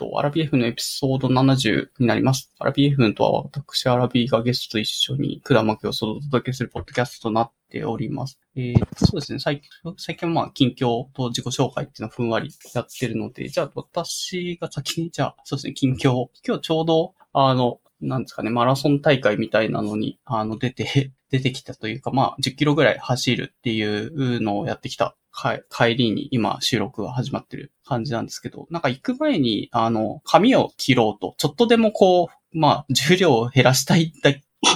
と、アラビエフのエピソード70になります。アラビエフとは私、アラビがゲストと一緒に、管巻きをお届けするポッドキャストとなっております。えー、そうですね、最近、最近はまあ、近況と自己紹介っていうのをふんわりやってるので、じゃあ、私が先に、じゃあ、そうですね、近況。今日ちょうど、あの、なんですかね、マラソン大会みたいなのに、あの、出て、出てきたというか、まあ、10キロぐらい走るっていうのをやってきた帰りに今収録が始まってる感じなんですけど、なんか行く前に、あの、髪を切ろうと、ちょっとでもこう、まあ、重量を減らしたい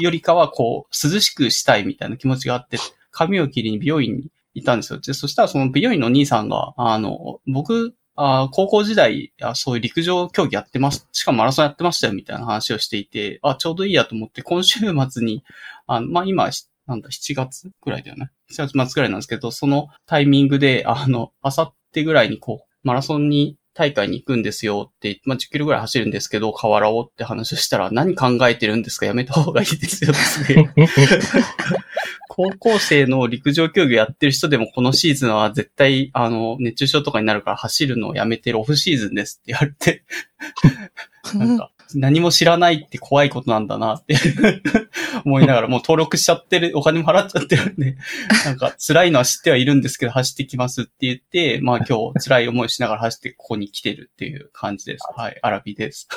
よりかは、こう、涼しくしたいみたいな気持ちがあって、髪を切りに美容院にいたんですよ。で、そしたらその美容院の兄さんが、あの、僕、あ高校時代あ、そういう陸上競技やってます。しかもマラソンやってましたよ、みたいな話をしていて、あ、ちょうどいいやと思って、今週末に、あ、まあ、今、なんだ、7月ぐらいだよね。7月末ぐらいなんですけど、そのタイミングで、あの、あさってぐらいにこう、マラソンに大会に行くんですよって、まあ、10キロぐらい走るんですけど、変わらおうって話をしたら、何考えてるんですかやめた方がいいですよですね。高校生の陸上競技やってる人でもこのシーズンは絶対、あの、熱中症とかになるから走るのをやめてるオフシーズンですって言われて、なんか、何も知らないって怖いことなんだなって 思いながら、もう登録しちゃってる、お金も払っちゃってるんで、なんか辛いのは知ってはいるんですけど、走ってきますって言って、まあ 今日辛い思いしながら走ってここに来てるっていう感じです。はい、アラビです。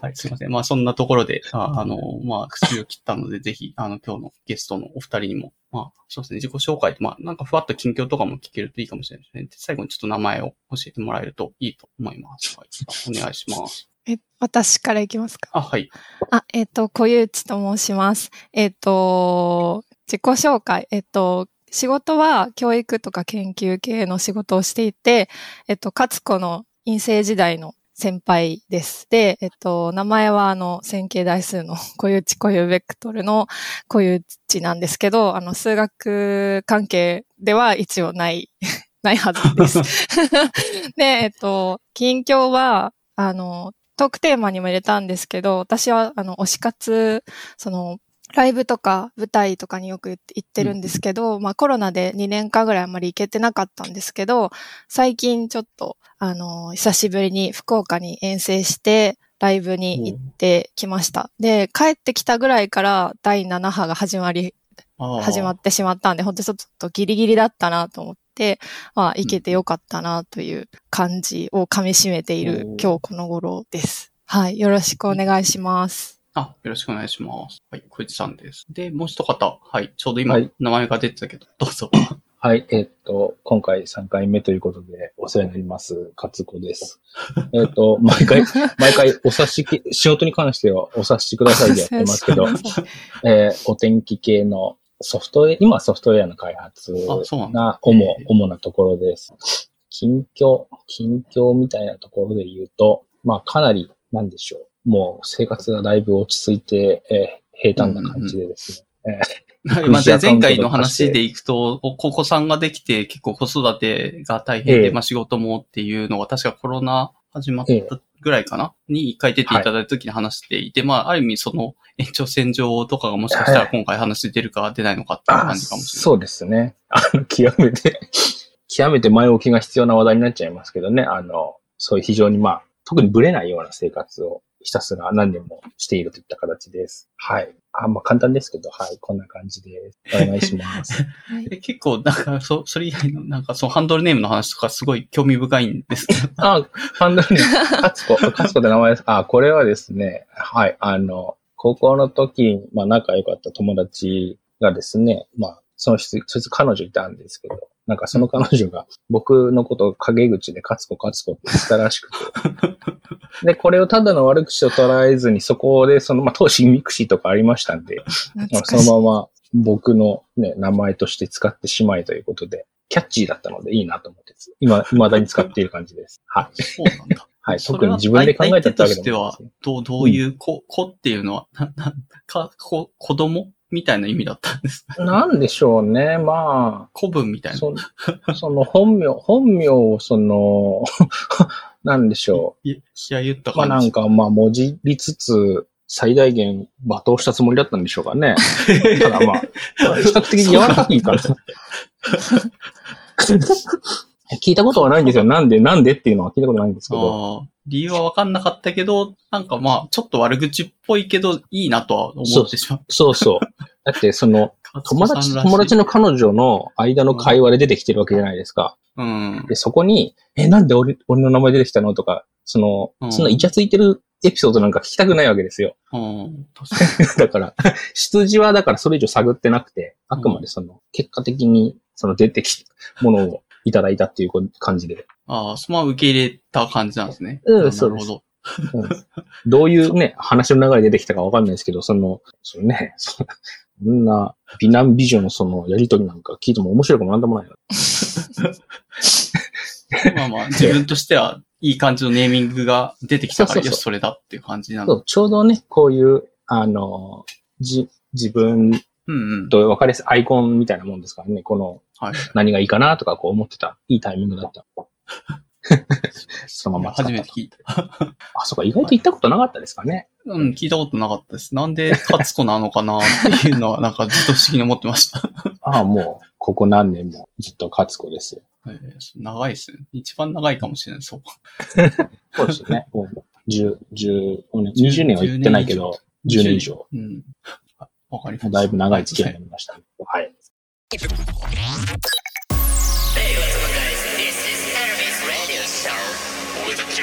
はい、すいません。まあそんなところで、ああの、まあ口を切ったので、ぜひ、あの今日のゲストのお二人にも、まあそうですね、自己紹介と、まあなんかふわっと近況とかも聞けるといいかもしれないですね。で最後にちょっと名前を教えてもらえるといいと思います。はい、お願いします。え、私からいきますか？あ、はい。あ、えっ、と、小ゆうちと申します。えっ、と、自己紹介。えっ、と、仕事は教育とか研究系の仕事をしていて、えっ、と、勝子の院生時代の先輩です。で、えっと、名前はあの、線形代数の小ゆうち小ゆうベクトルの小ゆうちなんですけど、あの、数学関係では一応ない、ないはずです。で、えっと、近況は、あの、トークテーマにも入れたんですけど、私は、あの、推し活、その、ライブとか舞台とかによく行ってるんですけど、まあコロナで2年間ぐらいあんまり行けてなかったんですけど、最近ちょっと、あの、久しぶりに福岡に遠征して、ライブに行ってきました。で、帰ってきたぐらいから第7波が始まり、始まってしまったんで、本当にちょっとギリギリだったなと思って、まあ、行けてよかったなという感じを噛み締めている今日この頃です。はい。よろしくお願いします。あ、よろしくお願いします。はい、小市さんです。で、もう一方、はい、ちょうど今、はい名前が出てたけど、どうぞ。はい、えっと、今回3回目ということで、お世話になります、勝子です。えっと、毎回、毎回お察しき、仕事に関してはお察しくださいでやってますけど、えーお天気系のソフトウェア、今ソフトウェアの開発が主主なところです。近況、近況みたいなところで言うと、まあかなり、なんでしょう。もう生活がだいぶ落ち着いて、えー平坦な感じでですね。はいまあ、で前回の話でいくと、おお子さんができて結構子育てが大変で、ええまあ仕事もっていうのが確かコロナ始まったぐらいかな、に一回出ていただいた時に話していて、まあある意味その 延長線上とかがもしかしたら今回話出るか出ないのかっていうあ感じかもしれない。そうですね。あの、極めて、極めて前置きが必要な話題になっちゃいますけどね。あの、そういう非常にまあ、特にブレないような生活をひたすら何年もしているといった形です。はい。あまあ簡単ですけど、はい。こんな感じです。お願いします。え結構、なんか、そ、それ以外の、なんか、そのハンドルネームの話とかすごい興味深いんですけど。あ、ハンドルネーム、カツコ、カツコって名前です。あ、これはですね、はい。あの、高校の時、まあ仲良かった友達がですね、まあ、その人、そいつ彼女いたんですけど、なんかその彼女が僕のことを陰口でカツコカツコって言ってたらしくて。で、これをただの悪口と捉えずに、そこで、その、まあ当時 mixi とかありましたんで、まあそ。のまま僕のね、名前として使ってしまいということで、キャッチーだったのでいいなと思って、今、未だに使っている感じです。はい。そうなんだ。はい。特に自分で考えたってわけ相手としてはでもないですね。、どう、どういう、子、子っていうのは、な、な、か、子、子供みたいな意味だったんです。なんでしょうね。ま古文みたいあ、な。そその本名、本名をその、なんでしょい、いや、言ったう。まあ。なんか、まあ文字りつつ、最大限罵倒したつもりだったんでしょうかね。ただまあ、比較的柔らかくいいかなって。聞いたことはないんですよ。なんで、なんでっていうのは聞いたことないんですけど。ああ、理由は分かんなかったけど、なんかまあ、ちょっと悪口っぽいけど、いいなとは思ってしまう。そうそう。だって、その、友達、友達の彼女の間の会話で出てきてるわけじゃないですか。うん。で、そこに、え、なんで俺、俺の名前出てきたのとか、その、うんそんなイチャついてるエピソードなんか聞きたくないわけですよ。うん。確かに。だから、出自はだからそれ以上探ってなくて、あくまでその、結果的に、その出てきたものをいただいたっていう感じで。ああ、そのまま受け入れた感じなんですね。うんなるそうですほど。うんどういうね、話の流れで出てきたかわかんないですけど、その、そのね、そそんな美男美女のそのやりとりなんか聞いても面白くもなんでもないよ。まあまあ、自分としては、いい感じのネーミングが出てきたから、そうそうそうよし、それだっていう感じなの。そう、ちょうどね、こういう、あの、じ、自分うんうん。と分かりやすいアイコンみたいなもんですからね、このはい。何がいいかなとかこう思ってた、いいタイミングだった。そのまま初めて聞いた。あ、そうか、意外と行ったことなかったですかね。うん、聞いたことなかったです。なんで、カツコなのかなっていうのは、なんかずっと不思議に思ってました。ああ、もう、ここ何年もずっと勝子ですよ。えー長いですね。一番長いかもしれない、そう。そうですね。もう、10、10、20年は行ってないけど、10年以上。うん。あわかりました。だいぶ長い付き合いになりました。はい。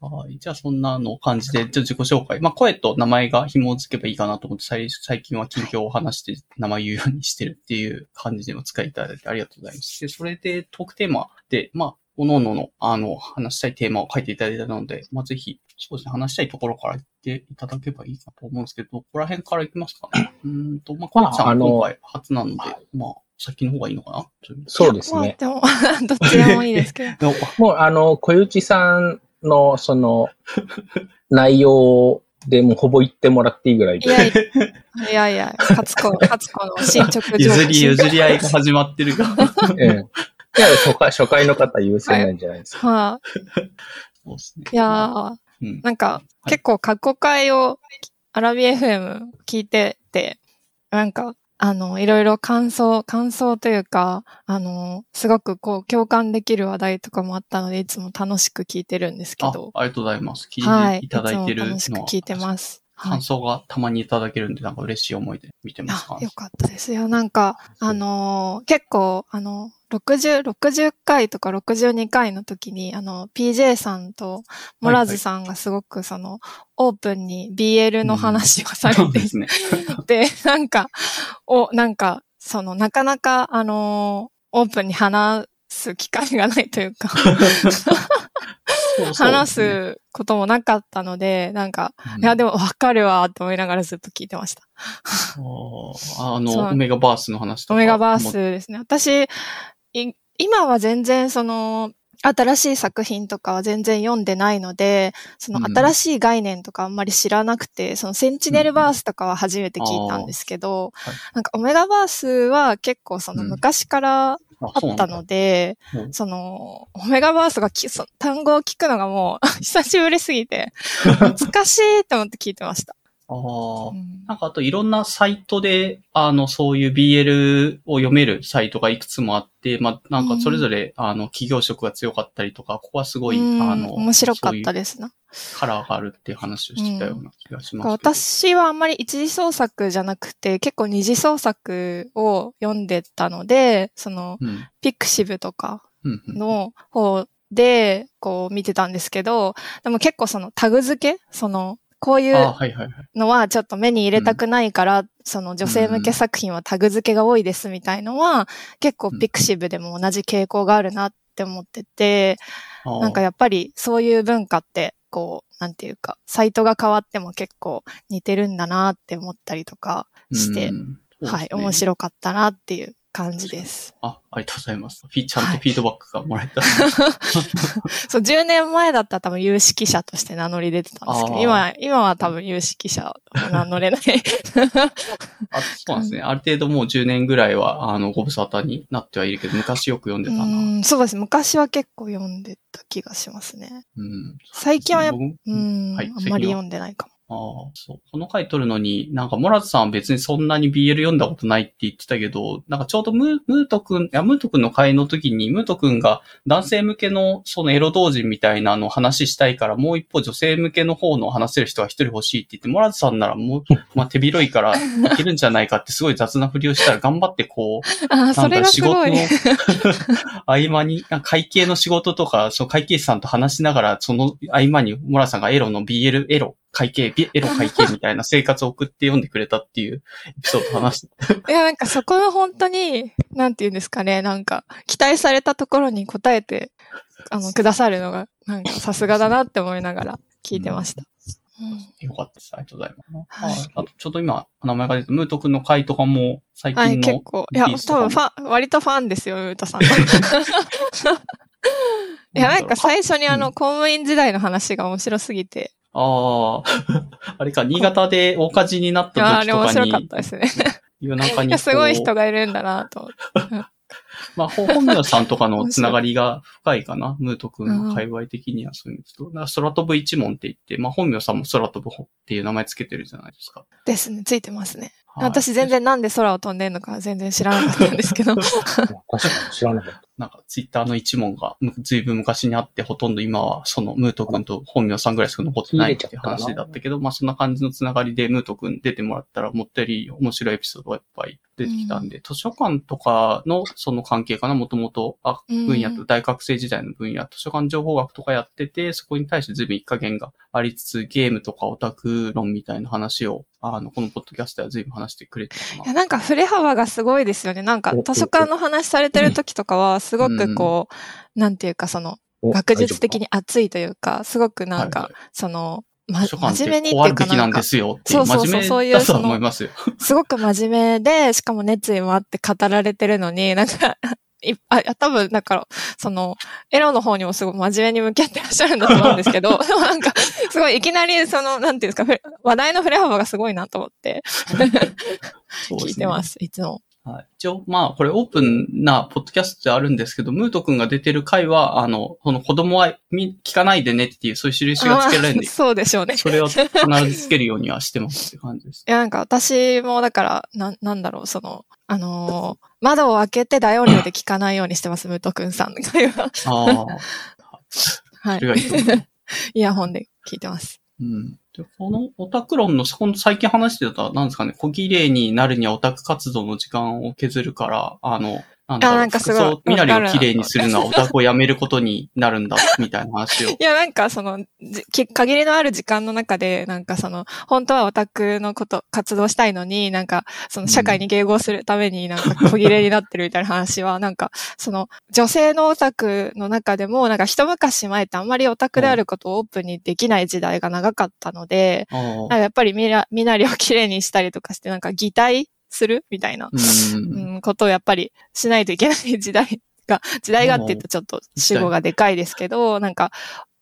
はい。じゃあ、そんなの感じで、じゃあ自己紹介。まあ、声と名前が紐づけばいいかなと思って、最最近は近況を話して名前言うようにしてるっていう感じでお使いいただいてありがとうございます。で、それでトークテーマで、まあ、おののの、あの、話したいテーマを書いていただいたので、まあ、ぜひ、そうですね、話したいところから言っていただけばいいかと思うんですけど、どこら辺から行きますかね。うーんと、まあ、コナちゃん今回初なので、はいまあ、先の方がいいのかな？そうですね。まあでも、どっちでもいいですけど。のもう、あの、小内さんの、その、内容でもうほぼ言ってもらっていいぐらいで。いやいや、いやいや、勝子、勝子の進捗情報。譲り譲り合いが始まってるが。ええいや初回、初回の方優先なんじゃないですか。はそうですね。い。いやー、うん。なんか、はい結構過去回をアラビ FM 聞いてて、なんか、あの、いろいろ感想、感想というか、あの、すごくこう、共感できる話題とかもあったので、いつも楽しく聞いてるんですけあど。ありがとうございます。聞はいい。ていただいてるのは、つも楽しく聞いてます。はい感。想がたまにいただけるんで、なんか嬉しい思いで見てますあか、よかったですよ。なんか、あのー結構、あの、60、60回とか62回の時に、あの、PJ さんとモラズさんがすごくその、オープンに BL の話をされて うですね。て、なんか、お、なんか、その、なかなか、あのーオープンに話す機会がないというか、話すこともなかったので、なんか、うんいや、でもわかるわ、と思いながらずっと聞いてました。あの、オメガバースの話とか。オメガバースもですね。私、い今は全然その、新しい作品とかは全然読んでないので、そのうん。新しい概念とかあんまり知らなくて、そのセンチネルバースとかは初めて聞いたんですけど、はい。なんかオメガバースは結構そのうん。昔からああったので、そうなんその、オメガバースが単語を聞くのがもう 久しぶりすぎて、難しいと思って聞いてました。ああう。んなんかあといろんなサイトで、あの、そういう BL を読めるサイトがいくつもあって、まあ、なんかそれぞれ、あの、企業色が強かったりとか、ここはすごい、うんあの、面白かったですな。カラーがあるっていう話をしてたような気がします。私はあんまり一次創作じゃなくて、結構二次創作を読んでたので、その、うん。 pixiv とかうんうん。の方で、こう見てたんですけど、でも結構そのタグ付けその、こういあう。のはちょっと目に入れたくないから、その女性向け作品はタグ付けが多いですみたいのは、結構 pixiv でも同じ傾向があるなって思ってて、なんかやっぱりそういう文化って、こう、なんていうか、サイトが変わっても結構似てるんだなって思ったりとかして、うんはい、面い。白かったなっていう感じです。あ、ありがとうございます。フィちゃんとフィードバックがもらえた。そう、10年前だったら多分有識者として名乗り出てたんですけど、今、今は多分有識者は名乗れない。あそうなんですね。ある程度もう10年ぐらいは、あの、ご無沙汰になってはいるけど、昔よく読んでうたな。ん、そうです。昔は結構読んでた気がしますね。うん。最近はやっぱ、僕うん、はいあんまり読んでないかも。ああ、そう。この回撮るのに、なんか、モラズさんは別にそんなに BL 読んだことないって言ってたけど、なんかちょうどムームートくん、いや、ムートくんの回の時に、ムートくんが男性向けのそのエロ同人みたいなのを話したいから、もう一方女性向けの方の話せる人が一人欲しいって言って、モラズさんならもう、まあ手広いからいけるんじゃないかってすごい雑なふりをしたら頑張ってこう。なんか仕事の 合間に、会計の仕事とか、その会計士さんと話しながら、その合間に、モラさんがエロの BL、エロ、会計、ビエロ会計みたいな生活を送って読んでくれたっていうエピソードを話して。いや、なんかそこの本当に、なんて言うんですかね、なんか、期待されたところに答えて、あの、くださるのが、なんかさすがだなって思いながら聞いてました。うんよかったです。ありがとうございます。はいはいあと、ちょうど今、名前が出て、ムート君の回とかも、最はい、近の結構。いや、多分ファン、割とファンですよ、うーたさん。いや、なんか最初にあの、うん公務員時代の話が面白すぎて、ああ、あれか、新潟で大火事になったあれ時とかに面白かっ、たですね。夜中に すごい人がいるんだなと。まあ、ほ本名さんとかのつながりが深いかな。ムート君の界隈的にはそういう意味と。だから空飛ぶ一門って言って、まあ、本名さんも空飛ぶっていう名前つけてるじゃないですか。ですね、ついてますね。はい私全。然なんで空を飛んでんのか全然知らなかったんですけど。確かに知らなかった。なんか、ツイッターの一門が、むずいぶん昔にあって、ほとんど今は、その、ムート君と本名さんぐらいしか残ってないっていう話だったけど、まあ、そんな感じのつながりで、ムート君出てもらったら、思ったより面白いエピソードがいっぱい出てきたんで、図書館とかのその関係かな、もともと、あ、うん。分野と、大学生時代の分野、図書館情報学とかやってて、そこに対して随分一加減がありつつ、ゲームとかオタク論みたいな話を、あの、このポッドキャストでは随分話してくれていや、な。なんか振れ幅がすごいですよね。なんかお図書館の話されてる時とかは、すごくこう、なんていうかその、お学術的に熱いというか、すごくなんかはいはい、その、ま、真面目にっていうかなんか、きなんですよっていう、そうそうそうそういうその思いますよ。すごく真面目で、しかも熱意もあって語られてるのに、なんか、いあ、多分、だから、その、エロの方にもすごい真面目に向き合ってらっしゃるんだと思うんですけど、でもなんか、すごいいきなり、その、なんていうんですか、話題の振れ幅がすごいなと思って、聞いてます、いつも。はい。一応、まあ、これオープンなポッドキャストであるんですけど、ムート君が出てる回は、あの、この子供は見聞かないでねっていう、そういう印がつけられるんで、あ そうでしょうね。それを必ずつけるようにはしてますって感じです。いや、なんか私もだから、な、なんだろう、その、あのー窓を開けて大音量で聞かないようにしてます、ムートくんさんの会話。ああ、はい。イヤホンで聞いてます。うん。このオタク論の、この最近話してた、なんですかね、小綺麗になるにはオタク活動の時間を削るから、あの、なんだろう、あなんかすごい身なりを綺麗にするのはオタクをやめることになるんだ、みたいな話を い。や、なんかその、限りのある時間の中で、なんかその、本当はオタクのこと、活動したいのに、なんか、その社会に迎合するためになんか小切れになってるみたいな話は、なんか、その、女性のオタクの中でも、なんか一昔前ってあんまりオタクであることをオープンにできない時代が長かったので、やっぱり身なりを綺麗にしたりとかして、なんか擬態する？みたいな、うん。うん、ことをやっぱりしないといけない時代が、時代がって言うとちょっと主語がでかいですけど、なんか、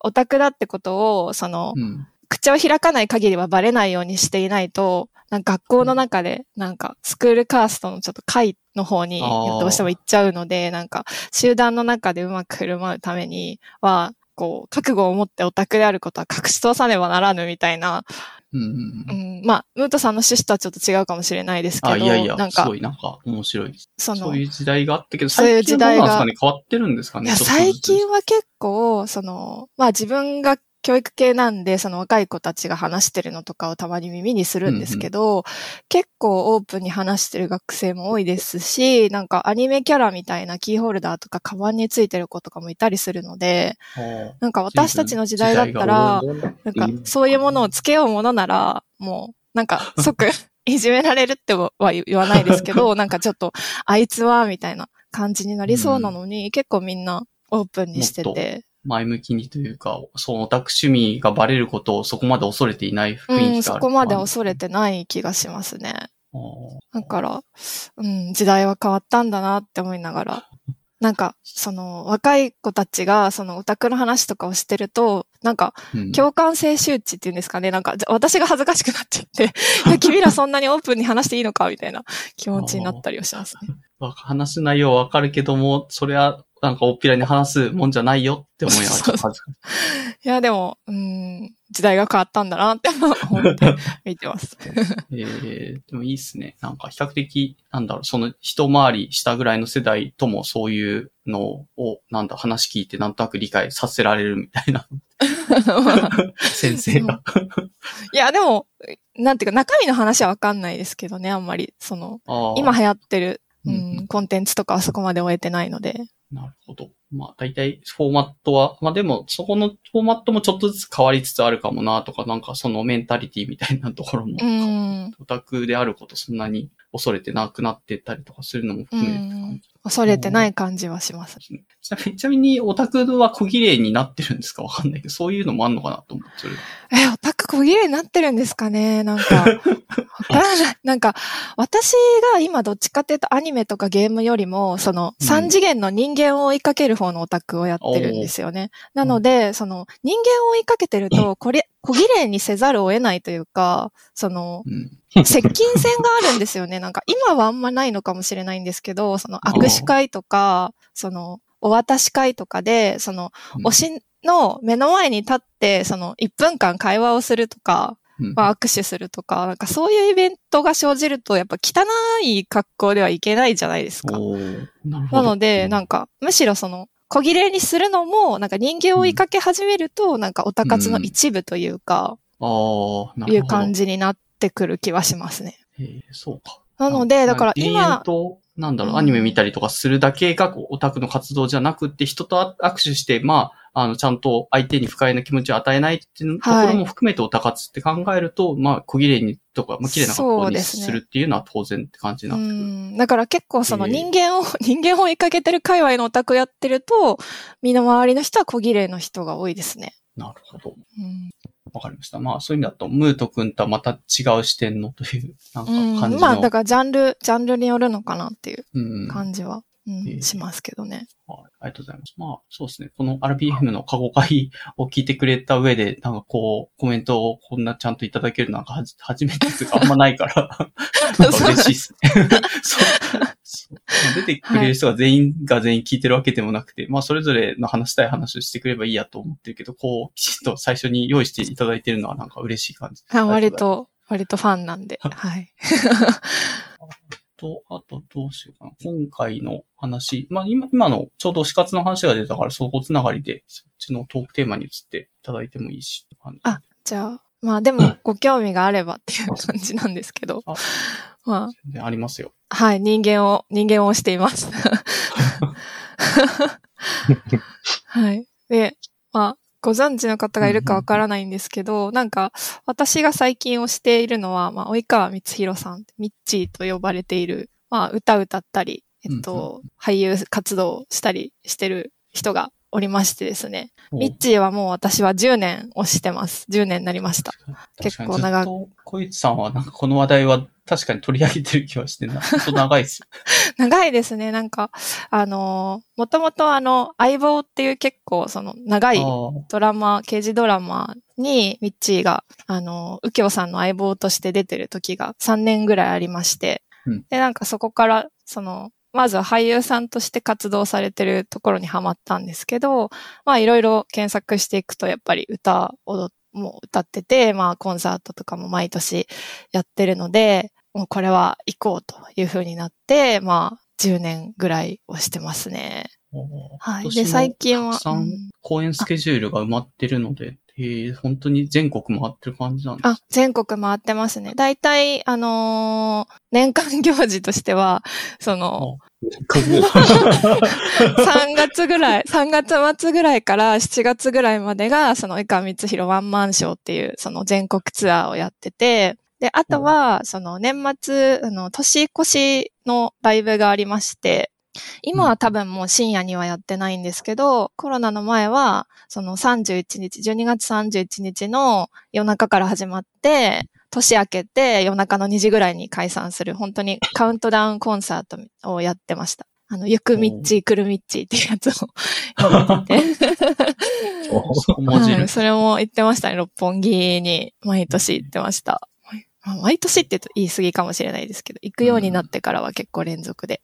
オタクだってことを、その、うん。口を開かない限りはバレないようにしていないと、なんか学校の中で、なんか、スクールカーストのちょっと会の方に、どうしても行っちゃうので、なんか、集団の中でうまく振る舞うためには、こう、覚悟を持ってオタクであることは隠し通さねばならぬみたいな、うんうんまあ、ムートさんの趣旨とはちょっと違うかもしれないですけど、あ、いやいやなん、かすご、いなんか面白い。その、そういう時代があったけど、そういう最近時代が。変わってるんですかねいや、最近は結構、その、まあ自分が教育系なんで、その若い子たちが話してるのとかをたまに耳にするんですけど、結構オープンに話してる学生も多いですし、なんかアニメキャラみたいなキーホルダーとかカバンについてる子とかもいたりするので、なんか私たちの時代だったら、なんかそういうものをつけようものなら、もう、なんか 即いじめられるっては言わないですけど、なんかちょっと、あいつは、みたいな感じになりそうなのに、結構みんなオープンにしてもて、前向きにというか、そのオタク趣味がバレることをそこまで恐れていない雰囲気がある。うん、そこまで恐れてない気がしますね。だから、うん、時代は変わったんだなって思いながら。なんか、その、若い子たちが、その、オタクの話とかをしてると、なんか、うん共感性周知っていうんですかね。なんか、私が恥ずかしくなっちゃって、いや、君らそんなにオープンに話していいのかみたいな気持ちになったりはしますね。わ話す内容はわかるけども、それはなんかおっぴらに話すもんじゃないよって思いながら い。いや、でも、うん、時代が変わったんだなって思って見てます。えー、でもいいっすね。なんか比較的、なんだろう、その一回り下ぐらいの世代ともそういうのを、なんだ、話聞いてなんとなく理解させられるみたいな先生が。いや、でも、なんていうか、中身の話はわかんないですけどね、あんまり、その、今流行ってる、ううんん、コンテンツとかはそこまで終えてないので。なるほど。まあ、大体、フォーマットは、まあでも、そこのフォーマットもちょっとずつ変わりつつあるかもな、とか、なんかそのメンタリティみたいなところも、うん。オタクであることそんなに恐れてなくなってったりとかするのもう含めて。恐れてない感じはします。ちなみにちなみに、オタクは小綺麗になってるんですか？わかんないけど、そういうのもあんのかなと思って、それえ、オタク小切れになってるんですかね？なんか、わからない。なんか、私が今どっちかっていうとアニメとかゲームよりも、そのうん三次元の人間を追いかける方のオタクをやってるんですよね。なので、その人間を追いかけてると、これ、小綺麗にせざるを得ないというか、その、うん。接近戦があるんですよね。なんか今はあんまないのかもしれないんですけど、その握手会とか、そのお渡し会とかで、その推しの目の前に立って、その1分間会話をするとか、うんまあ、握手するとか、なんかそういうイベントが生じると、やっぱ汚い格好ではいけないじゃないですか。な。なので、なんか、むしろその、小切れにするのも、なんか人間を追いかけ始めると、なんかオタ活の一部というか、ああ、なるほど。いう感じになってくる気はしますね。へえそうか。なので、だから今、と、なんだろう、うんアニメ見たりとかするだけがオタクの活動じゃなくって、人と握手して、まあ、あの、ちゃんと相手に不快な気持ちを与えないっていうところも含めてオタ活って考えると、まあ、小綺麗にとか、まあ、綺麗な格好にするっていうのは当然って感じなってくる。ん、だから結構その人間を、人間を追いかけてる界隈のオタクやってると、身の回りの人は小綺麗の人が多いですね。なるほど。うんわかりました。まあ、そういう意味だと、ムート君とはまた違う視点のという、なんかうん感じの。まあ、だからジャンル、ジャンルによるのかなっていううん。感じは、しますけどね。はい。ありがとうございます。まあ、そうですね。この RPM の過去回 を聞いてくれた上で、なんかこう、コメントをこんなちゃんといただけるのははじ初めてですが、あんまないから、なんか嬉しいですね。そう 出てくれる人が全員が全員聞いてるわけでもなくて、まあ、それぞれの話したい話をしてくればいいやと思ってるけど、こう、きちんと最初に用意していただいてるのはなんか嬉しい感じ。あ割。と、割とファンなんで。はい。と、あとどうしようかな。今回の話、まあ今、今のちょうど死活の話が出たから、そこつながりで、そっちのトークテーマに移っていただいてもいいし、あじゃあ、まあでも、ご興味があればっていう感じなんですけどあ。ま全然ありますよ。あ、はい、人間を、人間を推しています。はい。で、まあ、ご存知の方がいるかわからないんですけど、なんか、私が最近推しているのは、まあ、及川光弘さん、ミッチーと呼ばれている、まあ、歌歌ったり、えっと、俳優活動したりしてる人がおりましてですね。ミッチーはもう私は10年推してます。10年になりました。結構長く小市さんはなんかこの話題は確かに取り上げてる気はしてな、ちょっと長いですよ。長いですね。なんか、あのーもともとあの、相棒っていう結構その長いドラマ、刑事ドラマにミッチーが、あの、右京さんの相棒として出てる時が3年ぐらいありまして、うんで、なんかそこから、その、まずは俳優さんとして活動されてるところにハマったんですけど、まあいろいろ検索していくとやっぱり歌、踊っもう歌ってて、まあコンサートとかも毎年やってるので、もうこれは行こうという風になって、まあ10年ぐらいをしてますね。はい。で、最近はたく、さうんん公演スケジュールが埋まってるので、えー本当に全国回ってる感じなんですあ、全国回ってますね。大体、あのー年間行事としては、その、3 月ぐらい、3月末ぐらいから7月ぐらいまでが、その、江川光弘ワンマンショーっていう、その全国ツアーをやってて、で、あとは、その、年末、あの、年越しのライブがありまして、今は多分もう深夜にはやってないんですけど、コロナの前は、その31日、12月31日の夜中から始まって、年明けて夜中の2時ぐらいに解散する、本当にカウントダウンコンサートをやってました。あの、ゆくみっち、くるみっちっていうやつをやってて。はい。それも行ってましたね。六本木に毎年行ってました。まあ毎年って言い過ぎかもしれないですけど、行くようになってからは結構連続で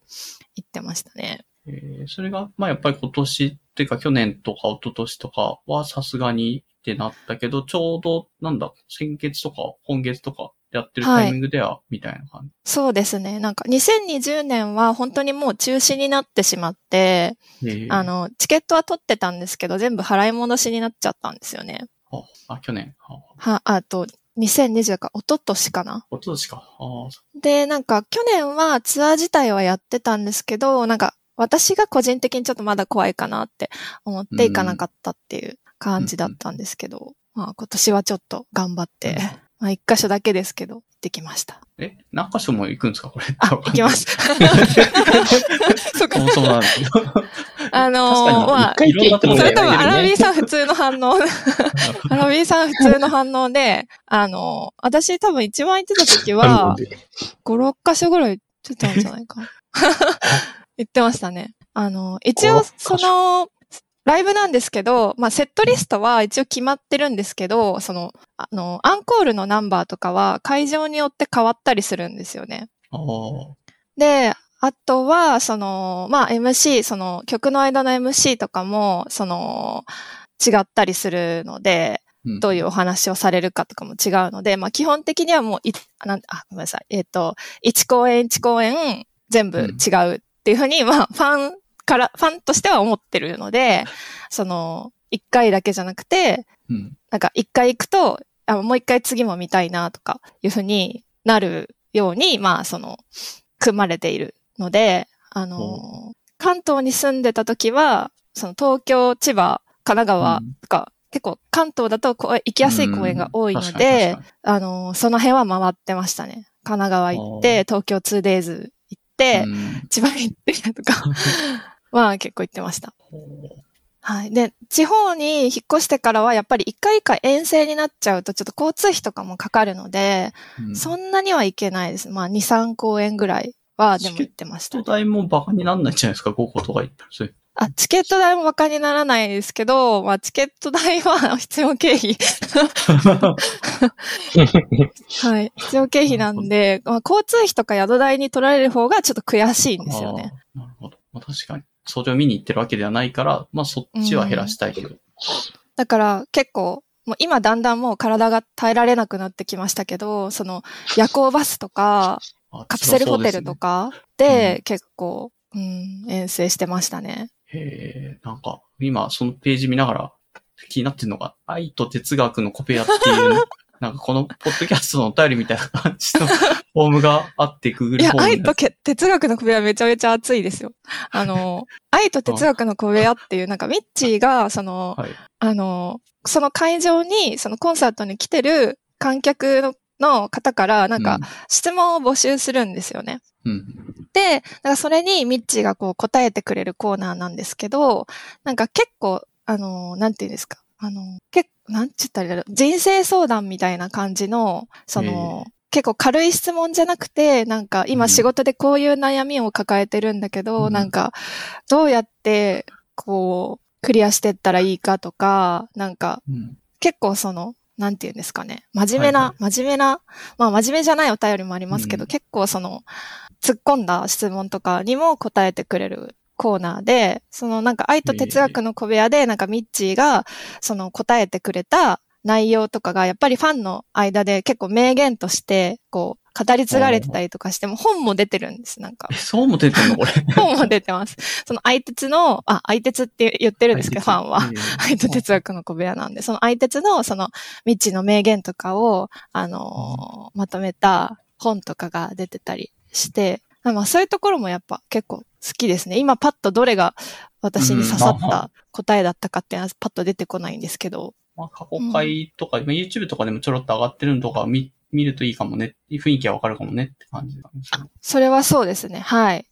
行ってましたね。えーそれが、まあやっぱり今年っていうか去年とか一昨年とかはさすがにってなったけど、ちょうど、なんだ、先月とか今月とかやってるタイミングでは、みたいな感そうですね。なんか2020年は本当にもう中止になってしまって、あの、チケットは取ってたんですけど、全部払い戻しになっちゃったんですよね。あ、あ去年。あ、は、あと、2020か、一昨年かな。一昨年か。あで、なんか去年はツアー自体はやってたんですけど、なんか私が個人的にちょっとまだ怖いかなって思っていかなかったっていう感じだったんですけど、まあ今年はちょっと頑張って、まあ一箇所だけですけど、行ってきました。え、何箇所も行くんですか？これ。あ、行きます。そっかそ。もそもなんですけど。あのーまあそれ多分。アラビーさん普通の反応、アラビーさん普通の反応で、あのー私多分一番行ってた時は、5、6箇所ぐらい行ってたんじゃないかな。言ってましたね。あの、一応5 6その、ライブなんですけど、まあ、セットリストは一応決まってるんですけど、その、あの、アンコールのナンバーとかは会場によって変わったりするんですよね。で、あとは、その、まあ、MC、その、曲の間の MC とかも、その、違ったりするので、うんどういうお話をされるかとかも違うので、まあ基本的にはもうい、あなんあ、ごめんなさい。えっ、と、1公演1公演全部違うっていうふうに、まあファンから、ファンとしては思ってるので、その、1回だけじゃなくて、うん。なんか1回行くと、あもう1回次も見たいなとかいうふうになるように、まあその、組まれているので、あの、関東に住んでた時は、その東京、千葉、神奈川とか、結構関東だと行きやすい公園が多いのうん確でかに確、あの、その辺は回ってましたね。神奈川行って、東京 2days 行って、千葉行ってとか、まあ結構行ってました。はい。で、地方に引っ越してからはやっぱり一回一回遠征になっちゃうとちょっと交通費とかもかかるので、うんそんなにはいけないです。まあ2、3公演ぐらいはでも行ってましたチケット。代もバカになんないじゃないですか、5個とか言ったら。あ、チケット代も馬鹿にならないですけど、まあチケット代は必要経費。はい。必要経費なんで、まあ、交通費とか宿代に取られる方がちょっと悔しいんですよね。なるほど。まあ、確かに。それを見に行ってるわけではないから、まあそっちは減らしたいけど。だから結構、もう今だんだんもう体が耐えられなくなってきましたけど、その夜行バスとか、あカプセルホテルと。かうで結構、うん、遠征してましたねへえ、なんか、今そのページ見ながら気になってるのが、愛と哲学のコペアっていう、なんかこのポッドキャストのお便りみたいな感じの フォームがあって、いや、Google フォーム愛とけ哲学の小部屋めちゃめちゃ熱いですよ。あの、愛と哲学の小部屋っていう、なんかミッチーが、その、はい。あの、その会場に、そのコンサートに来てる観客のの方から、なんか質問を募集するんですよね。うん、うん。で、だからそれにミッチーがこう答えてくれるコーナーなんですけど、なんか結構、あの、なんていうんですか。あの、結構、なんて言ったらいいんだろう。人生相談みたいな感じの、その、結構軽い質問じゃなくて、なんかうん今仕事でこういう悩みを抱えてるんだけど、うんなんかどうやってこうクリアしてったらいいかとか、なんかうん。結構その、なんて言うんですかね。真面目な、真面目な、まあ真面目じゃないお便りもありますけど、うん結構その、突っ込んだ質問とかにも答えてくれるコーナーで、そのなんか愛と哲学の小部屋で、なんかミッチーが、その答えてくれた内容とかが、やっぱりファンの間で結構名言として、こう、語り継がれてたりとかしても、本も出てるんです、なんかえ、。そうも出てんのこれ？本も出てます。その愛鉄の、あ、愛鉄って言ってるんですけど、ファンは。愛と哲学の小部屋なんで、その愛鉄の、その、未知の名言とかを、あのーまとめた本とかが出てたりして、まあそういうところもやっぱ結構好きですね。今パッとどれが私に刺さった答えだったかっていうのはパッと出てこないんですけど、まあ、過去回とか、まあ YouTube とかでもちょろっと上がってるのとか見、見るといいかもね。雰囲気はわかるかもねって感じなんですよね。それはそうですね。はい。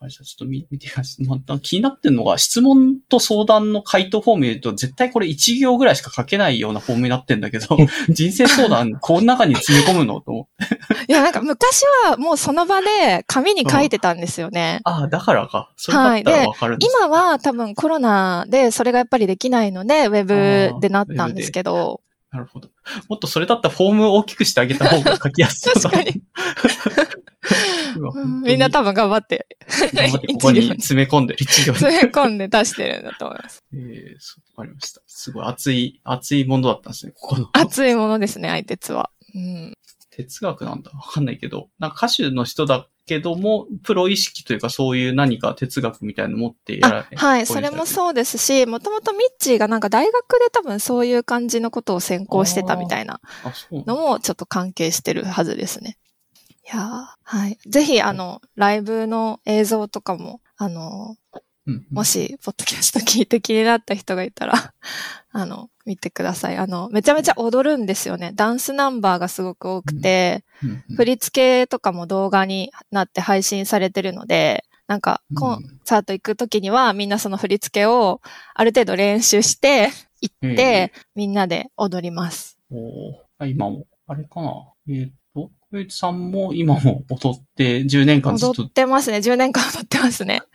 あれじゃあちょっと見見てみます。また気になってるのが、質問と相談の回答フォーム見ると、絶対これ1行ぐらいしか書けないようなフォームになってんだけど、人生相談、この中に詰め込むの？と思って。いや、なんか昔はもうその場で紙に書いてたんですよね。ああ、だからか。それだったらわかるんです、今は多分コロナでそれがやっぱりできないので、ウェブでなったんですけど、なるほど。もっとそれだったらフォームを大きくしてあげた方が書きやすそうだ確か に。みんな多分頑張って、頑張ってここに 詰め込んでる一行に。詰め込んで出してるんだと思います。えー、そう、わかりました。すごい熱い、熱いものだったんですね、ここの。熱いものですね、相鉄は。うん。哲学なんだわかんないけど、なんか歌手の人だけども、プロ意識というかそういう何か哲学みたいなの持ってやらあはい、それもう。そうですし、もともとミッチーがなんか大学で多分そういう感じのことを専攻してたみたいなのもちょっと関係してるはずですね。いやーはい。ぜひ、あの、ライブの映像とかも、あの、うんもし、ポッドキャスト聞いて気になった人がいたら、あの、見てください。あの、めちゃめちゃ踊るんですよね。ダンスナンバーがすごく多くて、うんうん振り付けとかも動画になって配信されてるので、なんか、コンサート行くときにはみんなその振り付けをある程度練習して行って、みんなで踊ります。お今も、あれかな。えーっと、小市さんも今も踊って10年間ずっと踊ってますね。10年間踊ってますね。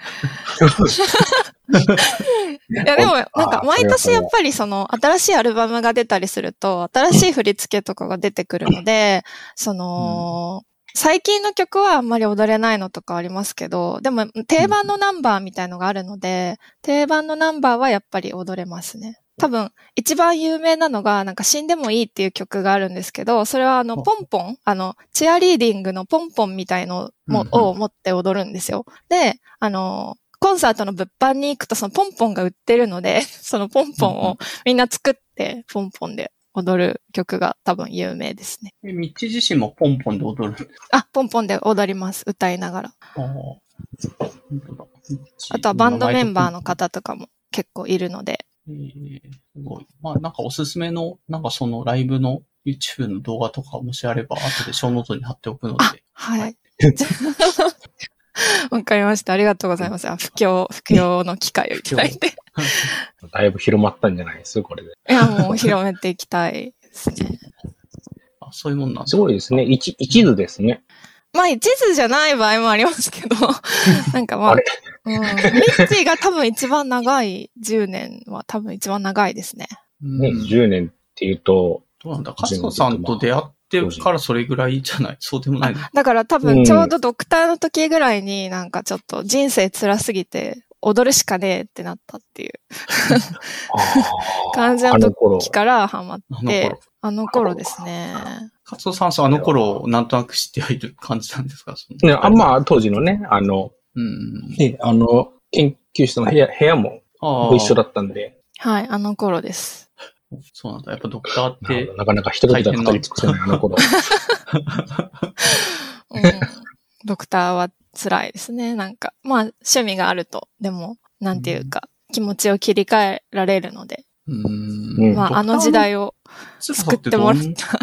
いや、でも、なんか、毎年やっぱりその、新しいアルバムが出たりすると、新しい振り付けとかが出てくるので、その、最近の曲はあんまり踊れないのとかありますけど、でも定番のナンバーみたいのがあるので、定番のナンバーはやっぱり踊れますね。多分、一番有名なのが、なんか死んでもいいっていう曲があるんですけど、それはあの、ポンポン、あの、チアリーディングのポンポンみたいのも、を持って踊るんですよ。で、あの、コンサートの物販に行くとそのポンポンが売ってるので、そのポンポンをみんな作って、ポンポンで踊る曲が多分有名ですね。え、ミッチ自身もポンポンで踊る？あ、ポンポンで踊ります。歌いながら。あとはバンドメンバーの。方とかも結構いるので。えー、すごい。まあなんかおすすめの、なんかそのライブの YouTube の動画とかもしあれば、後でショーノートに貼っておくので。あ、はい。わかりました。ありがとうございます。あ、不況、不況の機会をいただいて。だいぶ広まったんじゃないです？これで。いや、もう広めていきたいですね。あ、そういうもんなんだすごいですね。一、一途ですね。まあ、一途じゃない場合もありますけど、なんかまあ、あれ？うん、ミッチーが多分一番長い10年は多分一番長いですね。うん。ね、10年っていうと、どうなんだカツコさんと出会ってからそれぐらいじゃないそうでもないの？だから多分ちょうどドクターの時ぐらいになんかちょっと人生辛すぎて踊るしかねえってなったっていう。感じのあの頃時からハマっあのて頃、。あの頃ですね。カツオさんはあの頃、なんとなく知ってはいる感じなんですか？その。ね、あまあ、当時のね、あの、うん。ね、あの、研究室の部屋、部屋もあご一緒だったんで、はい、あの頃です。そうなんだ。やっぱドクターってなかなか一言では語り尽くせないあの頃。うん、ドクターは辛いですね。なんか、まあ趣味があると、でも、なんていうか、気持ちを切り替えられるので、うん。うんまああの時代を救ってもらった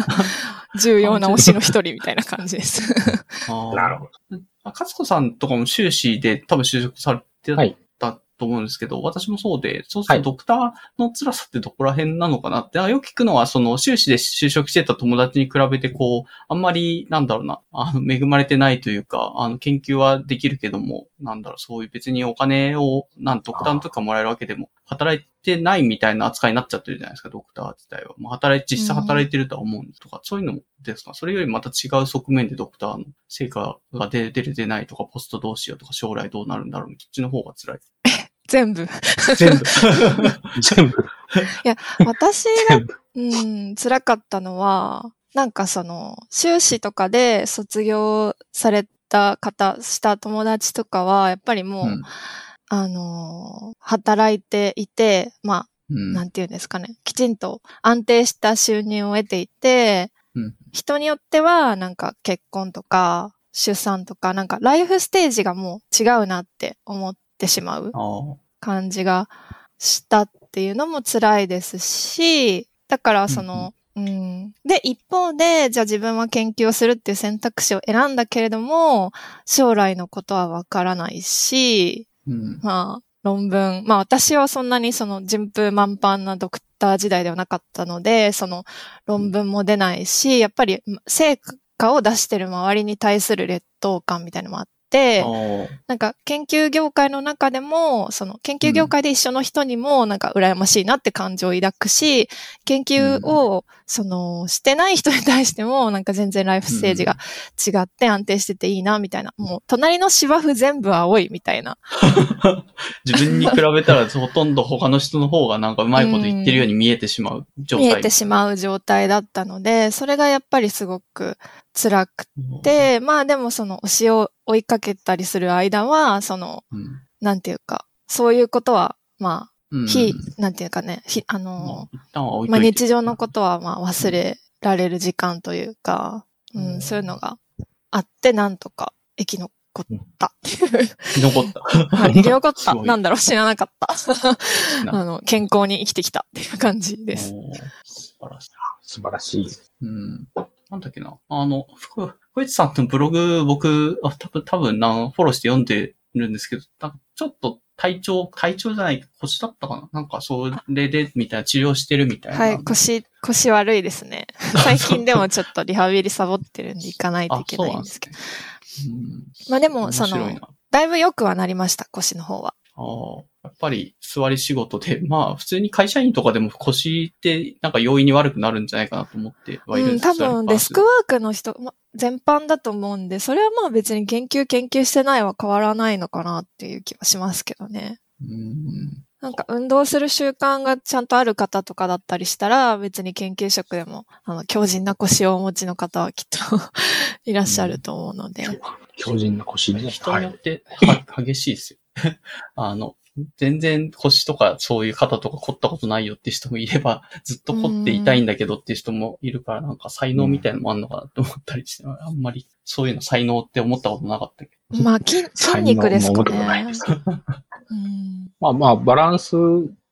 重要な推しの一人みたいな感じです。なるほど。ど。カツコさんとかも修士で多分就職されてはいたと思うんですけど、私もそうで、そうするとドクターの辛さってどこら辺なのかなって、あよく聞くのは、その修士で就職してた友達に比べて、こう、あんまり、なんだろうな、あの、恵まれてないというか、あの、研究はできるけども、なんだろう、そういう別にお金を、なん、ドクターの時からもらえるわけでも、働いてないみたいな扱いになっちゃってるじゃないですか、ドクター自体は。まあ、働い、実際働いてるとは思うんですとか、そういうのですか？それよりまた違う側面でドクターの成果が出出る出ないとか、ポストどうしようとか、将来どうなるんだろう、こっちの方が辛い。全部。全部。全部、私が全部。うん、辛かったのは、なんかその、修士とかで卒業された方、した友達とかは、やっぱりもう、うんあのー働いていて、まあ、うんなんていうんですかね、きちんと安定した収入を得ていて、うん人によっては、なんか結婚とか、出産とか、なんかライフステージがもう違うなって思ってしまう。感じがしたっていうのも辛いですし、だからその、うん。で、一方で、じゃあ自分は研究をするっていう選択肢を選んだけれども、将来のことはわからないし、うん。まあ、論文。まあ私はそんなにその順風満帆なドクター時代ではなかったので、その論文も出ないし、やっぱり成果を出してる周りに対する劣等感みたいなのもあって、なんか研究業界の中でも、その研究業界で一緒の人にもなんか羨ましいなって感情を抱くし、研究をそのしてない人に対しても なんか全然ライフステージが違って安定してていいなみたいな。もう隣の芝生全部青いみたいな。自分に比べたらほとんど他の人の方がなんかうまいこと言ってるように見えてしまう状態。見えてしまう状態だったので、それがやっぱりすごく辛くて、まあでもその推しを追いかけたりする間は、その、うん、なんていうか、そういうことは、まあ、うん。非、なんていうかね、非、あまの、まあ。日常のことはまあ忘れられる時間というか、ううんん、そういうのがあって、なんとか生き残ったっていう。生き残った。はい 生き残った。なんだろう、知らなかった。な あの、健康に生きてきたっていう感じです。素晴らしい。素晴らしい。うん。なんだっけな。あの、ふふいつさんのブログ、僕、あ多分、多分な、フォローして読んでるんですけど、ちょっと体調、体調じゃない、腰だったかななんか、それで、みたいな、治療してるみたいな。はい、腰、腰悪いですね。最近でもちょっとリハビリサボってるんで行かないといけないんですけど。あねまあでうん。も、その。だいぶ良くはなりました、腰の方は。ああ、やっぱり座り仕事で、まあ普通に会社員とかでも腰ってなんか容易に悪くなるんじゃないかなと思ってはいるうんん、です多分デスクワークの人、ま、全般だと思うんで、それはまあ別に研究研究してないは変わらないのかなっていう気はしますけどね。うん。なんか運動する習慣がちゃんとある方とかだったりしたら、別に研究職でも、あの、強靭な腰をお持ちの方はきっと いらっしゃると思うので。強靭な腰ね。人はい。によっては、激しいですよ。あの、全然腰とかそういう肩とか凝ったことないよって人もいれば、ずっと凝って痛いんだけどっていう人もいるから、なんか才能みたいなのもあんのかなって思ったりして、あんまりそういうの才能って思ったことなかったけど。まあ、筋、筋肉ですかねまあまあ、バランス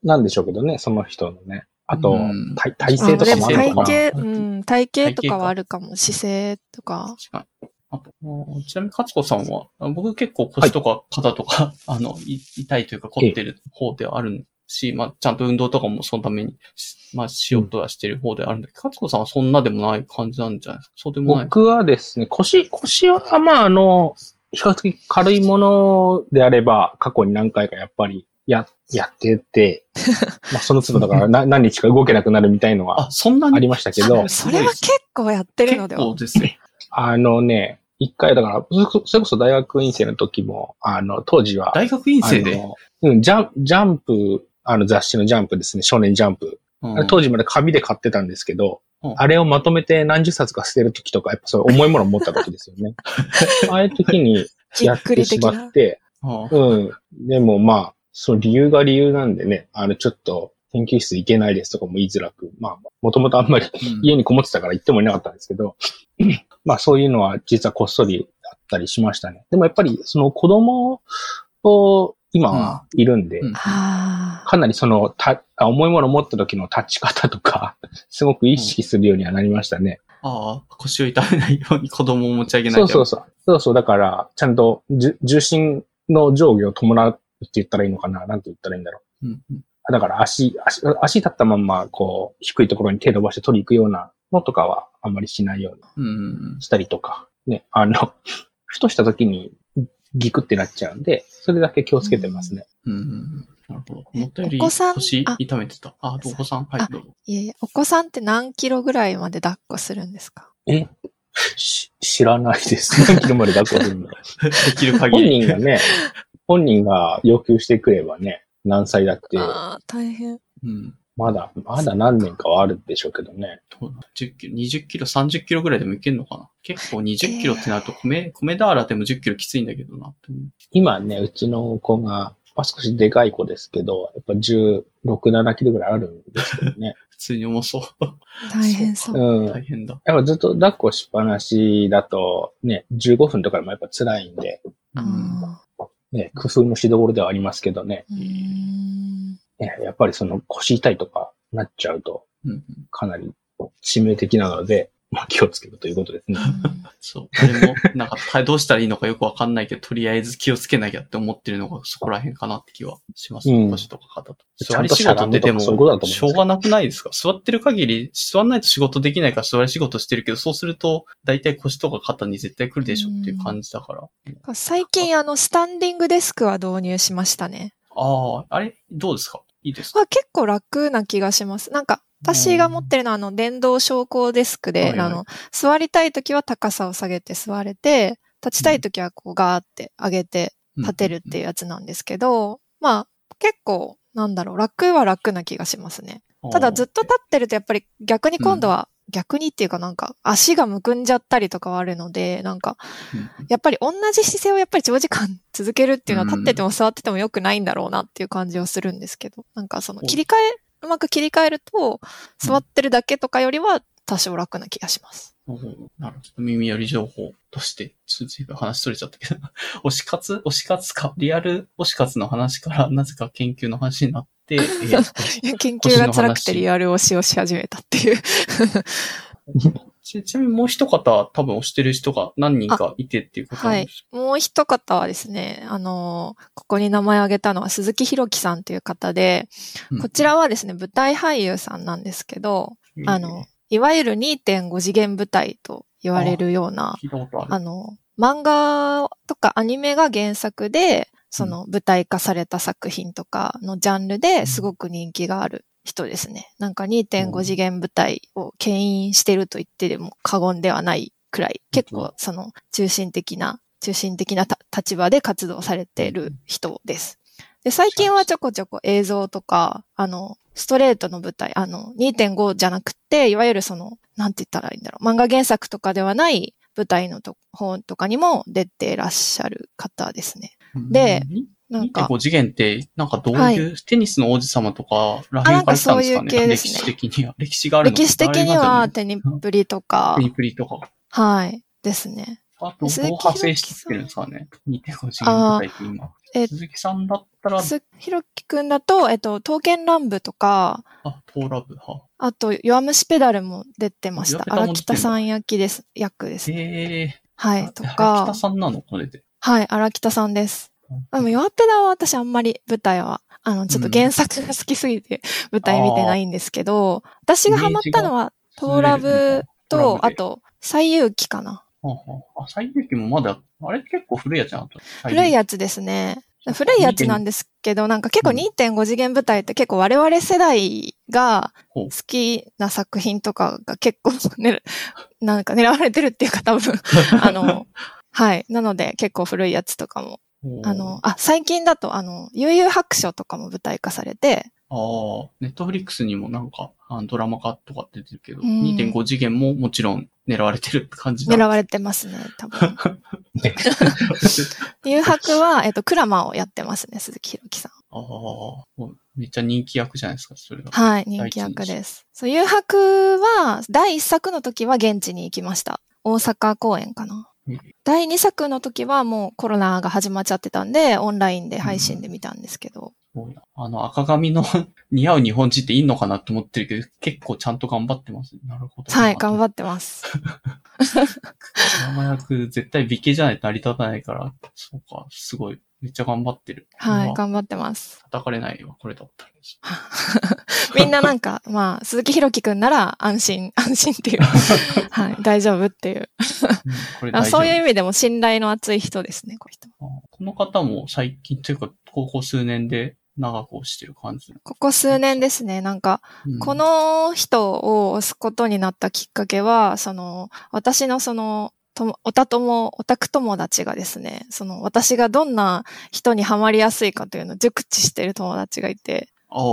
なんでしょうけどね、その人のね。あとうん、体勢とかもあるのかな。体型、うん、体型とかはあるかも。姿勢とか。あとちなみに、勝子さんは、あ僕結構腰とか肩とか、あの、い痛いというか凝ってる方ではあるし、まあ、ちゃんと運動とかもそのためにし、まあ、しようとはしてる方ではあるんだけど、勝子さんはそんなでもない感じなんじゃないですか？そうでもない。僕はですね、腰、腰は、まあ、あの、比較的軽いものであれば、過去に何回かやっぱり、や、やってて、まあ、その都度だからな何日か動けなくなるみたいのはあ、そんなに？ありましたけど、それは結構やってるのでは。結構ですよ。あのね、一回だから、それこそ大学院生の時も、あの、当時は、大学院生で？うん、ジャン、ジャンプ、あの雑誌のジャンプですね、少年ジャンプ。うん当時まで紙で買ってたんですけど、うんあれをまとめて何十冊か捨てる時とか、やっぱそういう重いものを持った時ですよね。ああいう時にやってしまって、うん。でもまあ、その理由が理由なんでね、あの、ちょっと、研究室行けないですとかも言いづらく、まあ、もともとあんまりうん家にこもってたから行ってもいなかったんですけど、まあそういうのは実はこっそりあったりしましたね。でもやっぱりその子供と今はいるんで、うんあかなりそのたあ重いものを持った時の立ち方とか、すごく意識するようにはなりましたね。ああ、腰を痛めないように子供を持ち上げなきゃ。そうそうそう。そうそう。だから、ちゃんと重心の上下を伴うって言ったらいいのかななんて言ったらいいんだろう。うんうんだから足、足、足立ったまんま、こう、低いところに手伸ばして取り行くようなのとかはあんまりしないようにうん。うんしたりとか、ね、あの、ふとした時にギクってなっちゃうんで、それだけ気をつけてますね。うん。うん。なるほど。思ったよりお子さん。腰あ痛めてた。あ、あとお子さん。はいあ、どうぞ。いえいえ、お子さん。って何キロぐらいまで抱っこするん。ですかえし知らないです。何キロまで抱っこするのできる限本り。人がね、本人が要求してくればね、何歳だって、ああ、大変。うん。まだ、まだ何年かはあるでしょうけどね。そうだ10キロ、20キロ、30キロぐらいでもいけんのかな？結構20キロってなると米、米ダーラでも10キロきついんだけどな。今ね、うちの子が、まあ、少しでかい子ですけど、やっぱ16、7キロぐらいあるんですけどね。普通に重そう。大変そう。うん。大変だ。やっぱずっと抱っこしっぱなしだと、ね、15分とかでもやっぱ辛いんで、うんあね、工夫のしどころではありますけどね、ねやっぱりその腰痛いとかなっちゃうと、うんかなりと致命的なので、まあ気をつけるということですね。そう。誰も、なんか、たどうしたらいいのかよくわかんないけど、とりあえず気をつけなきゃって思ってるのがそこら辺かなって気はします。うん腰とか肩と。ちゃんとしゃがんでとかそういうことだと思うんですけどしょうがなくないですか？座ってる限り、座んないと仕事できないから座り仕事してるけど、そうすると、大体腰とか肩に絶対来るでしょっていう感じだから。最近、あの、スタンディングデスクは導入しましたね。ああ、あれ？どうですか？いいですか？あ結構楽な気がします。なんか、私が持ってるのは、あの、電動昇降デスクで、はいはい。あの、座りたいときは高さを下げて座れて、立ちたいときはこうガーって上げて立てるっていうやつなんですけど、まあ、結構、なんだろう、楽は楽な気がしますね。ただずっと立ってるとやっぱり逆に今度は、逆にっていうかなんか足がむくんじゃったりとかはあるので、なんかうん。やっぱり同じ姿勢をやっぱり長時間続けるっていうのはうん。立ってても座ってても良くないんだろうなっていう感じはするんですけど、なんかそのお。切り替え、うまく切り替えると座ってるだけとかよりは多少楽な気がします。おーなるほど。耳寄り情報として、ちょっと話取れちゃったけど、推し活？推し活か、リアル？推し活の話から、なぜか研究の話になって、えー研究が辛くてリアル推しをし始めたっていう。ちちなみにもう一方、多分推してる人が何人かいてっていうことなんですもう一方はですね、あの、ここに名前を挙げたのは鈴木弘樹さんという方で、うん。こちらはですね、舞台俳優さんなんですけど、あの、いわゆる2.5次元舞台と言われるような、ある。あの、漫画とかアニメが原作で、その舞台化された作品とかのジャンルですごく人気がある人ですね。なんか2.5次元舞台を牽引してると言ってでも過言ではないくらい、結構その中心的な、中心的なた立場で活動されている人です。で、最近はちょこちょこ映像とか、あの、ストレートの舞台、あの、2.5じゃなくて、いわゆるその、なんて言ったらいいんだろう、漫画原作とかではない舞台のと本とかにも出てらっしゃる方ですね。でなんか、2.5次元って、なんかどういう、はいテニスの王子様とから辺から来たんですかね？かそういう系ですね歴史的には。歴史があるの歴史的にはテニププリとかテ、ニプリとか。はい、ですね。あと、どう派生してるんですかね ?2.5 次元舞台って今。え鈴木さんだったら、すひろきくんだと、えっと、刀剣乱舞とか、あ、トーラブは。あと、弱虫ペダルも出てました。荒北さん役です、役です。ええはい、と北か、さんなの？これで。はい、荒北さんです。でも、弱ペダは私あんまり舞台は、あの、ちょっと原作が好きすぎて 舞台見てないんですけど、私がハマったのは、トーラブと、あと、最遊記かな。はあはあ、あ、最遊記もまだ、あれ結構古いやつな古いやつですね。古いやつなんですけど、なんか結構2.5次元舞台って結構我々世代が好きな作品とかが結構ね、なんか狙われてるっていうか多分、あの、はい。なので結構古いやつとかも。あの、あ、最近だとあの、悠々白書とかも舞台化されて、ああ、ネットフリックスにもなんか、あのドラマ化とか出てるけど、うん2.5次元ももちろん狙われてるって感じだ。狙われてますね、多分。誘白は、えっと、クラマをやってますね、鈴木弘樹さん。ああ、めっちゃ人気役じゃないですか、それが。はい、人気役です。そう、誘白は、第1作の時は現地に行きました。大阪公演かなうん。第2作の時はもうコロナが始まっちゃってたんで、オンラインで配信で見たんですけど。すごいなあの、赤髪の 似合う日本人っていいのかなって思ってるけど、結構ちゃんと頑張ってます。なるほど。はい、頑っ張ってます。ドラマ役、絶対美形じゃないと成り立たないから、そうか、すごい。めっちゃ頑張ってる。はい、まあ頑張ってます。叩かれないわ、これだったら。みんななんか、まあ、鈴木弘樹くんなら安心、安心っていう。はい、大丈夫っていう。うんそういう意味でも信頼の厚い人ですね、この人。あこの方も最近というか、高校数年で長く推してる感じ。ここ数年ですね、なんか、うんこ、の人を推すことになったきっかけは、その、私のその、ともオタ友、オタク友達がですね、その、私がどんな人にハマりやすいかというのを熟知している友達がいて、ああ、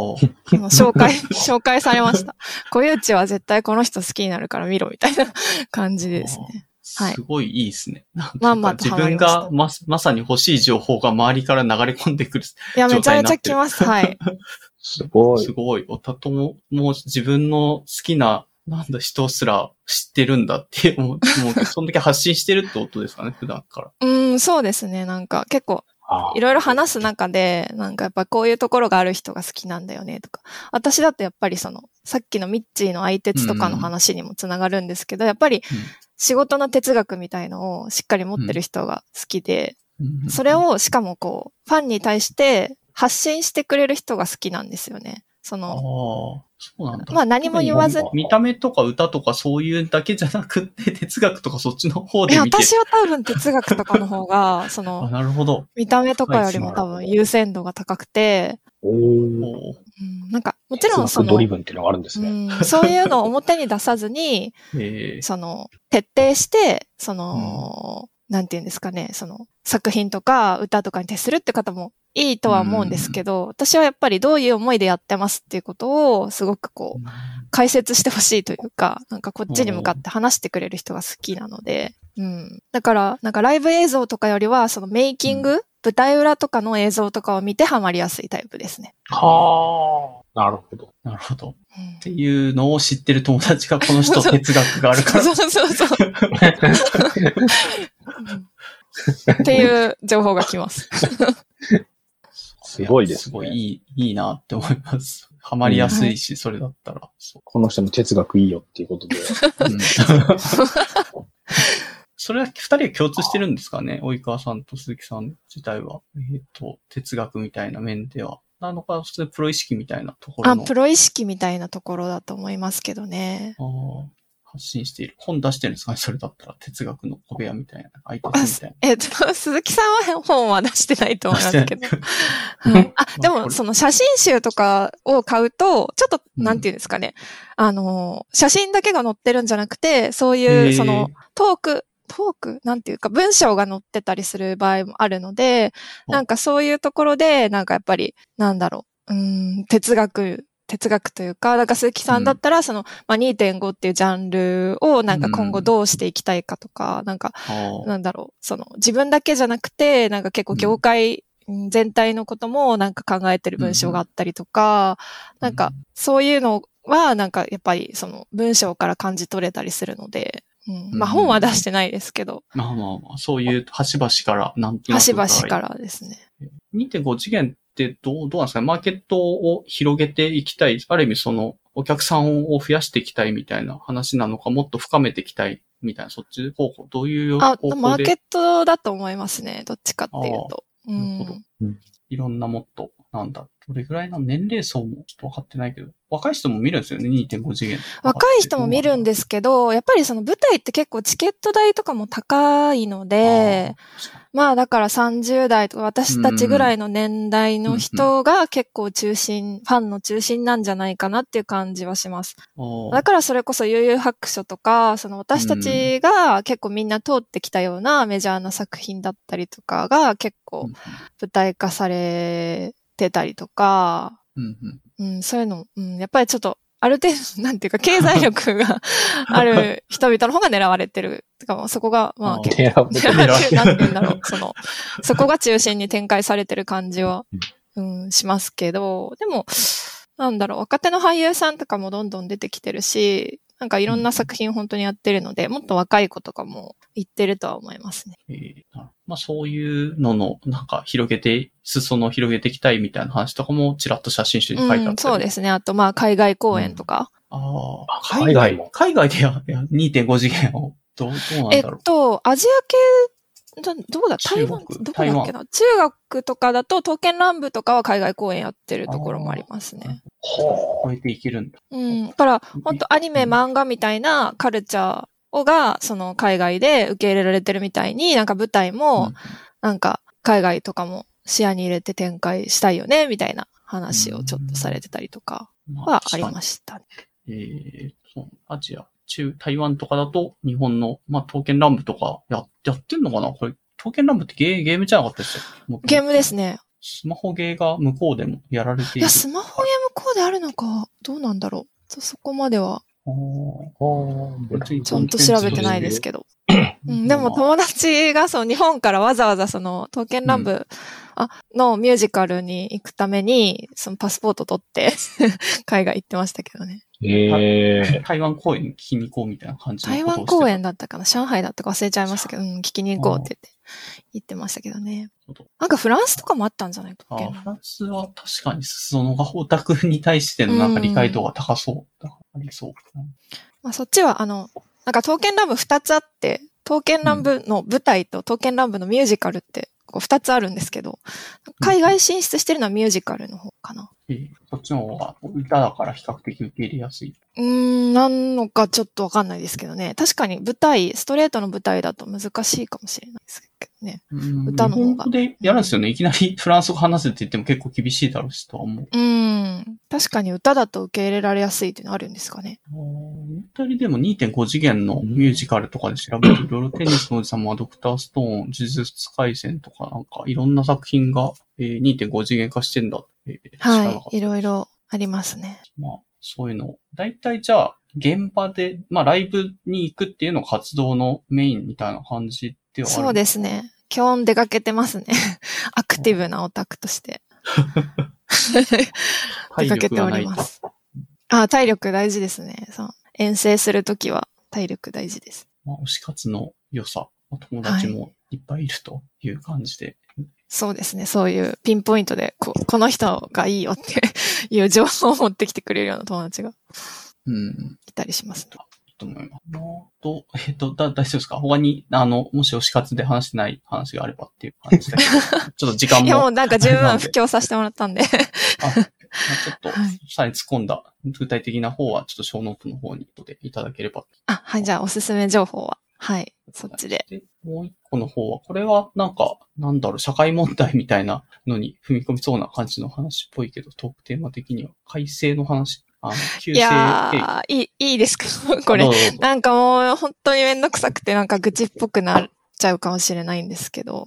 あの紹介、紹介されました。小内内は絶対この人好きになるから見ろみたいな感じでですね。はいすごいいいですね。まんまと自分がままさに欲しい情報が周りから流れ込んでくる。いや、めちゃめちゃ状態になってる来ます。はい。すごい。すごい。おたとも、もう自分の好きな、なんだ、人すら知ってるんだって、もう、もうそんだけ発信してるってことですかね、普段から。うん、そうですね。なんか結構あいろいろ話す中で、なんかやっぱこういうところがある人が好きなんだよねとか。私だとやっぱりその、さっきのミッチーの相鉄とかの話にもつながるんですけど、やっぱり仕事の哲学みたいのをしっかり持ってる人が好きで、うんそれ、をしかもこう、ファンに対して発信してくれる人が好きなんですよね。その、そうなんだ。まあ何も言わずに見た目とか歌とかそういうだけじゃなくて、哲学とかそっちの方いや、で見て。私は多分哲学とかの方が、そあ、の、なるほど。見た目とかよりも多分優先度が高くて、おー。おなんか、もちろんそのドリ、ブンっていうのがあるんですね。うん、そういうのを表に出さずに、ええその、徹底して、その、なんていうんですかね、その、作品とか歌とかに徹するって方もいいとは思うんですけど、私はやっぱりどういう思いでやってますっていうことを、すごくこう、解説してほしいというか、なんかこっちに向かって話してくれる人が好きなので、うん。だから、なんかライブ映像とかよりは、そのメイキング、舞台裏とかの映像とかを見てハマりやすいタイプですね。はあ。なるほど。なるほど。っうんていうのを知ってる友達がこの人哲学があるから。そうそうそう。っていう情報が来ます。すごいですねすごいいい、いいなって思います。ハマりやすいし、それだったら。そこの人も哲学いいよっていうことで。ううんそれは二人は共通してるんですかね？及川さんと鈴木さん自体は。えっ、と、哲学みたいな面では。なのか、普通にプロ意識みたいなところあ、の。プロ意識みたいなところだと思いますけどね。あー発信している。本出してるんですかね？それだったら。哲学の小部屋みたいな。相手みたいな。えっと、鈴木さんは本は出してないと思いますけど。あ、でも、その写真集とかを買うと、ちょっと、うんなんていうんですかね。あの、写真だけが載ってるんじゃなくて、そうへいう、ーその、トーク、トーク？なんていうか、文章が載ってたりする場合もあるので、う。んなんかそういうところで、なんかやっぱり、なんだろう、うーん、哲学、哲学というか、なんか鈴木さんだったら、その、まあ、2.5っていうジャンルをなんか今後どうしていきたいかとか、なんか、あ。ーなんだろう、その、自分だけじゃなくて、なんか結構業界うん全体のこともなんか考えてる文章があったりとか、なんか、そういうのは、なんかやっぱりその文章から感じ取れたりするので、うん、まあうん本は出してないですけど、まあまあまあ、そういう端々から、なんとなく。端々からですね。2.5次元ってどう、どうなんですかね？マーケットを広げていきたい。ある意味その、お客さんを増やしていきたいみたいな話なのか、もっと深めていきたいみたいな、そっち方向、どういう方あ向で。、マーケットだと思いますね。どっちかっていうと。うなるほどん。いろんなもっと、なんだ、どれぐらいの年齢層もちょっと分かってないけど、若い人も見るんですよね、2.5次元。若い人も見るんですけど、やっぱりその舞台って結構チケット代とかも高いので、まあだから30代とか私たちぐらいの年代の人が結構中心、ファンの中心なんじゃないかなっていう感じはします。だからそれこそ悠々白書とか、その私たちが結構みんな通ってきたようなメジャーな作品だったりとかが結構舞台化されてたりとか、うんうんうん、そういうの、うん、やっぱりちょっと、ある程度、なんていうか、経済力が ある人々の方が狙われてる。てか、そこが、まあ、狙われてる、なんて言うんだろう。その、そこが中心に展開されてる感じは、うん、しますけど、でも、なんだろう、若手の俳優さんとかもどんどん出てきてるし、なんかいろんな作品本当にやってるので、もっと若い子とかも言ってるとは思いますね。えーなまあそういうのの、なんか広げて、裾野を広げていきたいみたいな話とかもちらっと写真集に書いてあったり、うん、そうですね。あと、まあ、海外公演とか。あああ、海外？も海外でや、いや2.5次元を、どう、どうなえっんだろう。と、アジア系、どどこだ台湾どこだっけな？中国とかだと、刀剣乱舞とかは海外公演やってるところもありますね。は超えていけるんだ。うん。だから、本当アニメ、漫画みたいなカルチャー。をが、その海外で受け入れられてるみたいに、なんか舞台も、なんか海外とかも視野に入れて展開したいよね、みたいな話をちょっとされてたりとかまはありましたね。えー。そうアジア、中、台湾とかだと、日本の、まあ、刀剣乱舞とかや、やってんのかな？これ、刀剣乱舞ってゲーゲームじゃなかったですよ。ゲームですね。スマホゲーが向こうでもやられている。いや、スマホゲームこうであるのか、どうなんだろう。そそこまでは、ちゃんと調べてないですけど。うん、でも友達がそう、日本からわざわざその、刀剣乱舞、あのミュージカルに行くために、そのパスポート取って、海外行ってましたけどね。ええ台湾公演聞きに行こうみたいな感じの台湾公演だったかな上海だったか忘れちゃいましたけど、うん、聞きに行こうって言って、言ってましたけどね。なんかフランスとかもあったんじゃない？かあっけフランスは確かに裾野がオタクに対してのなんか理解度が高そう。だからありそう。まあ、そっちは、あの、なんか刀剣乱舞二つあって、刀剣乱舞の舞台と刀剣乱舞のミュージカルって、こう二つあるんですけど、海外進出してるのはミュージカルの方かな。ええそっちの方が歌だから比較的受け入れやすい。うーん、なんのかちょっとわかんないですけどね。確かに舞台、ストレートの舞台だと難しいかもしれないですけどね。うん歌の方がでやるんですよね。いきなりフランス語話せって言っても結構厳しいだろうしとは思う。うーん。確かに歌だと受け入れられやすいっていうのあるんですかね。思ったよりでも2.5次元のミュージカルとかで調べると、いろいろテニスの王子様、ドクターストーン、呪術廻戦とかなんかいろんな作品が、えー2.5次元化してんだはい。いろいろありますね。まあ、そういうの。だいたいじゃあ、現場で、まあ、ライブに行くっていうのが活動のメインみたいな感じではある。そうですね。基本出かけてますね。アクティブなオタクとして。出かけております。あ、体力大事ですね。そう。遠征するときは体力大事です。まあ、推し活の良さ、お友達もいっぱいいるという感じで。そうですね。そういうピンポイントで、ここの人がいいよって いう情報を持ってきてくれるような友達がうん。いたりしますね。いいと思います。あと、えっと、だ、大丈夫ですか？他に、あの、もし推し活で話してない話があればっていう感じだけど、ちょっと時間も。いやもうなんか十分布教させてもらったんで。あ、まあちょっとはい、さらに突っ込んだ具体的な方は、ちょっと小ノートの方に後でいただければ。あ、はい。じゃあおすすめ情報は？はい。そっちで。で、もう一個の方は、これはなんか、なんだろう、社会問題みたいなのに踏み込みそうな感じの話っぽいけど、トークテーマ的には、改正の話、あの、旧 い正やー、いい、いいですかこれなんかもう本当にめんどくさくてなんか愚痴っぽくなっちゃうかもしれないんですけど。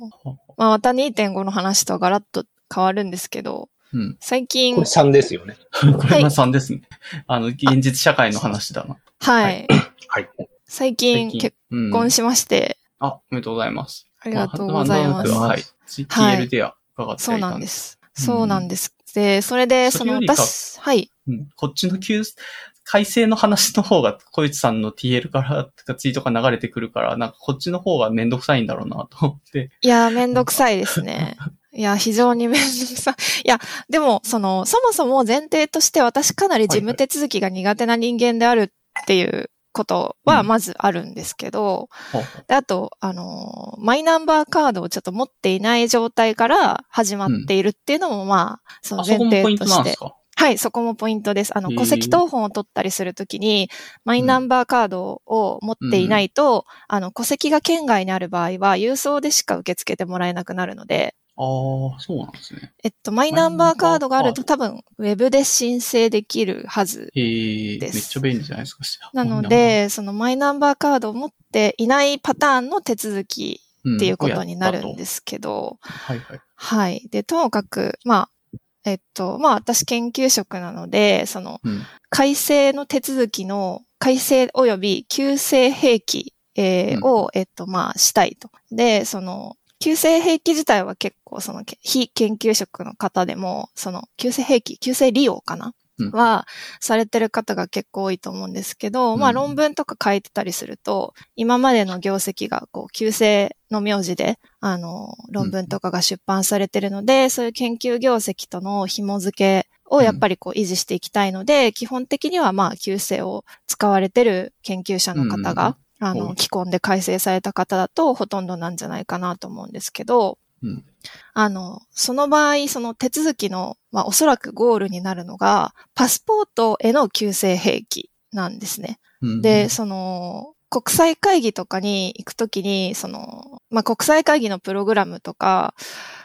まあまた2.5の話とはガラッと変わるんですけど、うん。最近これ、3ですよね。これが3ですね。あの、現実社会の話だな。はい。はい。最近結うん婚しまして、あ、おめでとうございます。ありがとうございます。あなんとなくはい。はい TL では伺ってそういたなんです。うんそうなんです。で、それで、その私、はい。うん、こっちの旧、改正の話の方が、小市さんの TL から、かツイートが流れてくるから、なんかこっちの方がめんどくさいんだろうなと思って。いやー、めんどくさいですね。いや、非常にめんどくさい。いや、でも、その、そもそも前提として私かなり事務手続きが苦手な人間であるっていうことはうん。まずあるんですけど、ほう。であと、あのーマイナンバーカードをちょっと持っていない状態から始まっているっていうのも、まあ、その前提として。はい、そこもポイントです。あの、戸籍謄本を取ったりするときに、マイナンバーカードを持っていないと、あの、戸籍が県外にある場合は、郵送でしか受け付けてもらえなくなるので、ああ、そうなんですね。えっと、マイナンバーカードがあるとマ多分、ウェブで申請できるはず。へえ、めっですちゃ便利じゃないですか。なので、そのマイナンバーカードを持っていないパターンの手続きっっていうことになるんですすけど、はいはい。はい。で、ともかく、まあ、えっと、まあ私研究職なので、その、うん。改正の手続きの改正及び旧正兵器、えーうんを、えっと、まあ、したいと。で、その、旧正兵器自体は結構、その、け非研究職の方でも、その、旧正兵器、旧正利用かな、うん。は、されてる方が結構多いと思うんですけど、まあ、うん論文とか書いてたりすると、今までの業績が、こう、旧正の名字で、あの、論文とかが出版されてるので、そういう研究業績との紐付けをやっぱりこう維持していきたいので、基本的にはまあ、旧正を使われてる研究者の方が、あの、うん既婚で改正された方だとほとんどなんじゃないかなと思うんですけど、うん。あの、その場合、その手続きの、まあ、おそらくゴールになるのが、パスポートへの旧正兵器なんですね。うんで、、その、国際会議とかに行くときに、その、まあ、国際会議のプログラムとか、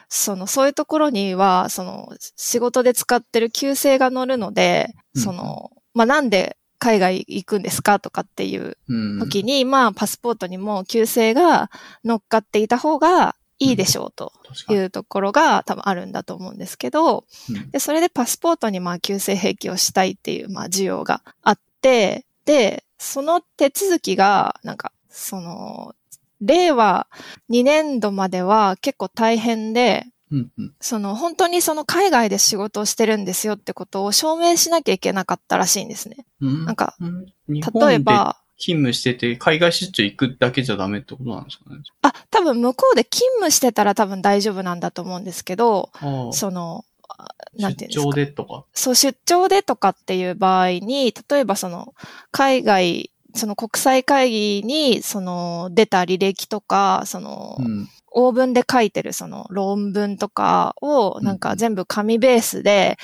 その、そういうところには、その、仕事で使ってる旧正が載るので、うんその、まあ、なんで海外行くんですかとかっていううん、時に、まあ、パスポートにも旧正が乗っかっていた方がいいでしょうと。いうところが多分あるんだと思うんですけど、うん。で、それでパスポートにまあ旧正兵器をしたいっていうまあ需要があって、で、その手続きが、なんか、その、令和2年度までは結構大変で、うんうんその本当にその海外で仕事をしてるんですよってことを証明しなきゃいけなかったらしいんですね。うんなんか、うん日例えば、勤務してて、海外出張行くだけじゃダメってことなんですかね。あ、多分向こうで勤務してたら多分大丈夫なんだと思うんですけど、その、あなんていうん出張ですか。でとか？そう、出張でとかっていう場合に、例えばその、海外、その国際会議に、その、出た履歴とか、その、うん。オーブンで書いてるその論文とかを、なんか全部紙ベースで、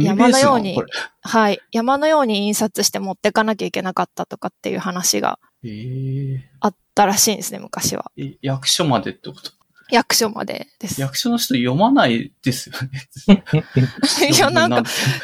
山のように。はい、山のように印刷して持ってかなきゃいけなかったとかっていう話がええあったらしいんですね、昔は。え役所までってこと？役所までです。役所の人読まないですよね。いや、なんか、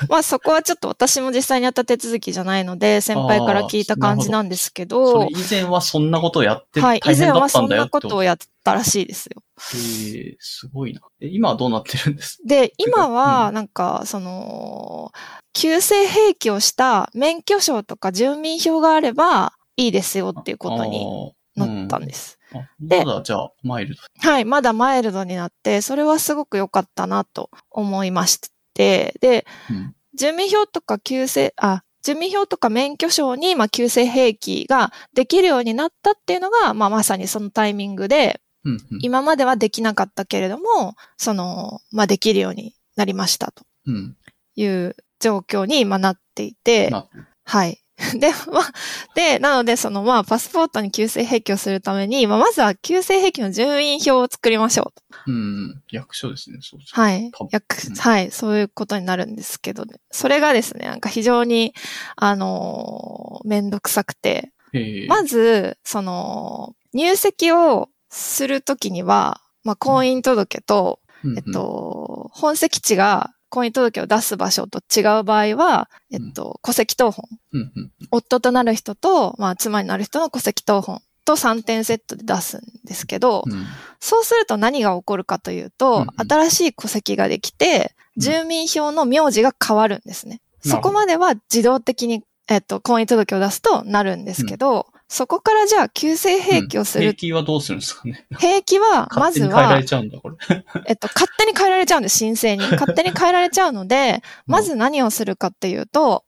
まあそこはちょっと私も実際にやった手続きじゃないので、先輩から聞いた感じなんですけそどれ、以前はそんなことをやってはい、以前はそんなことをやったらしいですよ。ええすごいな。え、今はどうなってるんです？で、今うは、んなんか、その、旧制兵器をした免許証とか住民票があればいいですよっていうことになったんです。まだじゃあ、マイルド。はい、まだマイルドになって、それはすごく良かったなと思いまして、で、うん。住民票とか旧制、あ、住民票とか免許証に、まあ、旧制兵器ができるようになったっていうのが、まあ、まさにそのタイミングで、うん、うん。今まではできなかったけれども、その、まあ、できるようになりましたとうん。いう状況に今なっていて、なはい。で、まあ、で、なので、その、まあ、パスポートに旧制兵器をするために、まあ、まずは旧制兵器の住民票を作りましょうと。うん。役所ですね、そうです。はい。役うんはい。そういうことになるんですけど、ね、それがですね、なんか非常に、あのーめんどくさくて、ええまず、その、入籍をするときには、まあ、婚姻届と、うんうんえっと、本籍地が婚姻届を出す場所と違う場合は、えっと、戸籍謄本。うんうん夫となる人と、まあ、妻になる人の戸籍謄本と3点セットで出すんですけど、うん。そうすると何が起こるかというと、うんうん。新しい戸籍ができて、うん。住民票の名字が変わるんですね。そこまでは自動的に、えっと、婚姻届を出すとなるんですけど、そこからじゃあ、旧制兵器をする、兵器はどうするんですかね。兵器は、まずはれ、ちゃうんだ、これ。えっと、勝手に変えられちゃうんです、申請に。勝手に変えられちゃうので、まず何をするかっていうと、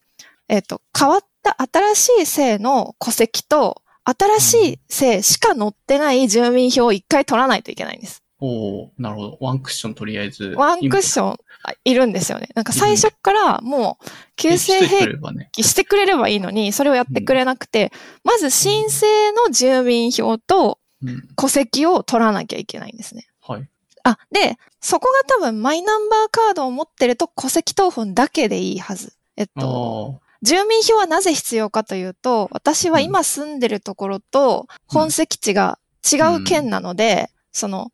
えっと、変わった新しい姓の戸籍と、新しい姓しか載ってない住民票を一回取らないといけないんです。おおなるほど。ワンクッションとりあえず。ワンクッションあいるんですよね。なんか最初からもう、旧制兵。器してくれればいいのに、それをやってくれなくて、まず申請の住民票とうん。戸籍を取らなきゃいけないんですね。はい。あ、で、そこが多分マイナンバーカードを持ってると戸籍謄本だけでいいはず。えっあと、あ。住民票はなぜ必要かというと、私は今住んでるところと本籍地が違う県なので、うん、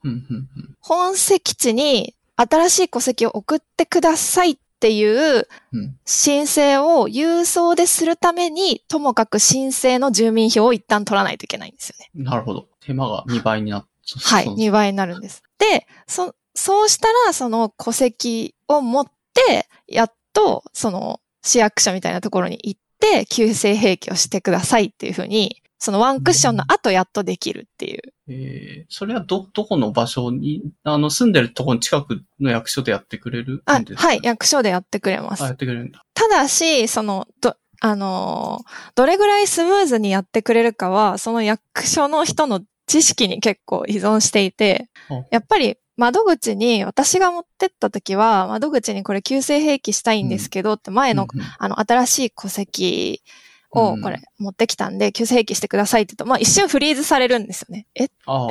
うん、うん。本籍地に新しい戸籍を送ってくださいっていううん。申請を郵送でするために、ともかく申請の住民票を一旦取らないといけないんですよね。なるほど。手間が2倍になっはい、そう2倍になるんです。で、そ、そうしたら、その戸籍を持って、やっと、その市役所みたいなところに行って、旧制兵器をしてくださいっていうふうに、そのワンクッションの後やっとできるっていう。えー、それはど、どこの場所に、あの、住んでるとこの近くの役所でやってくれるあん、ですか？はい、役所でやってくれまあ、やっす。てくれるんだ。ただし、その、ど、あのーどれぐらいスムーズにやってくれるかは、その役所の人の知識に結構依存していてあ、やっぱり窓口に、私が持ってった時は、窓口にこれ旧制兵器したいんですけどって前の、うんうんあの、新しい戸籍をうんこれ持ってきたんで、旧制兵器してくださいって言うと、まあ一瞬フリーズされるんですよね。えっ？ああ。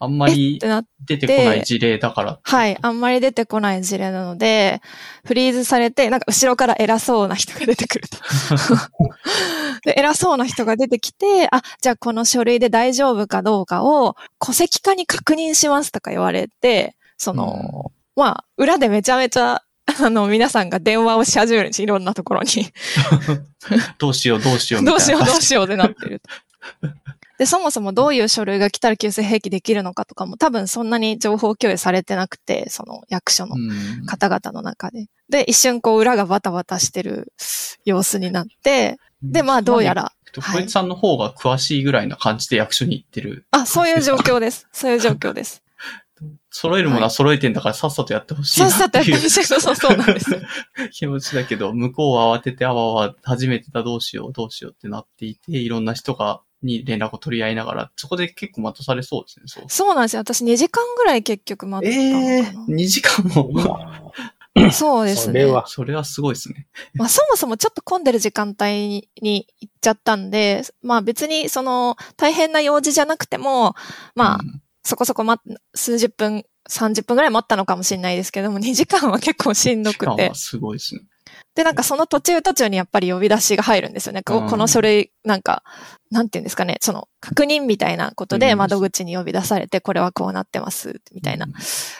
あんまり出てこない事例だから。はい。あんまり出てこない事例なので、フリーズされて、なんか後ろから偉そうな人が出てくると。で偉そうな人が出てきて、あ、じゃあこの書類で大丈夫かどうかを戸籍課に確認しますとか言われて、その、まあ、裏でめちゃめちゃ、あの、皆さんが電話をし始めるんです。いろんなところに。どうしよう、どうしよう。どうしようどうしようってなってると。で、そもそもどういう書類が来たら旧正兵器できるのかとかも多分そんなに情報共有されてなくて、その役所のうん。方々の中で。で、一瞬こう裏がバタバタしてる様子になって、で、まあどうやら、小池さんの方が詳しいぐらいな感じで役所に行ってる。あ、そういう状況です。そういう状況です。揃えるものは揃えてんだからさっさとやってほしいなさっさとやっていうほしい。そうそうそうなんです。気持ちだけど、向こうは慌ててあわわ初めてだどうしようどうしようってなっていて、いろんな人が、に連絡を取り合いながら、そこで結構待たされそうですね、そう。そうなんですよ。私2時間ぐらい結局待ったのかな。2時間も？そうですね。それは、それはすごいですね。まあそもそもちょっと混んでる時間帯に行っちゃったんで、まあ別にその大変な用事じゃなくても、まあうんそこそこ待っ数十分、30分ぐらい待ったのかもしれないですけども、2時間は結構しんどくて。すごいですね。で、なんかその途中途中にやっぱり呼び出しが入るんですよね。この書類、なんか、なんていうんですかね、その確認みたいなことでうん窓口に呼び出されて、これはこうなってます、みたいなうん、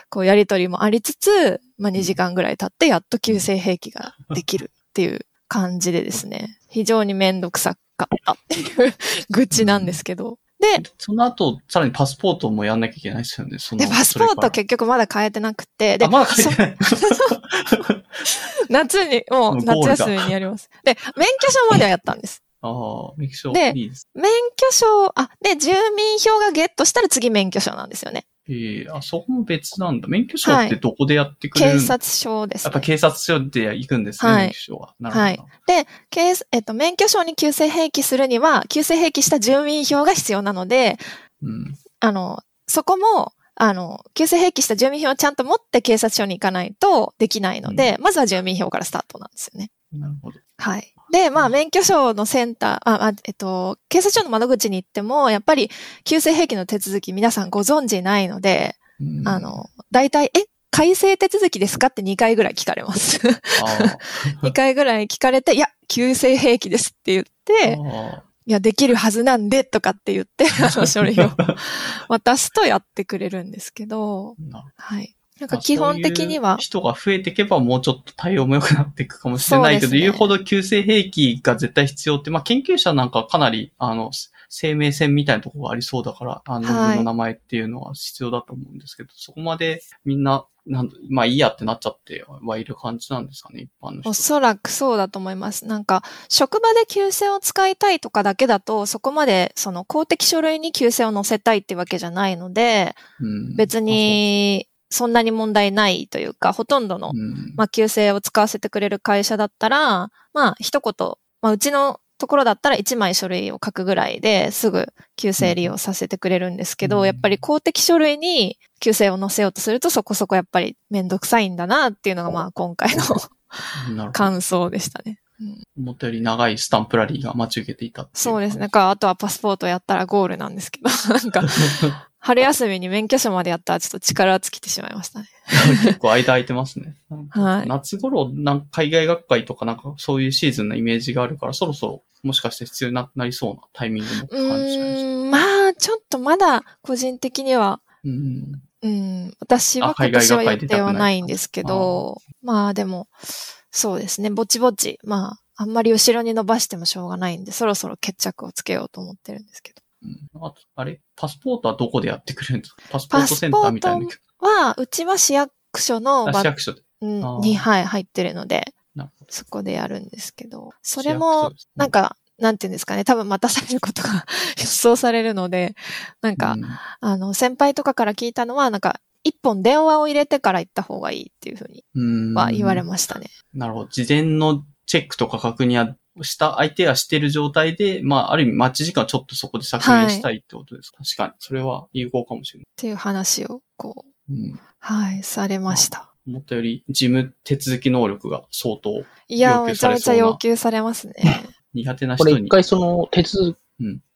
こうやりとりもありつつ、まあ2時間ぐらい経ってやっと旧正兵器ができるっていう感じでですね、非常にめんどくさかったっていう 愚痴なんですけど。で、その後、さらにパスポートもやんなきゃいけないですよね。そので、パスポート結局まだ変えてなくて、で、あ、まだ書いてない。夏に、もう夏休みにやります。で、免許証まではやったんです。ああ、免許証でいいです。免許証、あ、で、住民票がゲットしたら次免許証なんですよね。ええあ、そこも別なんだ。免許証ってどこでやってくれるん警察署です、ね。やっぱ警察署で行くんですね、はい免許証は。なるほど。はいで、警えっと、免許証に旧正併記するには、旧正併記した住民票が必要なので、うん。あの、そこも、あの、旧正併記した住民票をちゃんと持って警察署に行かないとできないので、まずは住民票からスタートなんですよね。なるほど。はい。で、まあ、免許証のセンター、あ、あえっと、警察署の窓口に行っても、やっぱり、旧正併記の手続き皆さんご存知ないので、うんあ、の、大体、え、改正手続きですか？って2回ぐらい聞かれます。あ2 回ぐらい聞かれて、いや、旧正兵器ですって言って、あいや、できるはずなんで、とかって言って、あの書類を 渡すとやってくれるんですけどはい。なんか基本的には。そういう、人が増えていけばもうちょっと対応も良くなっていくかもしれないけど、言うほど急性兵器が絶対必要って、まあ研究者なんかかなり、あの、生命線みたいなところがありそうだから、あの、はい。の名前っていうのは必要だと思うんですけど、そこまでみんな、なんまあいいやってなっちゃってはいる感じなんですかね、一般の人。おそらくそうだと思います。なんか、職場で旧姓を使いたいとかだけだと、そこまで、その公的書類に旧姓を載せたいってわけじゃないので、うん。別、に、そんなに問題ないというか、ほとんどのまあ、旧姓を使わせてくれる会社だったら、まあ、一言、まあ、うちのところだったら1枚書類を書くぐらいですぐ旧姓利用させてくれるんですけど、うんやっぱり公的書類に旧姓を載せようとするとそこそこやっぱりめんどくさいんだなっていうのがまあ今回の。感想でしたね。思ったより長いスタンプラリーが待ち受けていたっていそうですね。だからあとはパスポートやったらゴールなんですけど、なんか春休みに免許証までやったらちょっと力尽きてしまいましたね。結構間空いてますね。はい夏頃、なんか海外学会とかなんかそういうシーズンのイメージがあるから、そろそろもしかして必要にななりそうなタイミングもう感じました。まあ、ちょっとまだ個人的にはうん。うん、私は今年は予定はないんですけど、まあでも、そうですね、ぼちぼち、まあ、あんまり後ろに伸ばしてもしょうがないんで、そろそろ決着をつけようと思ってるんですけど。うん。あと、あれ？パスポートはどこでやってくれるんですか？パスポートセンターみたいな。は、うちは市役所のあば市役所で。うんに、はい、入ってるので。そこでやるんですけど、それもなんか、なんていうんですかね、多分待たされることが 予想されるので、なんか、うん。あの、先輩とかから聞いたのは、なんか、一本電話を入れてから行った方がいいっていうふうにうんは言われましたね。なるほど。事前のチェックとか確認はした、相手がしてる状態で、まあ、ある意味待ち時間をちょっとそこで削減したいってことですか、確かに。それは有効かもしれない。っていう話を、こう、うん。はい、されました。思ったより事務手続き能力が相当いや、要求めちゃめちゃされそうな要求されますね。苦手なこ人に。れ一回その手続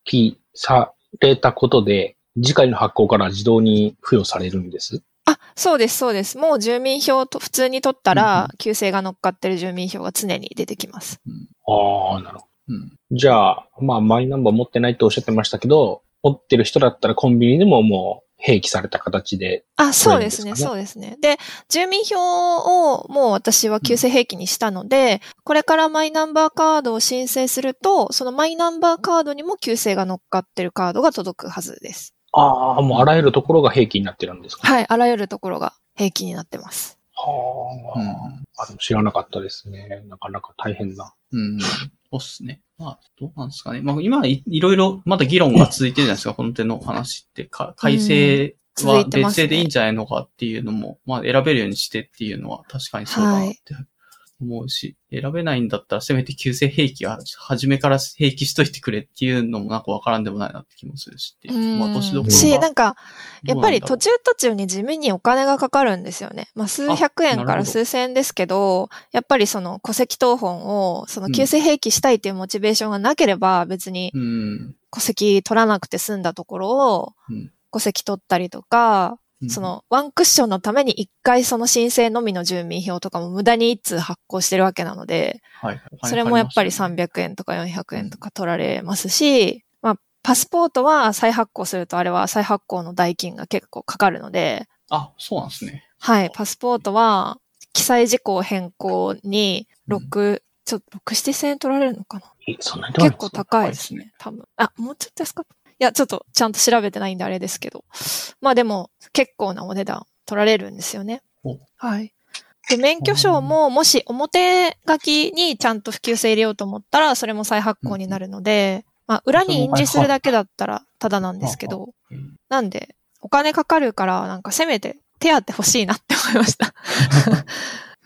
きされたことで、次回の発行から自動に付与されるんです？あ、そうです、そうです。もう住民票と普通に取ったうんうら、旧姓が乗っかってる住民票が常に出てきます。ああ、なるほうん。ど。じゃあ、まあ、マイナンバー持ってないとおっしゃってましたけど、持ってる人だったらコンビニでももう併記された形で。あ、そうですね、そうですね。で、住民票をもう私は旧姓兵器にしたので、これからマイナンバーカードを申請すると、そのマイナンバーカードにも旧姓が乗っかってるカードが届くはずです。ああ、もうあらゆるところが併記になってるんですか？はい、あらゆるところが兵器になってます。はあ、うんあでも知らなかったですね。なかなか大変な。うん。そうっすね。まあ、どうなんですかね。まあ、今い、いろいろ、まだ議論が続いてるじゃないですか、この手の話って。か 改正続いてますね別姓でいいんじゃないのかっていうのも、まあ選べるようにしてっていうのは確かにそうだなって思うし、選べないんだったらせめて旧姓兵器は初めから兵器しといてくれっていうのもなんかわからんでもないなって気もするしっていうう。まあ年どころがし、なんか、やっぱり途中途中に地味にお金がかかるんですよね。まあ、数百円から数千円ですけど、やっぱりその戸籍謄本を、その旧姓兵器したいっていうモチベーションがなければ、別に。戸籍取らなくて済んだところをうん、戸籍取ったりとか、うんそ、のワンクッションのために一回その申請のみの住民票とかも無駄に一通発行してるわけなので、はい。それもやっぱり3 300円とか400円とか取られますし、まあ、パスポートは再発行するとあれは再発行の代金が結構かかるので、あ、そうなんですね。はい、パスポートは記載事項変更にうん6、ちょっと6、7千円取られるのかな？結構高いですね、多分。あ、もうちょっと安かった。いや、ちょっとちゃんと調べてないんであれですけど。まあでも、結構なお値段取られるんですよねお。はい。で、免許証も、もし表書きにちゃんと普及性入れようと思ったら、それも再発行になるので、まあ、裏に印字するだけだったらただなんですけど、うんなんで、お金かかるから、なんかせめて手当欲しいなって思いました。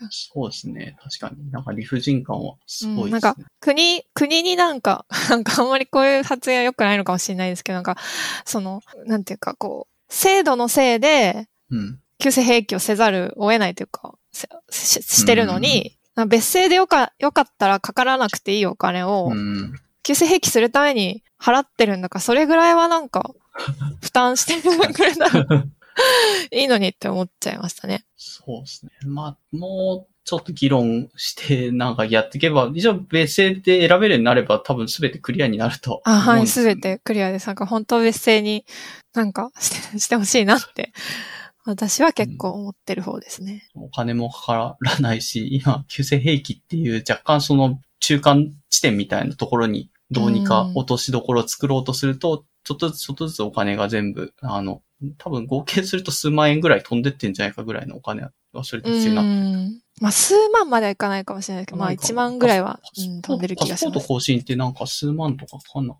そうですね。確かに。なんか理不尽感はすごいですね。うんなんか国、国になんか、なんかあんまりこういう発言は良くないのかもしれないですけど、なんか、その、なんていうか、こう、制度のせいで、うん。旧世兵器をせざるを得ないというか、せししてるのに、なんか別姓でよか、よかったらかからなくていいお金をう、ん。旧世兵器するために払ってるんだから、それぐらいはなんか、負担してくれたら いいのにって思っちゃいましたね。そうですね。まあ、もうちょっと議論して、なんかやっていけば、一応別姓で選べるようになれば多分全てクリアになるとあ、はい、思うんですよねすべてクリアです。なんか本当別姓になんかしてしてほしいなって、私は結構思ってる方ですね。お金もかからないし、今、旧世兵器っていう若干その中間地点みたいなところにどうにか落としどころを作ろうとすると、ちょっとずつちょっとずつお金が全部、あの、多分合計すると数万円ぐらい飛んでってんじゃないかぐらいのお金はそれでう必要になってん。まあ数万まではいかないかもしれないけど、まあないか1万ぐらいは、うん、飛んでる気がします。パスポート更新ってなんか数万とかかかんな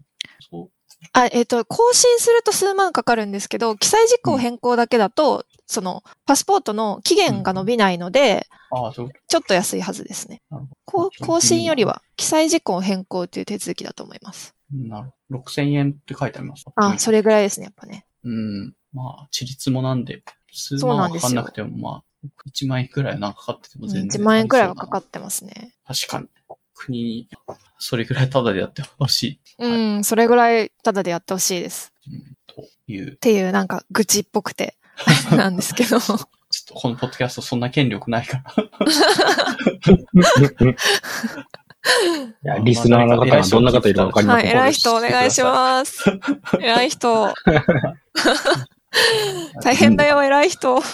そうあ、えっ、と、更新すると数万かかるんですけど、記載事項変更だけだと、その、パスポートの期限が伸びないので、ういうこちょっと安いはずですね。更新よりは、記載事項変更という手続きだと思います。となるほど。6000円って書いてあります。あ、それぐらいですね、やっぱね。うん。まあ、地立もなんで、数そうなんですよ万はかかんなくても、まあ、1万円くらいはなんかかかってても全然。1万円くらいはかかってますね。確かに。国に、それぐらいタダでやってほしい。うん、それぐらいタダでやってほしいです。うんというっ。ていうなんか愚痴っぽくて、なんですけど。ちょっとこのポッドキャストそんな権力ないから。いや、リスナーの方がどんな方いるかわかりまはい、せん。偉い人お願いします。偉い人。大変だよ、偉い人。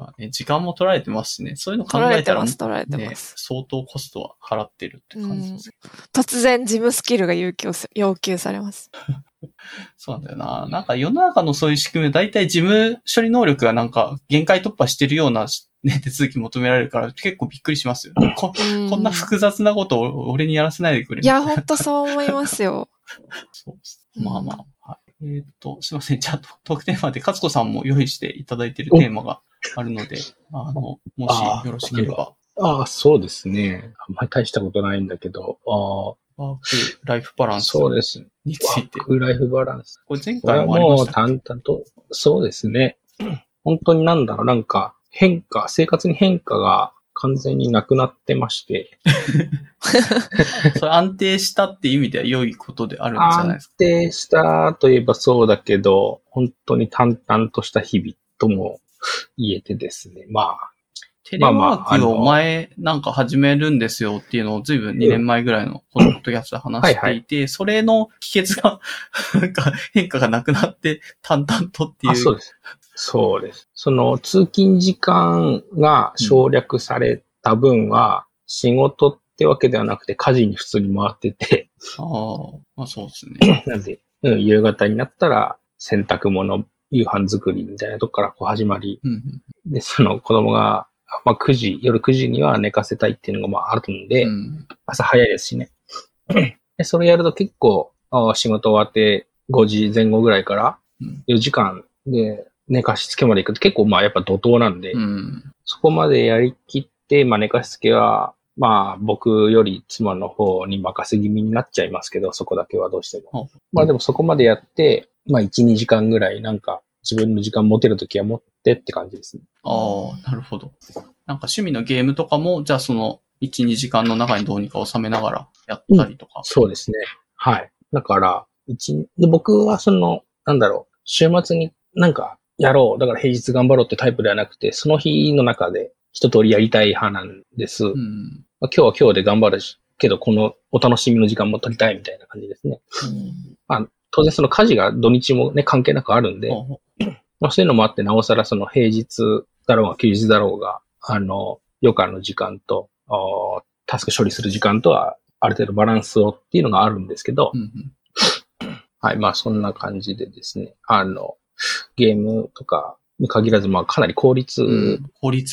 まあね、時間も取られてますしね。そういうの考えたら、取られてます、取られてねま、す。相当コストは払ってるって感じです。突然事務スキルが要求す要求されます。そうなんだよな。なんか世の中のそういう仕組み、大体事務処理能力がなんか限界突破してるような、ね、手続き求められるから結構びっくりしますよ。ここんな複雑なことを俺にやらせないでくれ。いや、ほんとそう思いますよ。そう。まあまあ。はい、えっ、と、すいません。ちゃんとトークテーマで、勝子さんも用意していただいているテーマがあるので、あの、もしよろしければ、ああ、そうですね。あんまり大したことないんだけど、あワークライフバラあ、ンスそうですね。について。ワークライフバランス。これ前回もありました淡々と、そうですね。本当になんだろう、なんか変化、生活に変化が完全になくなってまして、それ安定したって意味では良いことであるんじゃないで安すか。定したといえばそうだけど、本当に淡々とした日々とも言えてですね。まあ、テレワークを前なんか始めるんですよっていうのを随分2年前ぐらいのこのポッドキャストで話していて、それの秘訣が、なんか変化がなくなって淡々とっていう。あ、そうです。そうです。その通勤時間が省略された分は、仕事ってわけではなくて家事に普通に回ってて、ああ、まあそうですね。なんで、うん、夕方になったら洗濯物、夕飯作りみたいなとこからこう始まり、うんで、その子供が、まあ9時、夜9時には寝かせたいっていうのがまああるんで、うん。朝早いですしね。で、それやると結構、あ仕事終わって5時前後ぐらいから、うん4時間で寝かしつけまで行くと結構まあやっぱ怒涛なんで、うん。そこまでやりきって、まあ寝かしつけは、まあ僕より妻の方に任せ気味になっちゃいますけど、そこだけはどうしても。あまあでもそこまでやって、まあ1、2時間ぐらいなんか自分の時間持てるときは持ってって感じですね。ああ、なるほど。なんか趣味のゲームとかも、じゃあその1、2時間の中にどうにか収めながらやったりとか。そうですね。はい。だから、一で僕はその、なんだろう、週末になんかやろう。だから平日頑張ろうってタイプではなくて、その日の中で一通りやりたい派なんです。うん。まあ今日は今日で頑張るし、けどこのお楽しみの時間も取りたいみたいな感じですね。当然その家事が土日もね、関係なくあるんで、ほまあ、そういうのもあって、なおさらその平日だろうが休日だろうが、あの、余暇の時間と、タスク処理する時間とは、ある程度バランスをっていうのがあるんですけどう、うんはい、まあそんな感じでですね、あの、ゲームとかに限らず、まあかなり効率。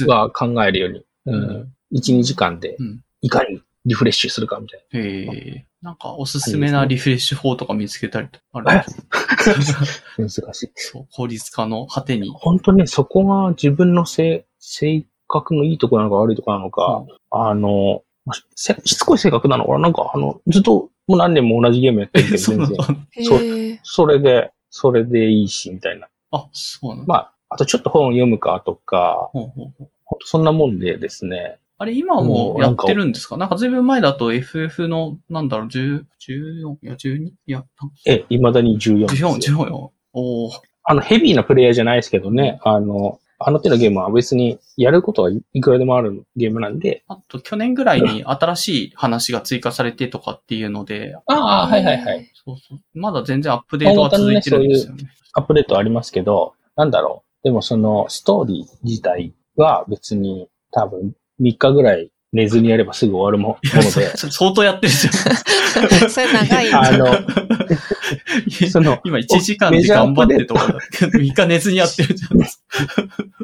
は考えるように、ううんん、1、2時間でうんいかにリフレッシュするかみたいへえ。なんかおすすめなリフレッシュ法とか見つけたりとかあるんですかな。難しい。そう、効率化の果てに。本当ね、そこが自分のせ性格のいいところなのか悪いところなのか、あの、まあせしつこい性格なのかななんか、あの、ずっともう何年も同じゲームやってるけど、全然。そ。それで、それでいいし、みたいな。あ、そうなの、まあ、あとちょっと本読むかとか、ほうほうほう本当そんなもんでですね。あれ、今はもうやってるんですか？なんかずいぶん前だと FF の、なんだろう、10、14? いや、12? いや、え、未だに14ですよ。14、14よ。おーあの、ヘビーなプレイヤーじゃないですけどね、あの、あの手のゲームは別にやることはいいくらでもあるゲームなんで。あと、去年ぐらいに新しい話が追加されてとかっていうので、ああ、はいはいはい。そうそう。まだ全然アップデートが続いてるんですよね。アップデートありますけど、なんだろう。でもそのストーリー自体は別に多分3日ぐらい寝ずにやればすぐ終わるもので。相当やってるじゃん。それ長い。あの、その、今1時間で頑張ってとかだって、3日寝ずにやってるじゃん。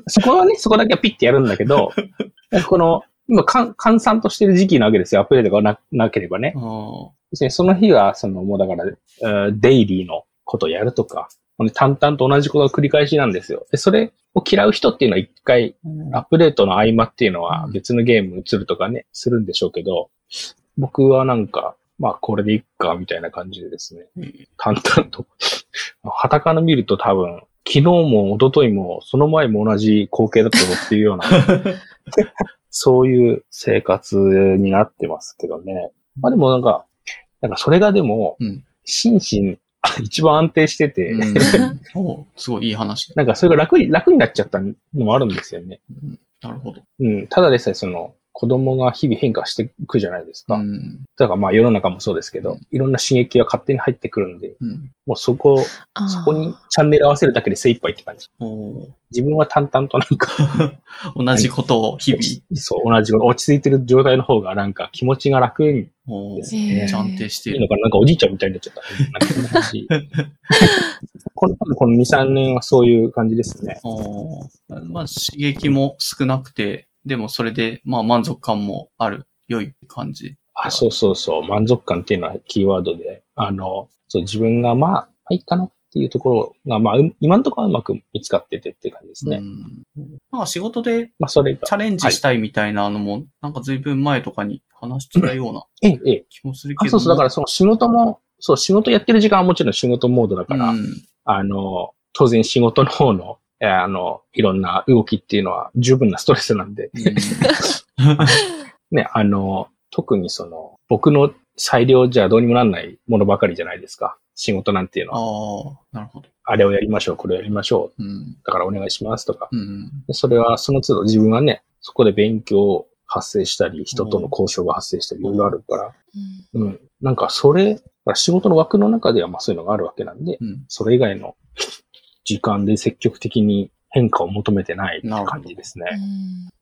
そこはね、そこだけはピッてやるんだけど、この、今、かん閑散としてる時期なわけですよ。アップデートがななければね。あー別にその日は、その、もうだから、えーデイリーのことをやるとか、淡々と同じことの繰り返しなんですよ。で、それを嫌う人っていうのは一回、アップデートの合間っていうのは別のゲーム移るとかね、するんでしょうけど、僕はなんか、まあこれでいっか、みたいな感じでですね、淡々と。旗から見ると多分、昨日も一昨日もその前も同じ光景だったぞっていうような、そういう生活になってますけどね。まあでもなんか、なんかそれがでもうん、心身、一番安定してて、うん おすごいいい話だ。なんかそれが楽に、楽になっちゃったのもあるんですよね。なるほど。うん。ただでさえその、子供が日々変化していくじゃないですか。うん。だからまあ世の中もそうですけど、いろんな刺激が勝手に入ってくるんで、うん。もうそこ、そこにチャンネル合わせるだけで精一杯って感じ。お自分は淡々となんか、同じことを日々。そう、同じ、落ち着いてる状態の方がなんか気持ちが楽にすねめっちゃ安定している。いいのかな？なんかおじいちゃんみたいになっちゃった。なんこの、この2、3年はそういう感じですね。おまあ、刺激も少なくて、でもそれで、まあ満足感もある、良い感じ。あ、そうそうそう。満足感っていうのはキーワードで、あの、そう、自分がまあ、まあいいかなっていうところが、まあ、う今のところはうまく見つかっててっていう感じですね。うん。なんか仕事でまあ、それが。チャレンジしたいみたいなのも、なんか随分前とかに話してたようなええ、ええ。気もするけあ、ど。そうそう。だからその仕事も、そう、仕事やってる時間はもちろん仕事モードだから、うん。あの、当然仕事の方の、えーあの、いろんな動きっていうのは十分なストレスなんで、ね、あの、特にその、僕の裁量じゃどうにもなんないものばかりじゃないですか。仕事なんていうのは。ああ、なるほど。あれをやりましょう、これをやりましょう。うん。だからお願いしますとか。うん。でそれはその都度自分はね、そこで勉強発生したり、人との交渉が発生したり、いろいろあるから、うんうん。なんかそれ、仕事の枠の中ではまあそういうのがあるわけなんで、うん。それ以外の時間で積極的に変化を求めてないって感じですね。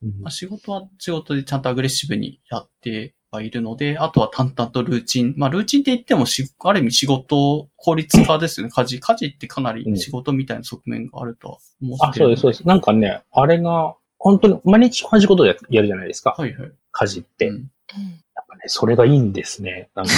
うんうんまあ、仕事は仕事でちゃんとアグレッシブにやってはいるので、あとは淡々とルーチン。まあ、ルーチンって言ってもし、ある意味仕事効率化ですよね。家事。家事ってかなり仕事みたいな側面があるとは思ってあ、そうです、そうです。なんかね、あれが、本当に毎日同じことやるじゃないですか。はいはい。家事って。うんやっぱね、それがいいんですね。なんか、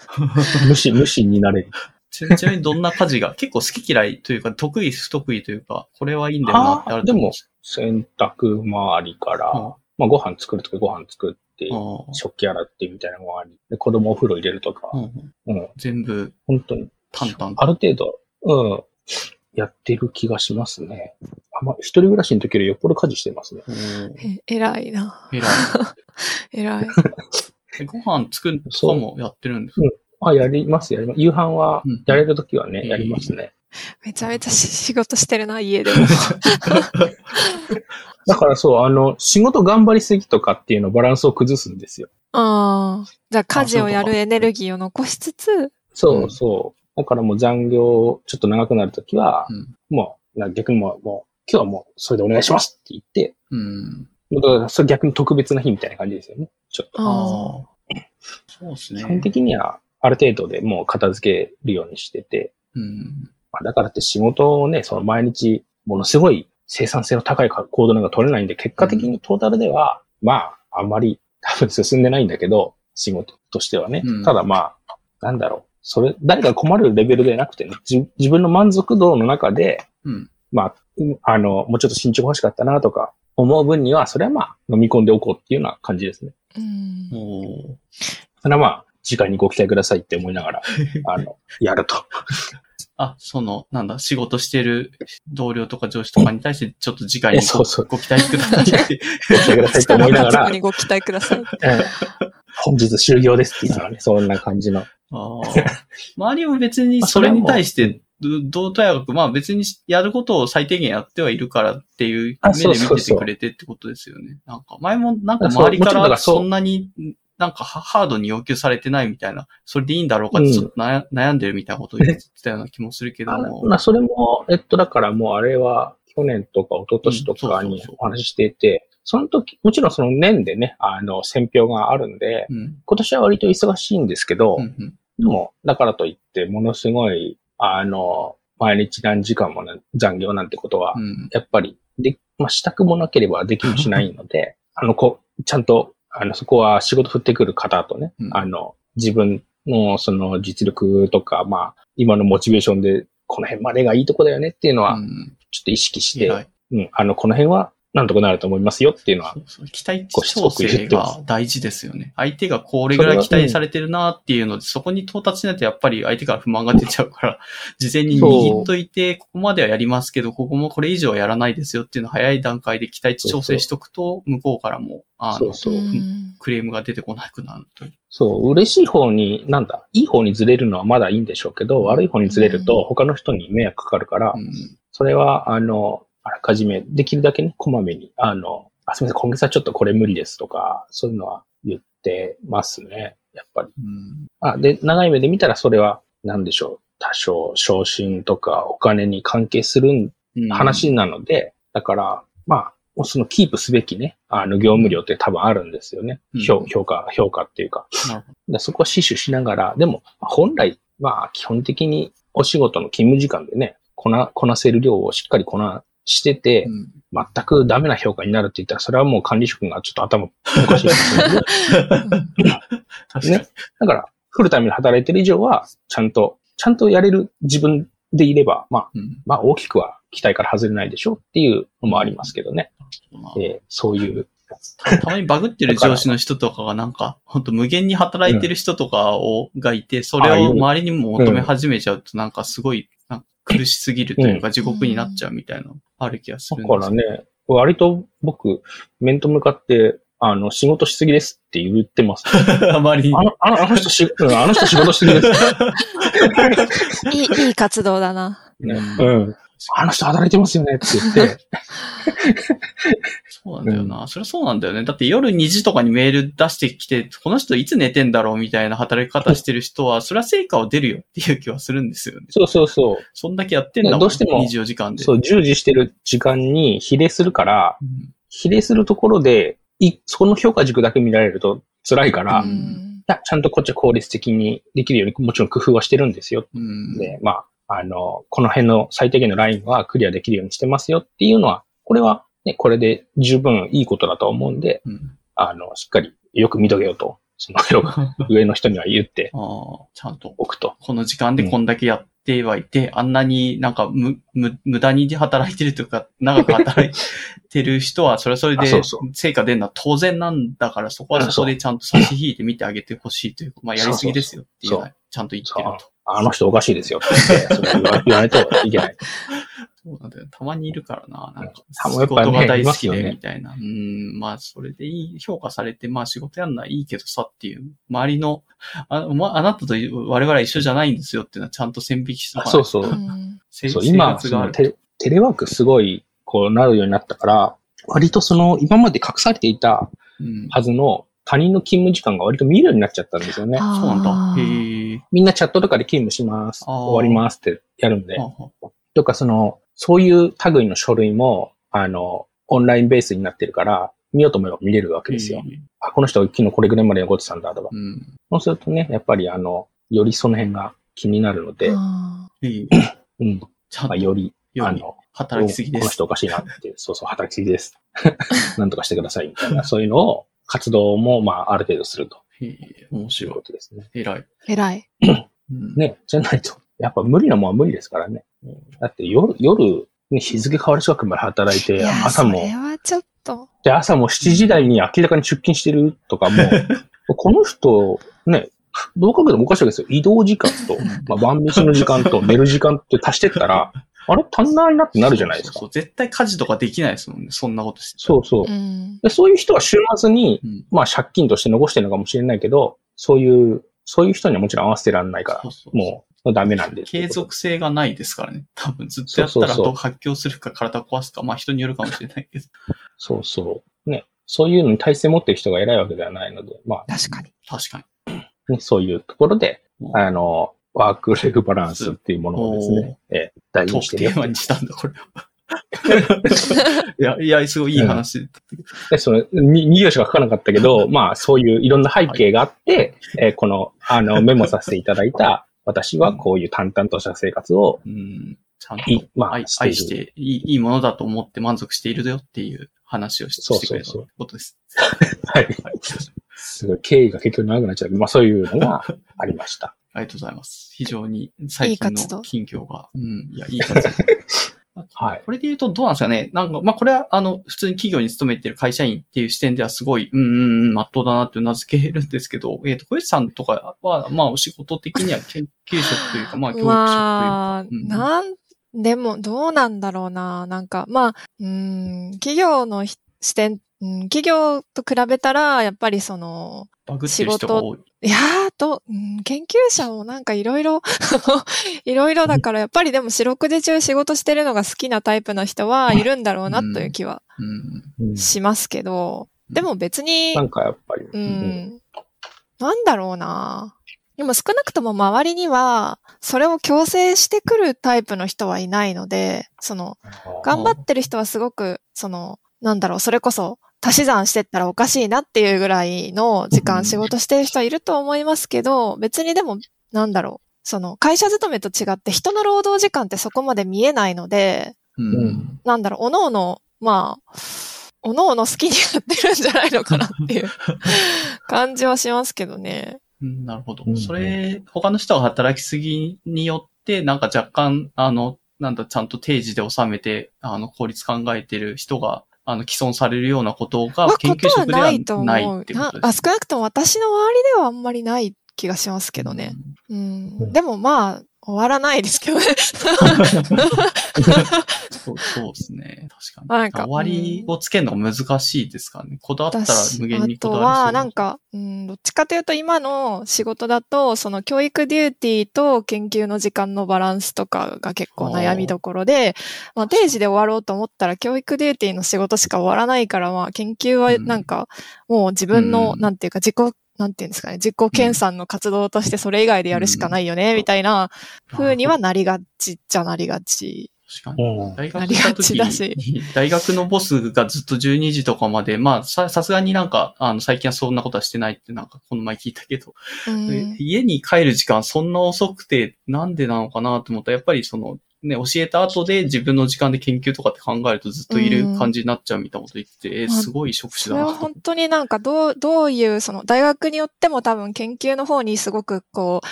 無視、無視になれる。ちちなみにどんな家事が、結構好き嫌いというか、得意不得意というか、これはいいんだよなってあるです洗濯周りから、うんまあご飯作るとかご飯作って、食器洗ってみたいなのもあり、で子供お風呂入れるとか、うんうんうん、全部本当に、淡々と。ある程度、うん、やってる気がしますね。あまあ、一人暮らしの時よりよっぽど家事してますね。え、偉いな。偉い。偉い。えご飯作るとかもやってるんですか？あ、やります、やります。夕飯はうん、やれる時はね、うんやりますね。めちゃめちゃし仕事してるな、家でも。だからそう、あの、仕事頑張りすぎとかっていうのバランスを崩すんですよ。ああ。じゃあ家事をやるエネルギーを残しつつ、そうそう。だからもう残業ちょっと長くなるときは、うんもう、な逆にもう、もう、今日はもう、それでお願いしますって言って、うん。だからそれ逆に特別な日みたいな感じですよね。ちょっと。あああ。そうですね。基本的には、ある程度でもう片付けるようにしてて、うん。まあ、だからって仕事をね、その毎日、ものすごい生産性の高い行動なんか取れないんで、結果的にトータルでは、まあ、あんまり多分進んでないんだけど、仕事としてはね。うんただまあ、なんだろう。それ、誰かが困るレベルでなくてね、じ自分の満足度の中で、うん。まあ、うんあの、もうちょっと進捗欲しかったなとか、思う分には、それはまあ、飲み込んでおこうっていうような感じですね。うん。それはまあ、次回にご期待くださいって思いながら、あの、やると。あ、その、なんだ、仕事してる同僚とか上司とかに対して、ちょっと次回にえそうそうごご期待くださいって。ご期待くださいって思いながら そこに、ご期待ください。ええ本日終了ですっていうのはね、そんな感じの。ああ。周りも別にそれに対して、どどうとやかく、まあ別にやることを最低限やってはいるからっていうあ目で見ててくれてってことですよね。なんか前もなんか周りからそんなになんかハハードに要求されてないみたいな、それでいいんだろうかってちょっと悩,、悩んでるみたいなことを言ってたような気もするけどあも。まあ、それも、えっと、だからもうあれは、去年とか一昨年とかにお話ししていて、その時、もちろんその年でね、あの、選票があるんで、うん。今年は割と忙しいんですけど、うんうんでも、だからといって、ものすごい、あの、毎日何時間もな残業なんてことは、うん。やっぱり、で、まあ、したくもなければできもしないので、あの、こう、ちゃんと、あの、そこは仕事振ってくる方とね、うん。あの、自分のその実力とか、まあ、今のモチベーションで、この辺までがいいとこだよねっていうのは、うん。ちょっと意識して、偉い。うん、あの、この辺はなんとかなると思いますよっていうのはそ、うそう。期待ごしつ調整が大事ですよね。相手がこれぐらい期待されてるなっていうので、そこに到達しないとやっぱり相手から不満が出ちゃうから、事前に握っといて、ここまではやりますけど、ここもこれ以上はやらないですよっていうのを早い段階で期待値調整しとくと、向こうからも、あの、そうそう。う、ん。クレームが出てこなくなるという。そう、嬉しい方に、なんだ、いい方にずれるのはまだいいんでしょうけど、悪い方にずれると他の人に迷惑かかるから、うん。それは、あの、あらかじめ、できるだけね、こまめに、あの、あ、すみません、今月はちょっとこれ無理ですとか、そういうのは言ってますね、やっぱり。うん。あ、で、長い目で見たらそれは、なんでしょう、多少、昇進とかお金に関係するんうん話なので、だから、まあ、そのキープすべきね、あの、業務量って多分あるんですよね。うん評評価、評価っていうか。なるほでそこは死守しながら、でも、本来、まあ、基本的にお仕事の勤務時間でね、こな、こなせる量をしっかりこなしてて全くダメな評価になるって言ったら、それはもう管理職がちょっと頭おかしいですよね。確かに。ねだから、フルタイムで働いてる以上は、ちゃんと、ちゃんとやれる自分でいれば、まあ、うん。まあ大きくは期待から外れないでしょうっていうのもありますけどね。まあえーそういう。たたまにバグってる上司の人とかがなんか、本当無限に働いてる人とかを、がいて、それを周りにも求め始めちゃうとなんかすごい、苦しすぎるというか地獄になっちゃうみたいな、ある気がするんですだからね、割と僕、面と向かって、あの、仕事しすぎですって言ってます。あまりにあ。の、あのあの人し、うんあの人仕事しすぎです。いい、いい活動だな。ねううん。あの人働いてますよねって言って、そうなんだよな。それはそうなんだよね。だって夜2時とかにメール出してきて、この人いつ寝てんだろうみたいな働き方してる人は、それは成果は出るよっていう気はするんですよね。そうそうそう。そんだけやってんだもん。どうしても24時間で。そう、従事してる時間に比例するから、うん比例するところで、い、その評価軸だけ見られると辛いから、いうんや、ちゃんとこっちは効率的にできるように、もちろん工夫はしてるんですよ。うん。で、まあ、あの、この辺の最低限のラインはクリアできるようにしてますよっていうのは、これはね、これで十分いいことだと思うんで、うん。あの、しっかりよく見とけよとその 上の人には言ってちゃんと、おくと。この時間でこんだけやってはいて、あんなになんかむ、む、無駄に働いてるというか、長く働いてる人は、それはそれで成果出るのは当然なんだから、そこはそこでちゃんと差し引いて見てあげてほしいというか、まあやりすぎですよっていうのはちゃんと言ってると。あの人おかしいですよって言って、それ言わ言わないといけない。そうなんだよ。たまにいるからな。なんか、たま仕事が大好きで、みたいな。うん、まあ、それでいい、評価されて、まあ仕事やんのはいいけどさっていう、周りの、あ、まあなたと我々は一緒じゃないんですよっていうのはちゃんと線引きしておかないとそうそうう。んせそう、生今、テレテレワークすごい、こうなるようになったから、割とその、今まで隠されていたうん。はずの他人の勤務時間が割と見えるようになっちゃったんですよね。あーそうなんだ。へえ。みんなチャットとかで勤務します。終わりますってやるんでとか、その、そういう類の書類も、あの、オンラインベースになってるから、見ようと思えば見れるわけですよ。あ、この人昨日これぐらいまで残ってたんだとか。うん。そうするとね、やっぱりあの、よりその辺が気になるので、うん。まあ、ちゃんと、より、よりあの、働きすぎです。この人おかしいなって、そうそう、働きすぎです。なんとかしてくださいみたいな、そういうのを、活動も、まあ、ある程度するとへえ、面白いこ。とですね。偉い。ー偉い。うん。ね、じゃないと、やっぱ無理なもんは無理ですからね。だって夜、夜、ね、日付変わる近くまで働いて、いや、朝もそ、れはちょっと。で、朝も7時台に明らかに出勤してるとかも、この人、ね、どうかけてもおかしいわけですよ。移動時間と、まあ、晩飯の時間と寝る時間って足してったら、あれ？足んないなってなるじゃないですか。そうそう絶対家事とかできないですもんね。そんなことして。そうそうう。ん。でそういう人は週末に、うん。まあ借金として残してるのかもしれないけど、そういう、そういう人にはもちろん合わせてらんないからそう、そうもうダメなんで。継続性がないですからね。多分ずっとやったらそうそうそうどう発狂するか体壊すか、まあ人によるかもしれないけど。そうそう。ね。そういうのに体制持ってる人が偉いわけではないので、まあ、確かに。確かに。ね、そういうところで、うんあの、ワークライフバランスっていうものをですね、えー大事にしてテーマにしたんだ、これは。いや、いや、すごいいい話だったけど。で、その、に、2行しか書かなかったけど、まあ、そういういろんな背景があって、えーこの、あの、メモさせていただいた、私はこういう淡々とした生活を、うん。ちゃんといまあ愛していいい、いいものだと思って満足しているよっていう話をしてくれうそうことです。はい。はい。すごい、経緯が結局長くなっちゃうまあ、そういうのがありました。ありがとうございます。非常に最近いい活動の近況が。うん。いや、いい活動。はい。これで言うとどうなんですかね？なんか、まあ、これは、あの、普通に企業に勤めてる会社員っていう視点ではすごい、うんうんうん、まっとうだなってうなずけるんですけど、えっ、と、小石さんとかは、まあ、お仕事的には研究職というか、まあ、教育職というか。まあ、うんなん、でも、どうなんだろうな。なんか、まあ、うん、企業のひ視点、うん、企業と比べたら、やっぱりその、バグってる人が多い。いやーと、うん、研究者もなんかいろいろ、いろいろだから、やっぱりでも四六時中仕事してるのが好きなタイプの人はいるんだろうなという気はうん。うんしますけど、でも別にな、んかやっぱり、うん、なんだろうな。でも少なくとも周りには、それを強制してくるタイプの人はいないので、その、頑張ってる人はすごく、その、なんだろう、それこそ、足し算してったらおかしいなっていうぐらいの時うん間仕事してる人はいると思いますけど、別にでも、なんだろう、その、会社勤めと違って人の労働時間ってそこまで見えないので、うん。うんなんだろう、おのおの、まあ、おのおの好きにやってるんじゃないのかなっていう 感じはしますけどね。うんなるほどう。んそれ、他の人が働きすぎによって、なんか若干、あの、なんだ、ちゃんと定時で収めて、あの、効率考えてる人が、あの、既存されるようなことがは、研究職ではないと思う。ないってことです少なくとも私の周りではあんまりない気がしますけどね。。うん。うんでもまあ、終わらないですけどね。そうそうですね。確かに。か終わりをつけるのが難しいですからね。こだわったら私無限にあとこだわりそうは、なんか、うん、どっちかというと今の仕事だと、その教育デューティーと研究の時間のバランスとかが結構悩みどころで、まあ定時で終わろうと思ったら教育デューティーの仕事しか終わらないから、まあ研究はなんか、もう自分の、うんなんていうか自己、なんていうんですかね、自己研鑽の活動としてそれ以外でやるしかないよね、みたいな風にはなりがちっちゃなりがち。確かに。うん。大学だに、大学のボスがずっと12時とかまで、まあ、さ、さすがになんか、あの、最近はそんなことはしてないってなんか、この前聞いたけど、うん家に帰る時間そんな遅くて、なんでなのかなと思ったら、やっぱりその、ね、教えた後で自分の時間で研究とかって考えるとずっといる感じになっちゃうみたいなこと言ってて、えーまあすごい職種それはだな。と。本当になんかどう、どういう、その大学によっても多分研究の方にすごくこ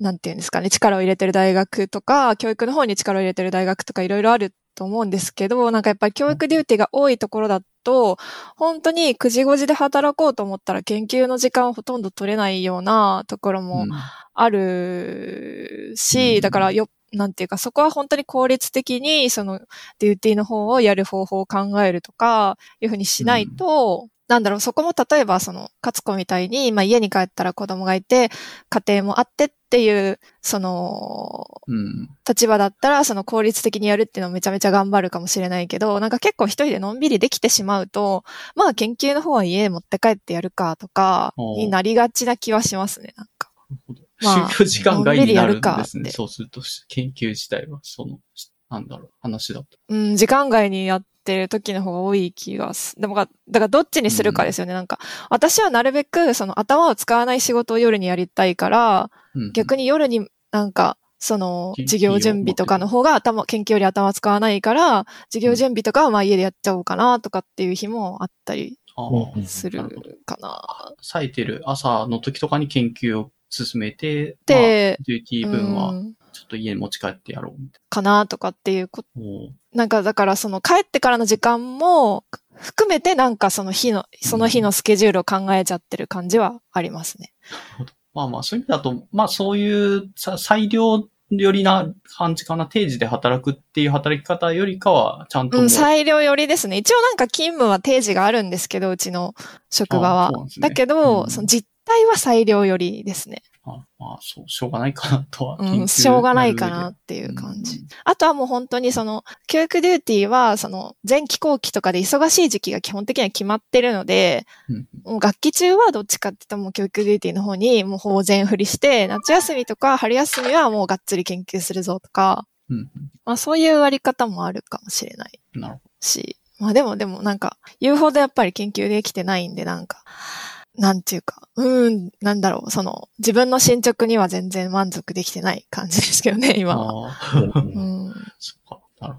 う、なんていうんですかね、力を入れてる大学とか、教育の方に力を入れてる大学とかいろいろあると思うんですけど、なんかやっぱり教育 duty が多いところだと、本当に9時5時で働こうと思ったら研究の時間をほとんど取れないようなところもうん。あるし、うんだからよ、なんていうか、そこは本当に効率的に、その、 duty の方をやる方法を考えるとか、いうふうにしないと、なんだろう、そこも例えば、その、勝子みたいに、まあ家に帰ったら子供がいて、家庭もあってっていう、その、うん。立場だったら、その効率的にやるっていうのをめちゃめちゃ頑張るかもしれないけど、なんか結構一人でのんびりできてしまうと、まあ研究の方は家へ持って帰ってやるかとか、になりがちな気はしますね、なんか。まあ就業時間外になるんですね。そうすると、研究自体は、その、なんだろう、話だと。うん、時間外にやってる時の方が多い気がす。でもが、だからどっちにするかですよね。なんか、私はなるべく、その頭を使わない仕事を夜にやりたいから、うん、逆に夜になんか、その、授業準備とかの方が頭、研究より頭使わないから、授業準備とかはまあ家でやっちゃおうかなとかっていう日もあったりするかな。咲いてる朝の時とかに研究を進めて、でまあ、分はうんちょっと家に持ち帰ってやろうみたいかなとかっていうこな。おーなんかだからその帰ってからの時間も含めてなんかその日の、その日のスケジュールを考えちゃってる感じはありますね。まあまあ、そういう意味だと、まあそういうさ裁量よりな感じかな。定時で働くっていう働き方よりかは、ちゃんともう。うん、裁量寄りですね。一応なんか勤務は定時があるんですけど、うちの職場は。ねだけど、うんその実態は裁量寄りですね。あまあ、そう、しょうがないかなとは。うん、しょうがないかなっていう感じ。うんあとはもう本当にその、教育デューティーは、その、前期後期とかで忙しい時期が基本的には決まってるので、うんもう学期中はどっちかって言ったらもう教育デューティーの方にもうほぼ全振りして、夏休みとか春休みはもうがっつり研究するぞとか、うん。まあそういう割り方もあるかもしれないなるほし、まあでもでもなんか、言うほどやっぱり研究できてないんでなんか、なんていうか、うーん、なんだろう、その、自分の進捗には全然満足できてない感じですけどね、ど。今は。ああ、うん。そっか。なる。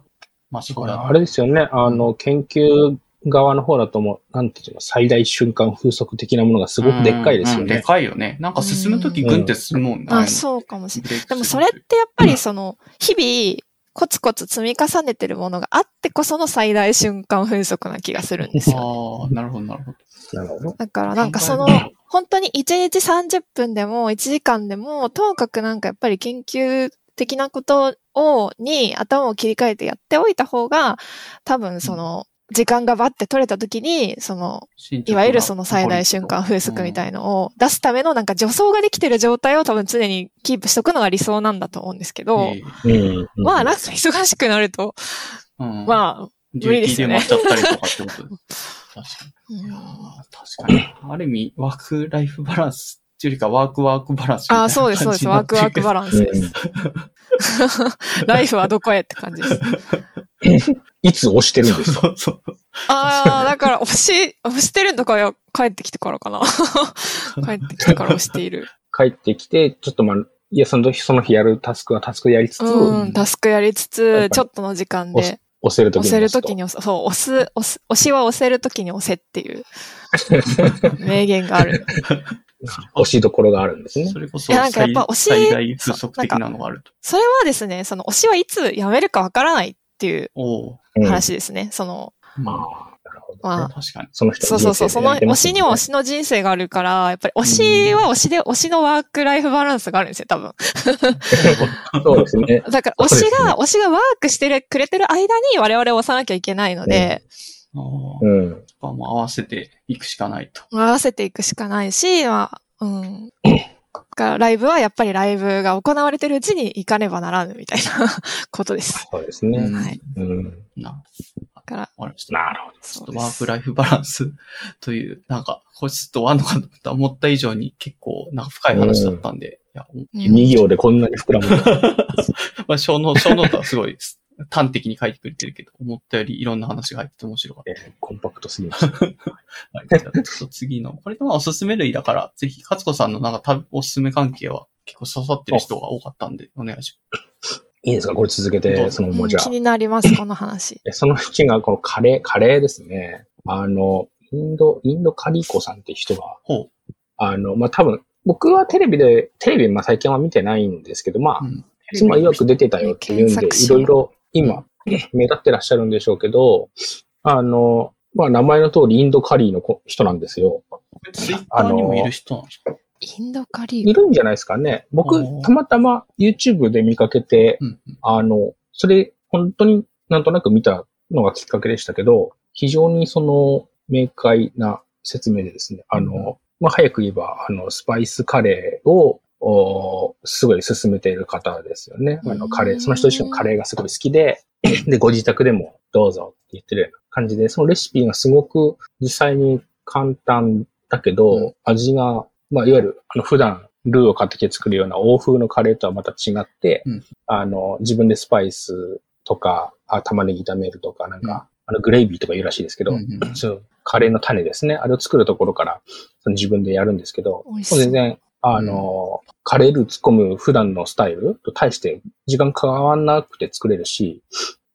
まあ、そだこあれですよね。あの、研究側の方だともう、なんていうの、最大瞬間風速的なものがすごくでっかいですようんうんでね。かいよね。なんか進むときグンって進むもんね。あ、そうかもしれない。うでもそれってやっぱりその、日々、コツコツ積み重ねてるものがあってこその最大瞬間風速な気がするんですよ。ああ、なるほど、なるほど。なるほど。だからなんかその本当に1日30分でも1時間でも、ともかくなんかやっぱり研究的なことを、に頭を切り替えてやっておいた方が、多分その、時間がバッて取れた時に、その、いわゆるその最大瞬間風速みたいのを出すためのなんか助走ができてる状態を多分常にキープしとくのが理想なんだと思うんですけど、えうん。まあなんか忙しくなると、えうんまあ、デューティーで待っちゃったりとかってことで。確かに。うんいやー確かに。ある意味、ワークライフバランスっていうよりか、ワークワークバランスああ、そうです、そうです。ワークワークバランスです。ライフはどこへって感じです。いつ押してるんですか？そうそう。ああ、だから押し、押してるのかよ、帰ってきてからかな。帰ってきてから押している。帰ってきて、ちょっとまあ、いや、その時、その日やるタスクはタスクやりつつ、うん、タスクやりつつ、ちょっとの時間で、押せる時に押せるとときに押す、そう、押す、押す、押しは押せるときに押せっていう名言がある。押しどころがあるんですねそ。れこそなんかやっぱ推し最大風速的なのがあると。それはですね、その押しはいつやめるかわからないっていう話ですね。その、まああ、なるほど、ね。まあ、確かに。その人そうそうそう、その推しには推ししの人生があるから、やっぱり推しは推しで推しのワークライフバランスがあるんですよ、多分。そうですね。だから推しそうですねが、推しがワークしてるくれてる間に我々を押さなきゃいけないので、ああうん。まあもう合わせていくしかないと。合わせていくしかないし、まあ、うん。だからライブはやっぱりライブが行われてるうちに行かねばならぬみたいな ことです。そうですね。はい。うん。だな、から、わかりました。なるほど。ちょっとワークライフバランスという、なんか、これちょっと終わんのかと思った以上に結構、なんか深い話だったんで、いや、うん2行でこんなに膨らむ。まあ、小ノ小ノートはすごい端的に書いてくれてるけど、思ったよりいろんな話が入ってて面白かっえーコンパクトすぎました。た。はい。じゃあちょっと次の、これとまあおすすめ類だから、ぜひ、勝子さんのなんかたおすすめ関係は結構刺さってる人が多かったんで、お願いしいいですかこれ続けて、そのもうじゃあ気。になります、この話。えそのうちがこのカレー、カレーですね。あの、インド、インドカリーコさんって人が、ほう。あの、まあ、多分、僕はテレビで、テレビ、まあ、最近は見てないんですけど、まあ、うん妻曰く出てたよっていうんで、いろいろ今、目立ってらっしゃるんでしょうけど、あの、まあ、名前の通りインドカリーの子人なんですよ。ツイッターにもいる人なんですか？インドカリーいるんじゃないですかね。僕たまたま YouTube で見かけて、うんうん。あの、それ、本当になんとなく見たのがきっかけでしたけど、非常にその、明快な説明でですね、あの、まあ、早く言えば、あの、スパイスカレーを、おすごい進めている方ですよね。あの、カレー、その人自身のカレーがすごい好きで、で、ご自宅でもどうぞって言ってるような感じで、そのレシピがすごく実際に簡単だけど、うん。味が、まあ、いわゆる、あの、普段、ルーを買ってきて作るような欧風のカレーとはまた違って、うん。あの、自分でスパイスとか、あ玉ねぎ炒めるとか、なんか、あの、グレイビーとか言うらしいですけど、うんうんそう、カレーの種ですね。あれを作るところから、その自分でやるんですけど全然、あの、カレールー突っ込む普段のスタイル？と対して時間変わんなくて作れるし、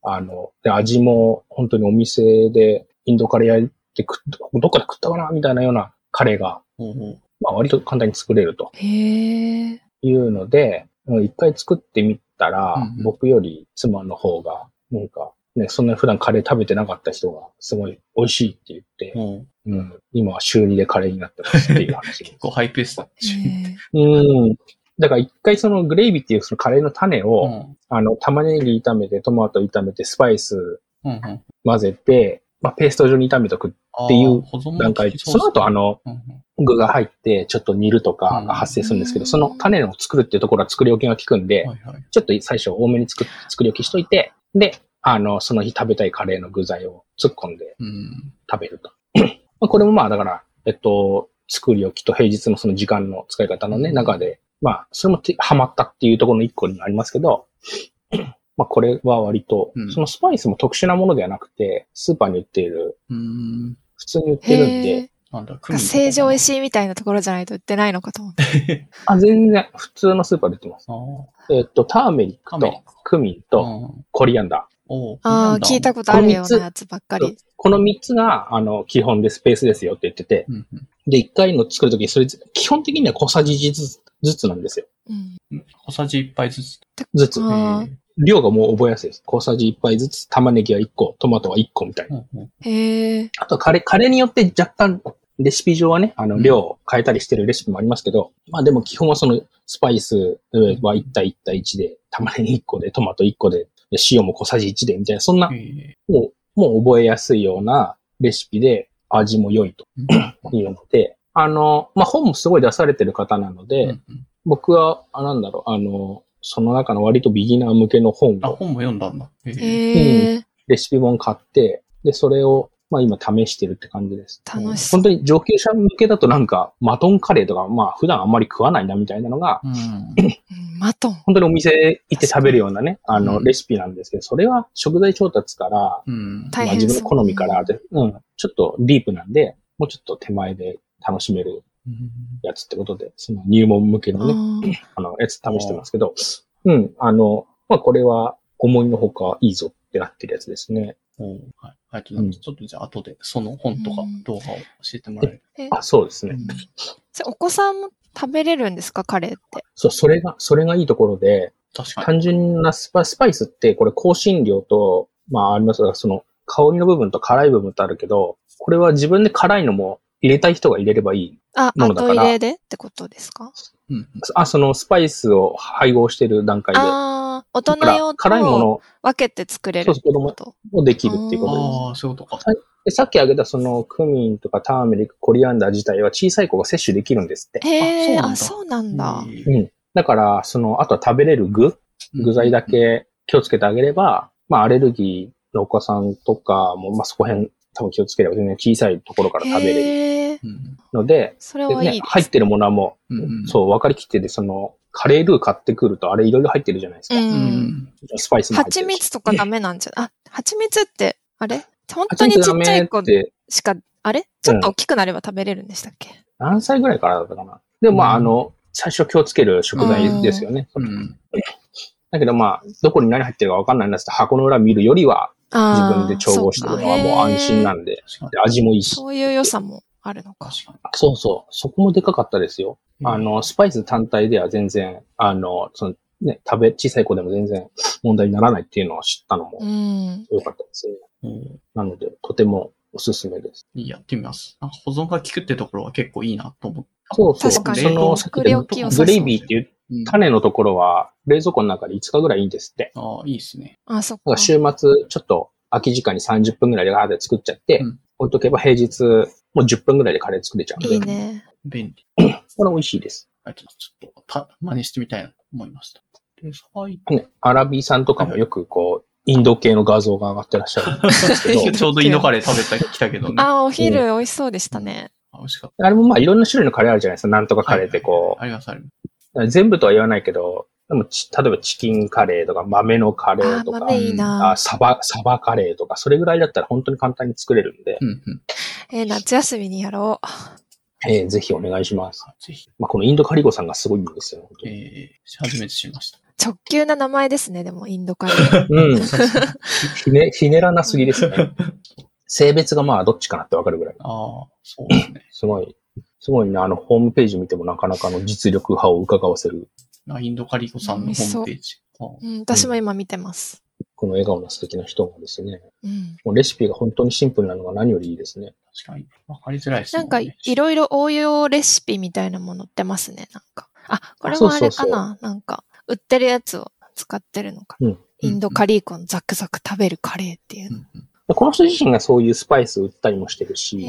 あの、で、味も本当にお店でインドカレー焼いて食っどっかで食ったかなみたいなようなカレーが、ほうほうまあ割と簡単に作れるとへえ。いうので、うん一回作ってみたら、うんうん。僕より妻の方が、なんか、ね、そんな普段カレー食べてなかった人が、すごい美味しいって言って、ほううん、今は週2でカレーになってますっていう話。結構ハイペースだ。へうん。だから一回そのグレイビーっていうそのカレーの種うを、ん。あの、玉ねぎ炒めて、トマト炒めて、スパイスうんうん。混ぜて、まあ、ペースト状に炒めとくっていう段階効きその後あ、の、うんうん具が入って、ちょっと煮るとかが発生するんですけど、うんその種を作るっていうところは作り置きが効くんで、はいはい。ちょっと最初多めに作っ作り置きしといて、で、あの、その日食べたいカレーの具材を突っ込んでうん。食べると。まあこれもまあだから、えっと、作り置きと平日のその時間の使い方のね、中で、まあ、それもてハマったっていうところの一個になりますけど、まあこれは割とう、んそのスパイスも特殊なものではなくて、スーパーに売っている、うん。普通に売っえ。てるんへでえ。、なんだ、クミンとか成城石井みたいなところじゃないと売ってないのかと思って。あ、全然普通のスーパーで売ってます。あーえっと、ターメリックとククミンとうんコリアンダああ、聞いたことあるようなやつばっかー。り。この3つが、あの、基本でスペースですよって言ってて、うんうんで、1回の作るとき、それ、基本的には小さじ1ずつずつなんですよ。うん。小さじ1杯ずつ。ずつ。量がもう覚えやすいです。小さじ1杯ずつ、玉ねぎは1個、トマトは1個みたいな。うんうんへえ。あと、カレー、カレーによって若干、レシピ上はね、あの、うん量を変えたりしてるレシピもありますけど、まあでも基本はその、スパイスは1対1対1で、玉ねぎ1個で、トマト1個で、で塩も小さじ1で、みたいな、そんな、えもう、もう覚えやすいようなレシピで、味も良いとーいうので、あの、まあ本もすごい出されてる方なので、うんうん。僕は、あ、なんだろう、あの、その中の割とビギナー向けの本あ、を、本も読んだんだ。えー。へえ。レシピ本買って、で、それを、まあ今試してるって感じです。楽しそう。本当に上級者向けだとなんか、マトンカレーとか、まあ普段あんまり食わないなみたいなのが、マトン。本当にお店行って食べるようなね、あの、うんレシピなんですけど、それは食材調達から、うん。まあ自分の好みからで、うん、ちょっとディープなんで、もうちょっと手前で楽しめるうんやつってことで、その入門向けのね、ああの、やつ試してますけど、うん、あの、まあ、これは思いのほかいいぞってなってるやつですね。おうはい。ありがとうございます。ちょっとじゃあ後でその本とかうん動画を教えてもらえる？ーえあ、そうですね。お子さんも食べれるんですかカレーって？そう、それが、それがいいところで、確かに。単純なスパスパイスって、これ香辛料と、まあありますが、その香りの部分と辛い部分とあるけど、これは自分で辛いのも入れたい人が入れればいい。あ、ものだから後入れでってことですか？うんうんあ、そのスパイスを配合してる段階で。ああ、大人用辛いもとの分けて作れるそう子供と。もできるっていうことです。ああ、そういうことか。でさっき挙げたそのクミンとかターメリック、コリアンダー自体は小さい子が摂取できるんですって。へえ、ああ、そうなんだ。えーうん。だから、その、あとは食べれる具、具材だ。け気をつけてあげれば、まあ、アレルギーのお子さんとかも、まあ、そこ辺多分気をつければ全然小さいところから食べれるので、それではいいです。ね入ってるものはもう、うんうんそう、分かりきってて、その、カレールー買ってくると、あれいろいろ入ってるじゃないですか。う。うんん。スパイスも入って蜂。蜜とかダメなんじゃ、あ、蜂蜜って、あれ？本当にちっちゃい子しか、あれ？ちょっと大きくなれば食べれるんでしたっけ、何歳ぐらいからだったかな？でも、まあ、うんあの、最初気をつける食材ですよね。うん。だけどまあ、どこに何入ってるかわかんないんだって箱の裏見るよりは、自分で調合してるのはもう安心なん。で味もいいし。そういう良さもあるのか。確かに。そうそう。そこもでかかったですよ。あの、スパイス単体では全然、あの、その、ね、食べ、小さい子でも全然問題にならないっていうのを知ったのもうん。良かったですね。うんなので、とてもおすすめです。いいやってみます。なんか保存が効くってところは結構いいなと思った。そうそう。確かにその、さっきグレイビーっていううん種のところは、冷蔵庫の中で5日ぐらいいいんですって。ああ、いいですね。あ、そっか。週末、ちょっと空き時間に30分ぐらいでガーって作っちゃって、うん置いとけば平日、もう10分ぐらいでカレー作れちゃうんで。いいね。便利。これ美味しいです。あ。ちょっとた、真似してみたいなと思いました。で、最ね、アラビーさんとかもよくこう、インド系の画像が上がってらっしゃるんですけど、ちょうどインドカレー食べた、来たけどね。あ、お昼美味しそうでしたね。あ美味しかった。あれもまあいろんな種類のカレーあるじゃないですか。なんとかカレーってこあります、あります。う、全部とは言わないけど、でもち例えばチキンカレーとか豆のカレーとあ、か、豆いいなあ。サバ、サバカレーとか、それぐらいだったら本当に簡単に作れるんで、うん、うん。えー夏休みにやろう。えーぜひお願いします。あぜひ、まあ、このインドカリゴさんがすごいんですよ。本当にえー、初めて知りました。直球な名前ですね、でも、インドカレー。うん。ひね、ひねらなすぎですね。性別がまあどっちかなってわかるぐらい。ああ、そうですね。すごい、すごいね、あの、ホームページ見てもなかなかの実力派を伺わせる、あインドカリコさんのホームページ。あうん、私も今見てます。この笑顔の素敵な人がですね、うん。もうレシピが本当にシンプルなのが何よりいいですね。確かに。わかりづらいですなんか、いろいろ応用レシピみたいなものってますね、なんか。あ、これもあれかななんか、売ってるやつを使ってるのかな。うんインドカリーコのザクザク食べるカレーっていうの。うんうんこの人自身がそういうスパイス売ったりもしてるし、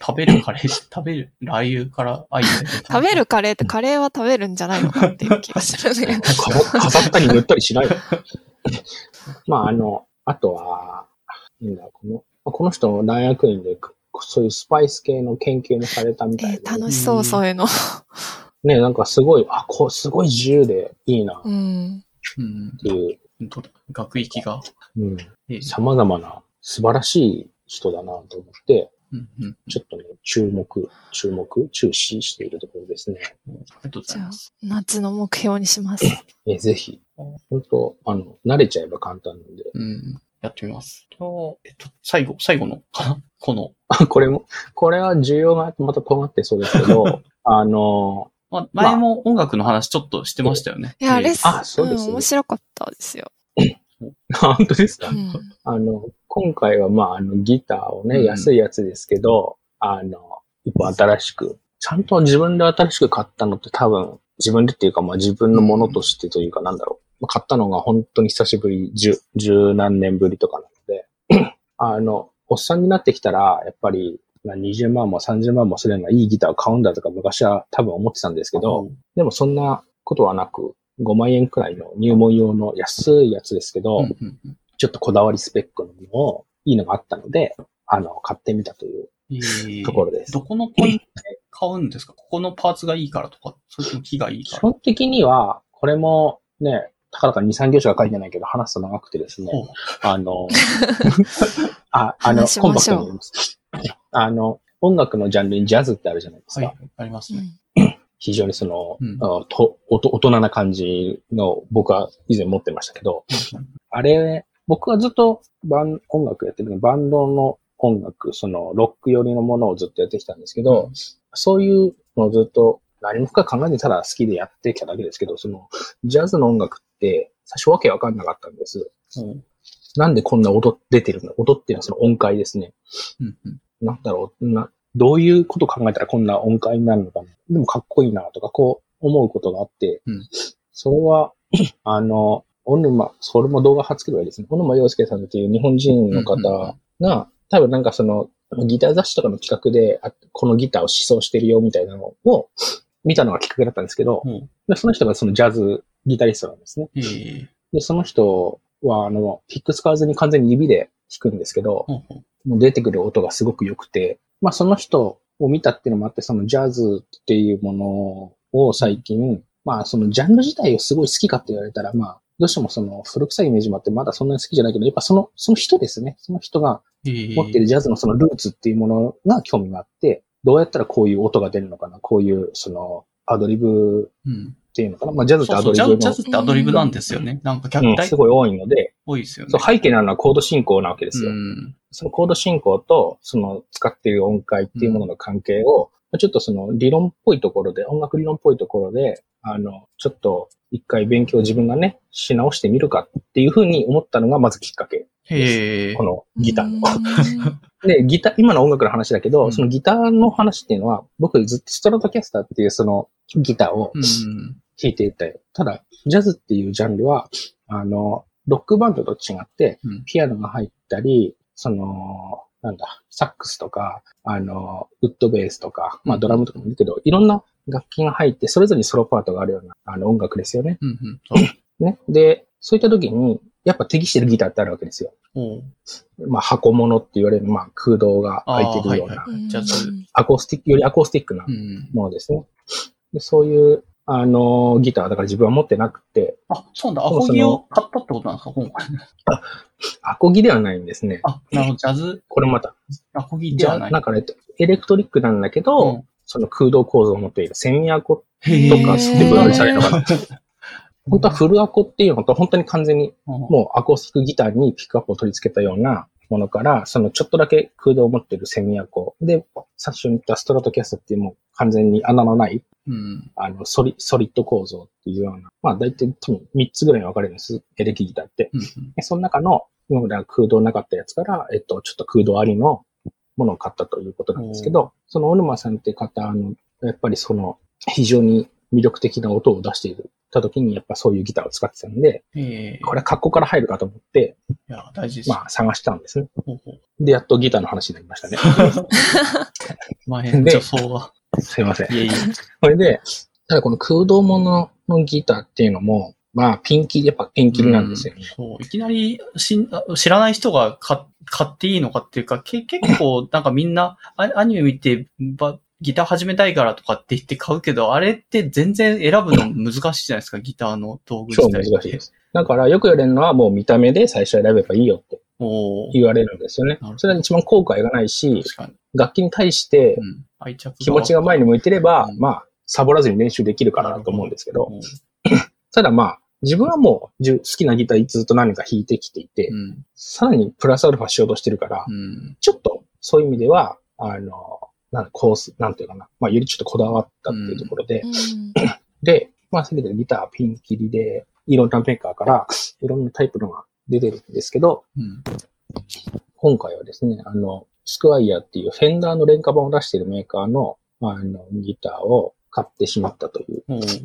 食べるカレー、食べる、ラー油からアイデアで食べるカレーってカレーは食べるんじゃないのかっていう気がするね。飾飾ったり塗ったりしない。まあ、あの、あとは、なんだ、この、まあこの人の大学院で、そういうスパイス系の研究もされたみたいえで、ー楽しそう、そういうの。ね、なんかすごい、あ、こう、すごい自由でいいなっうん。うん。ていう。学域が。うん、えー様々な素晴らしい人だなと思って、うんうん。ちょっとね、注目、注目、注視しているところですね。ありがとうござじゃあいます。、夏の目標にします。え、ぜひ、本当あの、慣れちゃえば簡単なんで。うん。やってみます。と、えっと、最後、最後の、か なこの、あ、これも、これは需要がまた尖ってそうですけど、あの、まあ、前も音楽の話ちょっとしてましたよね。いや、えーレッスン、あそうですん面白かったですよ。本当ですか、うん。あの、今回はまあ、あの、ギターをね、うん。安いやつですけど、あの、一個新しく、ちゃんと自分で新しく買ったのって多分、自分でっていうかまあ自分のものとしてというかなんだろう。まあ買ったのが本当に久しぶり、十、十何年ぶりとかなので、あの、おっさんになってきたら、やっぱり、まあ20万も30万もするようないいギターを買うんだとか昔は多分思ってたんですけど、でもそんなことはなく、5万円くらいの入門用の安いやつですけど、うんうんうんちょっとこだわりスペックのものを、いいのがあったので、あの、買ってみたというえーところです。どこのポイントで買うんですか？ここのパーツがいいからとか、それとも木がいい基から。本的には、これもね、たかだか2、3行しか書いてないけど、話すと長くてですね、あの、あ、あのコンパクトに言います。あの、音楽のジャンルにジャズってあるじゃないですか。はい、ありますうね。ん非常にその、うんあとおと大人な感じの僕は以前持ってましたけど、あれ、僕はずっとバン音楽やってるのバンドの音楽、そのロック寄りのものをずっとやってきたんですけど、うんそういうのをずっと何も深く考えてただ好きでやってきただけですけど、そのジャズの音楽って最初わけわかんなかったんです。うんなんでこんな音出てるの？音っていうのはその音階ですね。うんうんなんだろう？な、どういうことを考えたらこんな音階になるのかな？でもかっこいいなとか、こう思うことがあって、うんそれは、あの、小沼、それも動画初けどですね、小沼洋介さんっていう日本人の方うんうんが、多分なんかその、ギター雑誌とかの企画で、あこのギターを思想してるよみたいなのを見たのがきっかけだったんですけど、うん。でその人がそのジャズギタリストなんですね。え。ーで、その人は、あの、ピック使わずに完全に指で弾くんですけど、ほうほうもう出てくる音がすごく良くて、まあその人を見たっていうのもあって、そのジャズっていうものを最近、まあそのジャンル自体をすごい好きかって言われたら、まあどうしてもその古臭いイメージもあってまだそんなに好きじゃないけど、やっぱその、その人ですね。その人がえー持ってるジャズのそのルーツっていうものが興味があって、どうやったらこういう音が出るのかな、こういうそのアドリブうんっていうのかな。まあ、ジャズってアドリブのャジャズってアドリブなんですよね。なんか客うん、体すごい多いので、多いですよね。そう背景なのはコード進行なわけですよ。うん。そのコード進行と、その使っている音階っていうものの関係を、ちょっとその理論っぽいところで、音楽理論っぽいところで、あの、ちょっと一回勉強自分がね、し直してみるかっていうふうに思ったのがまずきっかけ。へえこ。のギターの。うん で、ギター、今の音楽の話だけど、うんそのギターの話っていうのは、僕ずっとストラトキャスターっていうそのギターをうん。弾いていたよ。ただ、ジャズっていうジャンルは、あの、ロックバンドと違って、うんピアノが入ったり、その、なんだ、サックスとか、あの、ウッドベースとか、まあドラムとかもいるけど、いろんな楽器が入って、それぞれにソロパートがあるような、あの音楽ですよね。うんうん。ね。で、そういった時に、やっぱ適してるギターってあるわけですよ。おうまあ箱物って言われる、まあ空洞があ空いてるような、アコースティック、よりアコースティックなうん。ものですね。でそういう、あの、ギター、だから自分は持ってなくて、あ、そうなんだ。アコギを買ったってことなんですか今回。アコギではないんですね。あ、なるほど。ジャズ、これまた、アコギじゃあ、ではない。なんかね、エレクトリックなんだけど、うんその空洞構造を持っているセミアコ、へとかって分類されるのか。本当はフルアコっていうのと本当に完全にももうアコースティックギターにピックアップを取り付けたようなものから、そのちょっとだけ空洞を持っているセミアコで、最初に言ったストラトキャストっていうもう完全に穴のない、う、うん。あの、ソリ、ソリッド構造っていうような、まあ大体多分3つぐらいに分かれるんです、エレキギターって。うんでその中の、今までは空洞なかったやつから、えっと、ちょっと空洞ありのものを買ったということなんですけど、その小沼さんって方、あの、やっぱりその、非常に魅力的な音を出している。た時にやっぱそういうギターを使ってたんで、へえ。これは格好から入るかと思って、いや、大事です。まあ探したんですね。ほうほうで、やっとギターの話になりましたね。前、で女装が。すいません。いえいえ。これで、ただこの空洞もののギターっていうのも、まあピンキリ、やっぱピンキリなんですよね。そう、いきなりしんあ知らない人が買買っていいのかっていうか、け結構なんかみんなアアニメ見てばギター始めたいからとかって言って買うけど、あれって全然選ぶの難しいじゃないですか、ギターの道具超自体って。難しいです。だからよく言われるのはもう見た目で最初選べばいいよって言われるんですよね。それは一番後悔がないし。楽器に対して気持ちが前に向いてれば、うんまあ、サボらずに練習できるからだと思うんですけど、うんただまあ、自分はもうじゅ好きなギターずっと何か弾いてきていて、うん。さらにプラスアルファしようとしてるから、うん。ちょっとそういう意味では、あの、なんだコース、なんていうかな、まあ、よりちょっとこだわったっていうところで、うん。で、まあ、せめてギターピンキリで、いろんなメーカーから、いろんなタイプのが出てるんですけど、うん。今回はですね、あの、スクワイヤーっていうフェンダーの廉価版を出しているメーカーの、あの、ギターを買ってしまったという。おー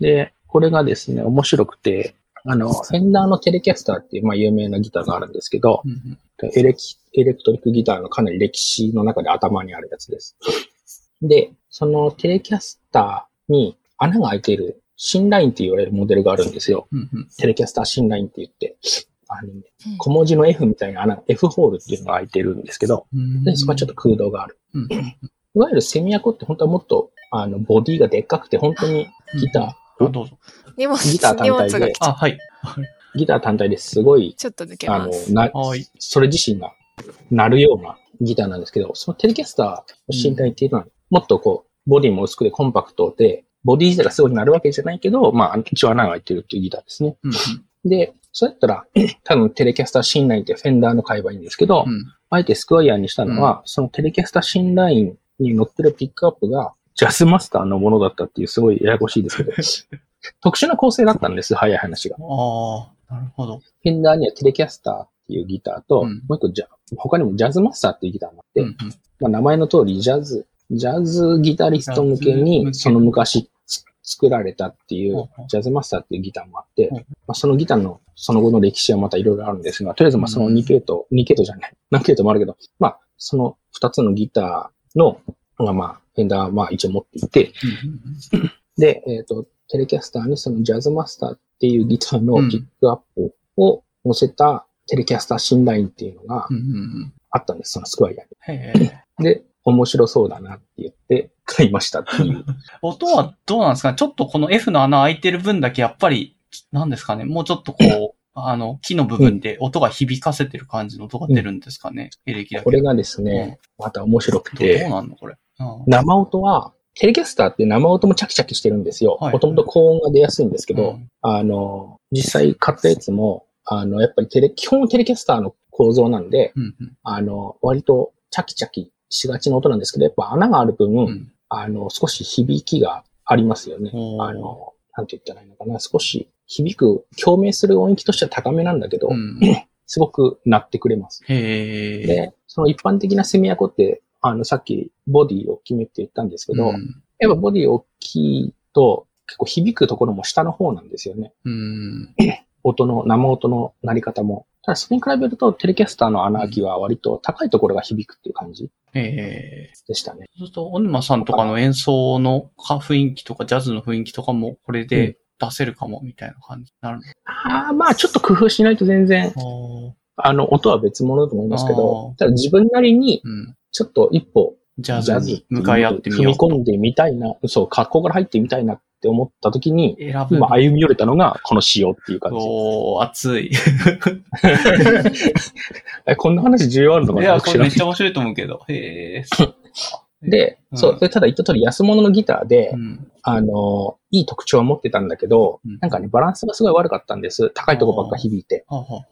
で、これがですね、面白くて、あの、フェンダーのテレキャスターっていう、まあ、有名なギターがあるんですけど、うんエレキ、エレクトリックギターのかなり歴史の中で頭にあるやつです。で、そのテレキャスターに穴が開いているシンラインって言われるモデルがあるんですよ。うんうんテレキャスターシンラインって言って、あのね、小文字の F みたいな穴、F ホールっていうのが開いてるんですけど、うんで、そこはちょっと空洞がある。いわゆるセミアコって本当はもっと、あの、ボディがでっかくて、本当にギター、あ、どうぞ。荷物、ギター単体であ、はい。ギター単体ですごい、ちょっと抜けあのます。、な、はい。それ自身が鳴るようなギターなんですけど、そのテレキャスターの身体っていうのは、もっとこう、ボディも薄くてコンパクトで、ボディ自体がすごい鳴るわけじゃないけど、まあ、一応穴が開いてるっていうギターですね。うんで、そうやったら、多分テレキャスターシンラインってフェンダーの買えばいいんですけど、うん。うん。あえてスクワイヤーにしたのは、そのテレキャスターシンラインに乗ってるピックアップが、ジャズマスターのものだったっていうすごいややこしいですけど、特殊な構成だったんです、早い話が。ああ、なるほど。フェンダーにはテレキャスターっていうギターと、うん。もう一個じゃ、他にもジャズマスターっていうギターがあって、うんうん。まあ、名前の通りジャズ、ジャズギタリスト向けに、その昔つ作られたっていほうジャズマスターっていうギターもあって、まあ、そのギターのその後の歴史はまたいろいろあるんですが、とりあえずまあその2系統、2系統じゃない、何系統もあるけど、まあその2つのギターの、がまあ、フェンダーはまあ一応持っていて、うんうんで、えっ、と、テレキャスターにそのジャズマスターっていうギターのピックアップを載せたテレキャスター新ラインっていうのがうんうんうんあったんです、そのスクワイヤーへえ。に。で、面白そうだなって言って買いましたっていう。音はどうなんですか？ねちょっとこの F の穴開いてる分だけやっぱり、なんですかね？もうちょっとこう、あの、木の部分で音が響かせてる感じの音が出るんですかね、エレキだけ。これがですね、また面白くどうどうて、なんのこれ？うん生音はテレキャスターって生音もチャキチャキしてるんですよ。はいもともと高音が出やすいんですけど、うんあの、実際買ったやつも、あの、やっぱりテレ、基本テレキャスターの構造なんで、うんうんあの、割とチャキチャキしがちな音なんですけど、やっぱ穴がある分、うんあの、少し響きがありますよね。あの、なんて言ったらいいのかな。少し響く、共鳴する音域としては高めなんだけど、うん すごく鳴ってくれます。で、その一般的なセミアコって、あの、さっきボディ大きめって言ったんですけど、うんやっぱボディ大きいと結構響くところも下の方なんですよね。うん。音の、生音の鳴り方も。ただそれに比べるとテレキャスターの穴開きは割と高いところが響くっていう感じ。でしたね。そうすると、小沼さんとかの演奏の雰囲気とか、ジャズの雰囲気とかも、これで出せるかも、みたいな感じになるああ、まあちょっと工夫しないと全然、の。あの、音は別物だと思いますけあどー、ただ自分なりにうん。ちょっと一歩ジャズに向かい合ってみ踏ようと。み込んでみたいな、そう、格好から入ってみたいなって思った時に、選ぶ。今歩み寄れたのがこの仕様っていう感じ。おー、熱い。えこんな話重要あるのかいや、ないこれめっちゃ面白いと思うけど。へえ。で、うんそう、で、ただ言った通り安物のギターで、うん。あの、いい特徴を持ってたんだけど、うんなんかね、バランスがすごい悪かったんです。高いとこばっか響いて。はあは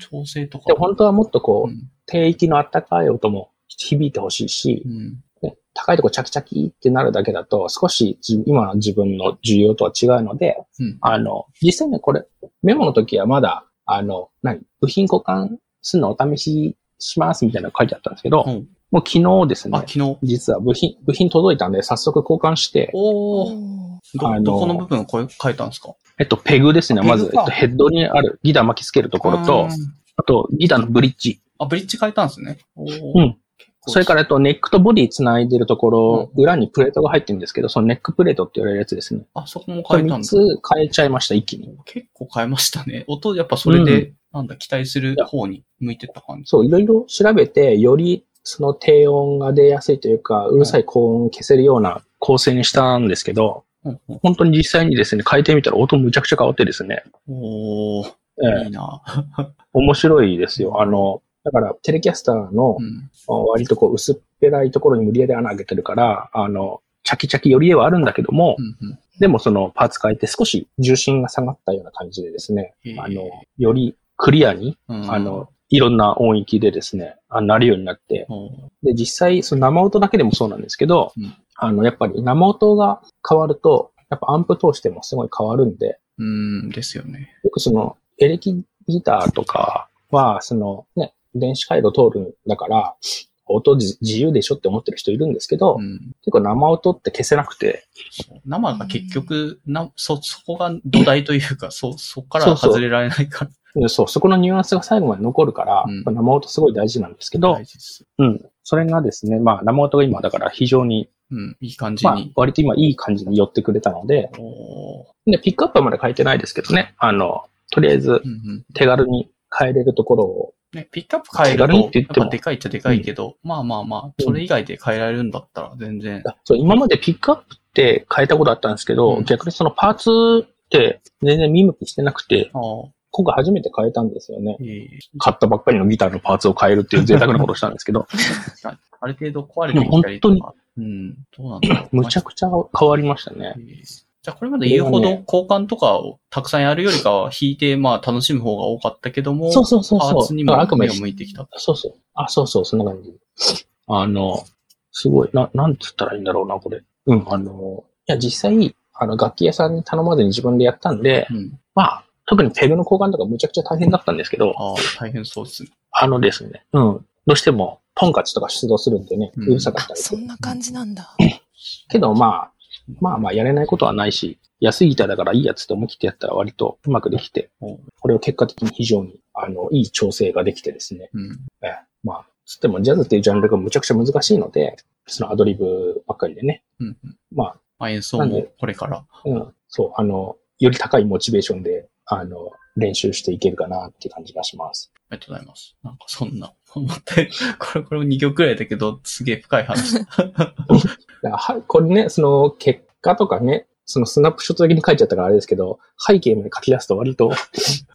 調整とか。で、本当はもっとこう、うん低域のあったかい音も響いてほしいしう、ん。ね高いとこチャキチャキってなるだけだと、少しじ今の自分の需要とは違うので、うん。あの、実際ね、これ、メモの時はまだ、あの、何？部品交換するのお試ししますみたいなの書いてあったんですけど、うんもう昨日ですあ、ね、昨日。実は部品、部品届いたんで、早速交換して、おど、どこの部分をこう変えたんですか？えっと、ペグですね。まず、えっと、ヘッドにあるギター巻きつけるところとうん、あと、ギターのブリッジ。あ、ブリッジ変えたんですね。うん。それから、えっと、ネックとボディ繋いでるところ、うん裏にプレートが入ってるんですけど、そのネックプレートって言われるやつですね。あ、そこも3変えたんだ。つ変えちゃいました、一気に。結構変えましたね。音、やっぱそれで、うなんだ、期待する方に向いてった感じ。そう、いろいろ調べて、よりその低音が出やすいというか、うるさい高音を消せるような構成にしたんですけど、うんうん本当に実際にですね、変えてみたら音むちゃくちゃ変わってですね、おー、ええいいな。面白いですよ。あの、だから、テレキャスターのうん。割とこう薄っぺらいところに無理やり穴開けてるから、あの、チャキチャキ寄りではあるんだけどもう、んうん。でもそのパーツ変えて少し重心が下がったような感じでですねあの、よりクリアに、うんあの、いろんな音域でですね、あなるようになって、おーで、実際、その生音だけでもそうなんですけど、うんあの、やっぱり生音が変わると、やっぱアンプ通してもすごい変わるんで、うん、ですよね。よくその、エレキギターとかは、そのね、電子回路通るんだから、音自自由でしょって思ってる人いるんですけど、うん。結構生音って消せなくて、そう生が結局、な、そ、そこが土台というか、そ、そこからそうそう外れられないから。うんそう、そこのニュアンスが最後まで残るから、うん生音すごい大事なんですけど。うん。それがですね、まあ生音が今だから非常に、うん、いい感じまあに。割と今いい感じに寄ってくれたので、で、ピックアップはまだ書いてないですけどね、あの、とりあえず。手軽に変えれるところを、ね、ピックアップ変えると、手軽にって言ってもぱでかいっちゃでかいけど、まあまあまあ、それ以外で変えられるんだったら全然。あそう、今までピックアップって変えたことあったんですけど、うん逆にそのパーツって全然見向きしてなくて、今回初めて変えたんですよね。買ったばっかりのギターのパーツを変えるっていう贅沢なことをしたんですけど、ある程度壊れてきたりとか。うん、どうなんだろう。むちゃくちゃ変わりましたねえ。ーじゃあこれまで言うほど交換とかをたくさんやるよりかは弾いてまあ楽しむ方が多かったけども、そうそうそうそう。パーツにも目を向いてきた。そうそう。あ、そうそう、そんな感じ。あの、すごい、な、なんつったらいいんだろうな、これ。うん、あの、いや、実際、あの、楽器屋さんに頼まずに自分でやったんで、うん。まあ、特にペグの交換とかむちゃくちゃ大変だったんですけど、ああ、大変そうですね。あのですね、うん、どうしても、トンカチとか出動するんでね、うんうるさかったあ、りそんな感じなんだ。けど、まあ、まあまあ、やれないことはないし、安いギターだからいいやつって思い切ってやったら割とうまくできて、おこれを結果的に非常に、あの、いい調整ができてですね、うん。ええまあ、つってもジャズっていうジャンルがむちゃくちゃ難しいので、そのアドリブばっかりでね。うんうん。ままあ演奏もこれから。あ、うん、そう、あの、より高いモチベーションで、あの、練習していけるかなっていう感じがします。ありがとうございます。なんかそんな、思ったよりこれ、これも2行くらいだけど、すげえ深い話。はこれね、その結果とかね、そのスナップショット的に書いちゃったからあれですけど、背景まで書き出すと割と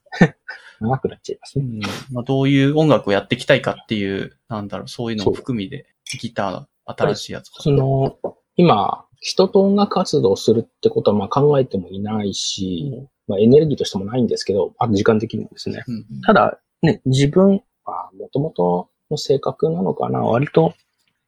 長くなっちゃいますね。うんまあ、どういう音楽をやっていきたいかっていう、なんだろう、そういうのも含みで、ギターの新しいやつか。その、今、人と音楽活動をするってことはまあ考えてもいないし、まあエネルギーとしてもないんですけど、あ時間的にもですね。うん。ただ、ね、自分はもともとの性格なのかな、割と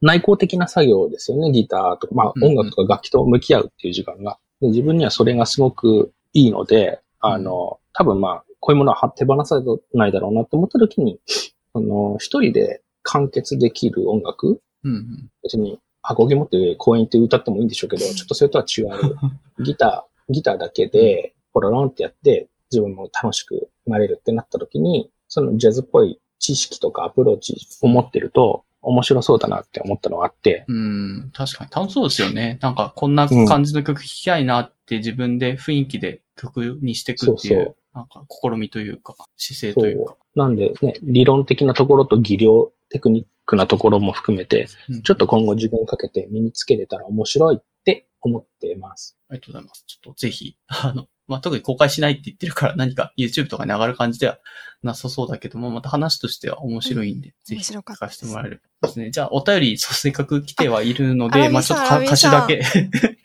内向的な作業ですよね、ギターとか、まあうんうん。音楽とか楽器と向き合うっていう時間が。で自分にはそれがすごくいいので、あの、多分まあ、こういうものは手放されないだろうなって思った時に、あの、一人で完結できる音楽うんうん。別に、箱木持って公園行って歌ってもいいんでしょうけど、ちょっとそれとは違う、ギター、ギターだけで、ポロロンってやって、自分も楽しくなれるってなった時に、そのジャズっぽい知識とかアプローチを持ってると、面白そうだなって思ったのがあって、うん、確かに楽しそうですよね。なんか、こんな感じの曲聴きたいなって自分で雰囲気で曲にしていくっていう、そうそうなんか、試みというか、姿勢そというか。う。なんでね、理論的なところと技量テクニックなところも含めて、うんちょっと今後自分かけて身につけれたら面白いって思ってます。ありがとうございます。ちょっとぜひ、あの、まあ、特に公開しないって言ってるから何か YouTube とかに上がる感じではなさそうだけども、また話としては面白いんで、ぜひ面白かった聞かせてもらえるですね。じゃあ、お便り、そう、せっかく来てはいるので、あまあ、ちょっと歌詞さんだけ。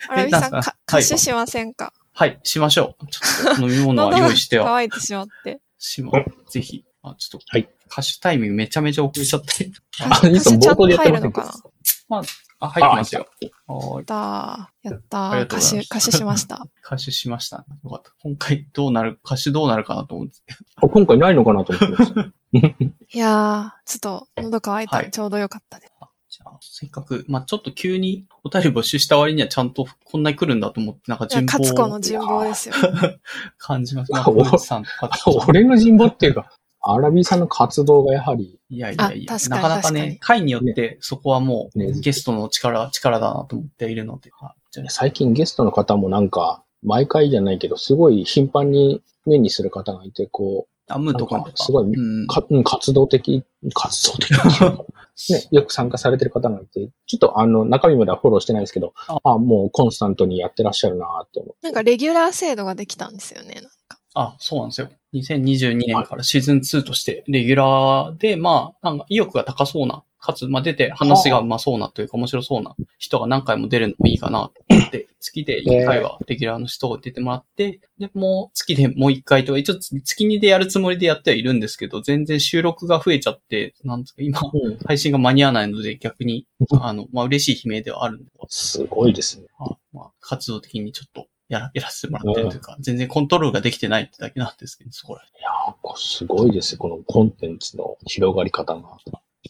アラビさん、歌手しませんか？はい、しましょう。ちょっと飲み物は 用意しては。乾いてしまって。しま、ぜひ。あ、ちょっと、はい歌手タイミングめちゃめちゃ遅れちゃって。あいつも冒頭でやってませんか歌手ちゃんと入るのかな？まあ、あ、入ってますよ。はーいやったー。やったー。歌手、歌手しました。歌手しました。よかった。今回どうなる、歌手どうなるかなと思って。あ今回ないのかなと思ってました。いやー、ちょっと喉乾いたはいらちょうどよかったです。じゃあ、せっかく、まあちょっと急にお便り募集した割にはちゃんとこんなに来るんだと思って、なんかいや、人カツコの望人望ですよ。感じます。あなんか、さんとか。俺の人望っていうか、アラビーさんの活動がやはり、いやいやいやなかなかね、回によってそこはもうねゲストの力、力だなと思っているので。はいじゃあ最近ゲストの方もなんか、毎回じゃないけど、すごい頻繁に目にする方がいて、こあ、ムーとかなんかすごいうん活動的、活動的 ね、よく参加されてる方がいて、ちょっとあの、中身まではフォローしてないですけど、ああもうコンスタントにやってらっしゃるなって思って。なんかレギュラー制度ができたんですよね。なんかあ、そうなんですよ。2022年からシーズン2として、レギュラーで、まあ、なんか意欲が高そうな、かつ、まあ出て話がうまそうなというか面白そうな人が何回も出るのもいいかなと思って、月で1回はレギュラーの人を出てもらって、で、もう月でもう1回とか、一応月2でやるつもりでやってはいるんですけど、全然収録が増えちゃって、なんですか、今、うん、配信が間に合わないので逆に、あの、まあ嬉しい悲鳴ではあるんで、すごいですね。あまあ、活動的にちょっとやらやらせてもらってるというか、全然コントロールができてないってだけなんですけど、そこらいやすごいですよ。このコンテンツの広がり方が。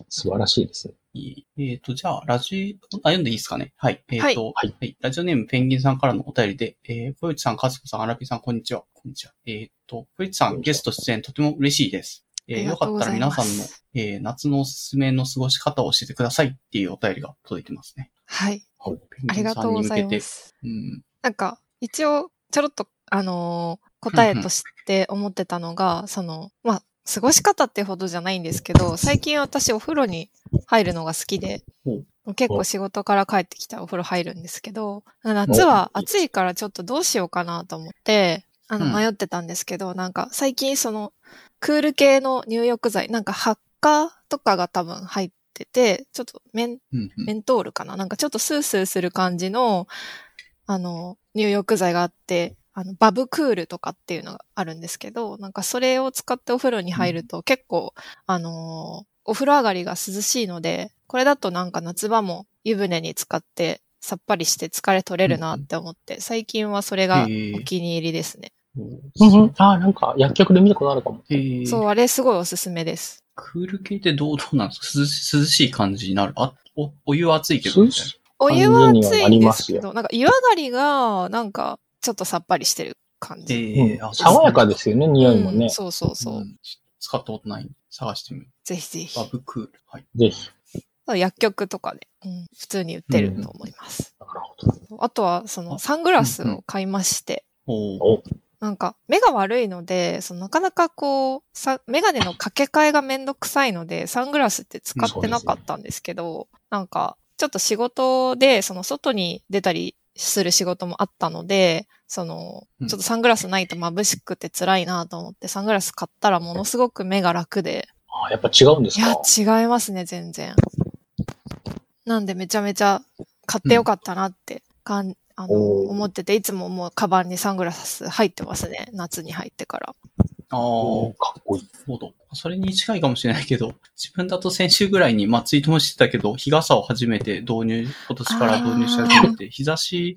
素晴らしいですね。いいえっ、と、じゃあ、ラジオ、あ、読んでいいですかね？はい。えっ、と、はいラジオネームペンギンさんからのお便りで、えー、小内さん、かずこさん、アラピーさん、こんにちは。こんにちは。えっ、と、小内さん、ゲスト出演とても嬉しいです。えー、よかったら皆さんのす、えー、夏のおすすめの過ごし方を教えてくださいっていうお便りが届いてますね。はい。はい。ありがとうございまペンギンさんに向けて。す。うん。なんか、一応、ちょろっと、あのー答えとして思ってたのが、その、まあ、過ごし方ってほどじゃないんですけど、最近私お風呂に入るのが好きでほ、結構仕事から帰ってきたらお風呂入るんですけど、夏は暑いからちょっとどうしようかなと思って、あの、うん。迷ってたんですけど、なんか最近その、クール系の入浴剤、なんか発火とかが多分入ってて、ちょっとメンうんうん。メントールかな？なんかちょっとスースーする感じの、あの、入浴剤があって、あの、バブクールとかっていうのがあるんですけど、なんかそれを使ってお風呂に入ると結構、あのーお風呂上がりが涼しいので、これだとなんか夏場も湯船に使ってさっぱりして疲れ取れるなって思って、最近はそれがお気に入りですね。うん、ああ、なんか薬局で見たことあるかも。えーそう、あれすごいおすすめです。クール系ってどう、どうなんですか？涼し涼しい感じになる？あ、お、お湯は熱いけどみたいな。お湯は熱いんですけど、なんか湯上がりがなんかちょっとさっぱりしてる感じ。えーあ爽やかでですよね、匂いもねうん。そうそうそう。ん使ったことないんで探してみる。ぜひぜひバ。ブクール。はい。ぜひ。薬局とかで、うん普通に売ってると思います。なるほど。あとは、その、サングラスを買いまして、おーおなんか、目が悪いので、そのなかなかこう、さ、メガネの掛け替えがめんどくさいので、サングラスって使ってなかったんですけど、なんか、ちょっと仕事で、その外に出たりする仕事もあったので、その、うんちょっとサングラスないと眩しくて辛いなと思って、サングラス買ったらものすごく目が楽で、あやっぱ違うんですいやか、違いますね、全然。なんでめちゃめちゃ買ってよかったなってかん、あの、おー思ってて、いつももうカバンにサングラス入ってますね。夏に入ってから。ああ、かっこいい。なるほど。それに近いかもしれないけど、自分だと先週ぐらいに、まあツイートもしてたけど、日傘を初めて導入、今年から導入し始めて、日差し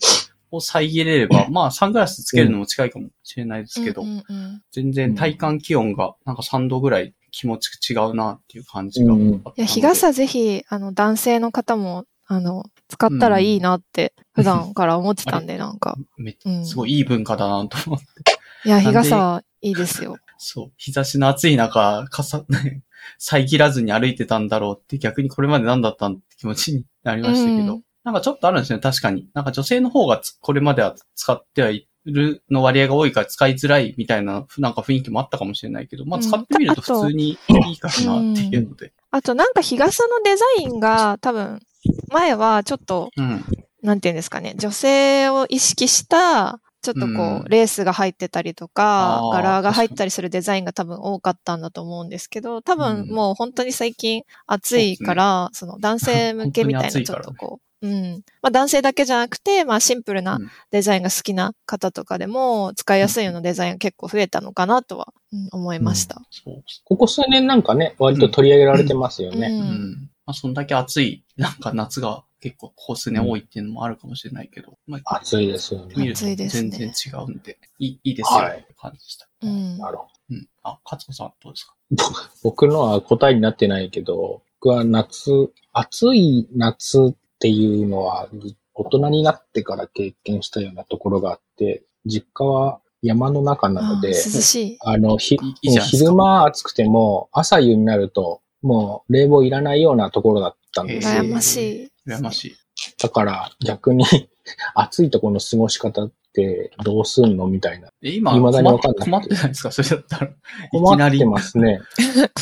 を遮れれば、まあサングラスつけるのも近いかもしれないですけど、うんうんうん全然体感気温がなんか3度ぐらい気持ち違うなっていう感じがあったので。いや、日傘ぜひ、あの、男性の方も、あの、使ったらいいなって、普段から思ってたんで、なんか。めうんすごいいい文化だなと思って。いや、日傘はいいですよ。そう。日差しの暑い中、傘、遮らずに歩いてたんだろうって逆にこれまで何だったんって気持ちになりましたけど。うんなんかちょっとあるんですね、確かに。なんか女性の方がつこれまでは使ってはいるの割合が多いから使いづらいみたいな、なんか雰囲気もあったかもしれないけど、まあうん使ってみると普通にいいかなっていうので。あと、なんか日傘のデザインが多分、前はちょっと、うん。なんていうんですかね、女性を意識した、ちょっとこう、うんレースが入ってたりとか柄が入ったりするデザインが多分多かったんだと思うんですけど、多分うんもう本当に最近暑いから、そ,、の男性向けみたいなちょっとこう、うん。まあ男性だけじゃなくて、まあシンプルなうんデザインが好きな方とかでも使いやすいようなデザインが結構増えたのかなとは、うん思いました。そう。ここ数年なんかね、割と取り上げられてますよね。うんうん。まあそんだけ暑い、なんか夏が結構ここ数年多いっていうのもあるかもしれないけど、まあ暑いですよね。見ると暑いですね全然違うんで、いいいいですよはいって感じでした。うん。なるほど。うん。あ、勝子さんどうですか？僕のは答えになってないけど、僕は夏、暑い夏っていうのは大人になってから経験したようなところがあって、実家は山の中なので、あー涼しい。あの、ひいい昼間暑くても朝夕になるともう冷房いらないようなところだったんですよ。羨ましい。羨ましい。だから逆に 暑いところの過ごし方ってどうすんのみたいな。え、今、未だに困っわかんなくて困ってないですか？それだったら。い困きなり。ってますね。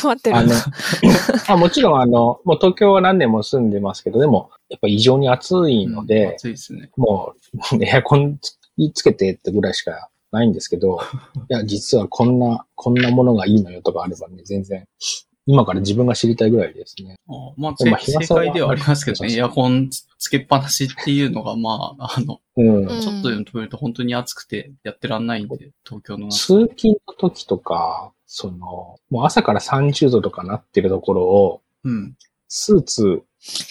困ってる。あの、あもちろんあの、もう東京は何年も住んでますけど、でも、やっぱ異常に暑いのうんで、暑いですね。もう、エアコンつつけてってぐらいしかないんですけど、いや、実はこんな、こんなものがいいのよとかあればね、全然、今から自分が知りたいぐらいですね。あまあ、でもせ正解ではありますけどね、エアコンつつけっぱなしっていうのが、まあ、あの、うん。うんちょっとでも止めると本当に暑くてやってらんないんで、東京の夏。通勤の時とか、その、もう朝から30度とかなってるところを、うん。スーツ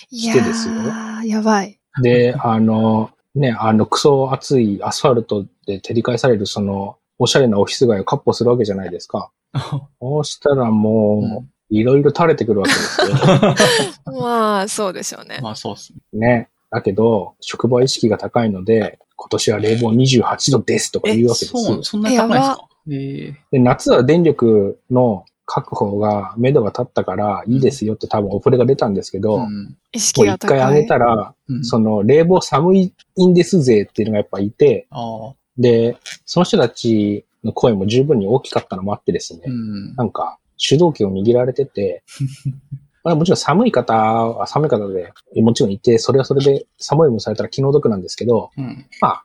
いやしてですよー、やばい。で、あの、ね、あの、クソ暑いアスファルトで照り返される、その、おしゃれなオフィス街を闊歩するわけじゃないですか。そうしたらもう、いろいろ垂れてくるわけですよ。まあ、そうでしょうね。まあ、そうですね。ね。だけど、職場意識が高いので、今年は冷房28度ですとか言うわけですそう、よ。そんなに高いんですか？えで夏は電力の確保が、目処が立ったからいいですよって多分オフレが出たんですけえど、うん。意もう一識が高い。回上げたら、うん。その冷房寒いんですぜっていうのがやっぱいて、で、その人たちの声も十分に大きかったのもあってですね、うん。なんか主導権を握られてて、まあもちろん寒い方は寒い方でもちろんいて、それはそれで寒いもされたら気の毒なんですけど、うん。まあ、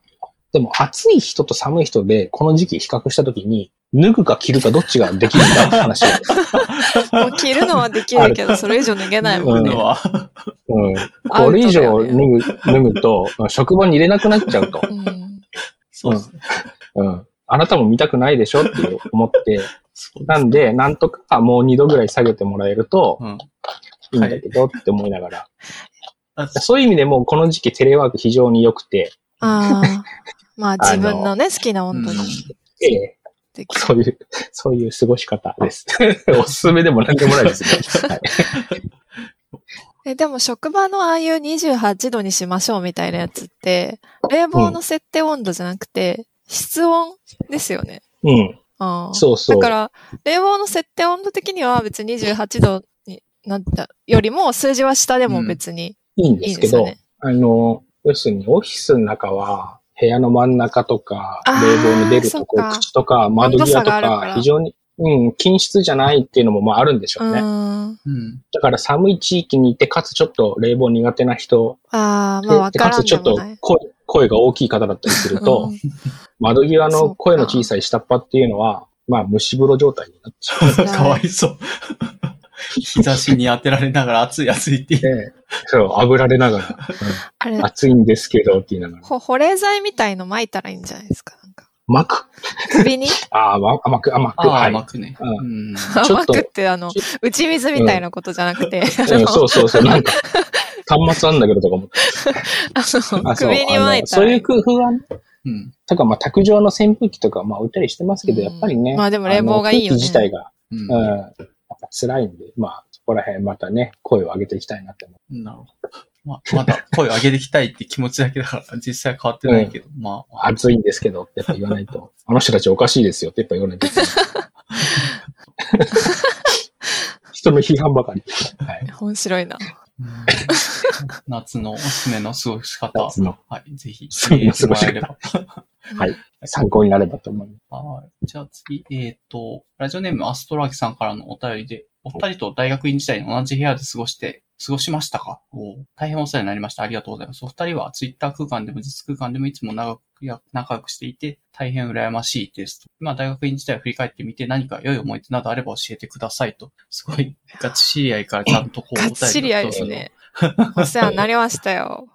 でも暑い人と寒い人でこの時期比較したときに、脱ぐか着るかどっちができるんだって話を。もう着るのはできるけど、それ以上脱げないもんね。のは、うん。アウトだよねこれ以上脱ぐ、脱ぐと、職場に入れなくなっちゃうと。うんそうですね。うん。あなたも見たくないでしょって思って、なんで、なんとかもう2度ぐらい下げてもらえるとうん。いいんだけどって思いながら。あそういう意味でも、この時期テレワーク非常に良くて、あ あ。まあ、自分のね、好きな温度にええ。そういう、そういう過ごし方です。おすすめでも何でもないですね。はい、え、でも職場のああいう28度にしましょうみたいなやつって、冷房の設定温度じゃなくて、室温ですよね。うん。ああ。そうそう。だから、冷房の設定温度的には別に28度になったよりも、数字は下でも別にいいんでいいすけど、んですよね。あの、要するにオフィスの中は、部屋の真ん中とか、冷房の出るとこ口とか、窓際とか、非常に、うん、均質じゃないっていうのもまああるんでしょううね。ん。うん。だから寒い地域にいて、かつちょっと冷房苦手な人あまあわかかつちょっとでもない。声声が大きい方だったりすると、うん。窓際の声の小さい下っ端っていうのは、まあ蒸し風呂状態になってしまう。かわいそう。日差しに当てられながら暑い暑いって言って。で、そう、炙られながら、あれうん、暑いんですけどって言いながら。ほ保冷剤みたいの巻いたらいいんじゃないですか？なんか。巻く？首に？ああ、ま甘く、甘く、ああ、はい。巻くね。ううん。ちょっと。巻くってあの、打ち水みたいなことじゃなくて、うん。そうそうそう、なんか、端末あんだけどとか思って。あそう首にあの巻い。そういう工夫はね、うん。とか、まあ、卓上の扇風機とか、まあ、置いたりしてますけど、うんやっぱりね。まあでも冷房がいいよね自体が、うんうん、やっぱ辛いんで、まあ、そこら辺またね、声を上げていきたいなって思う。なるほど。まあ、まだ声を上げていきたいって気持ちだけだから、実際変わってないけど、まあ、暑いんですけどってやっぱ言わないと、あの人たちおかしいですよってやっぱ言わないといけない。人の批判ばかり。はい。面白いな。う ん夏のおすすめの過ごし方、夏の。はい、ぜひ、過ごし方 はい。参考になればと思います。はい。じゃあ次、えっ、と、ラジオネームアストラキさんからのお便りで、お二人と大学院時代に同じ部屋で過ごして、過ごしましたか？お大変お世話になりました。ありがとうございます。お二人はツイッター空間でも実空間でもいつも長くや仲良くしていて、大変羨ましいです。今、大学院時代を振り返ってみて何か良い思い出などあれば教えてくださいと。すごい、ガチ知り合いからちゃんとこう、ガチ知り合いですね。お世話になりましたよ。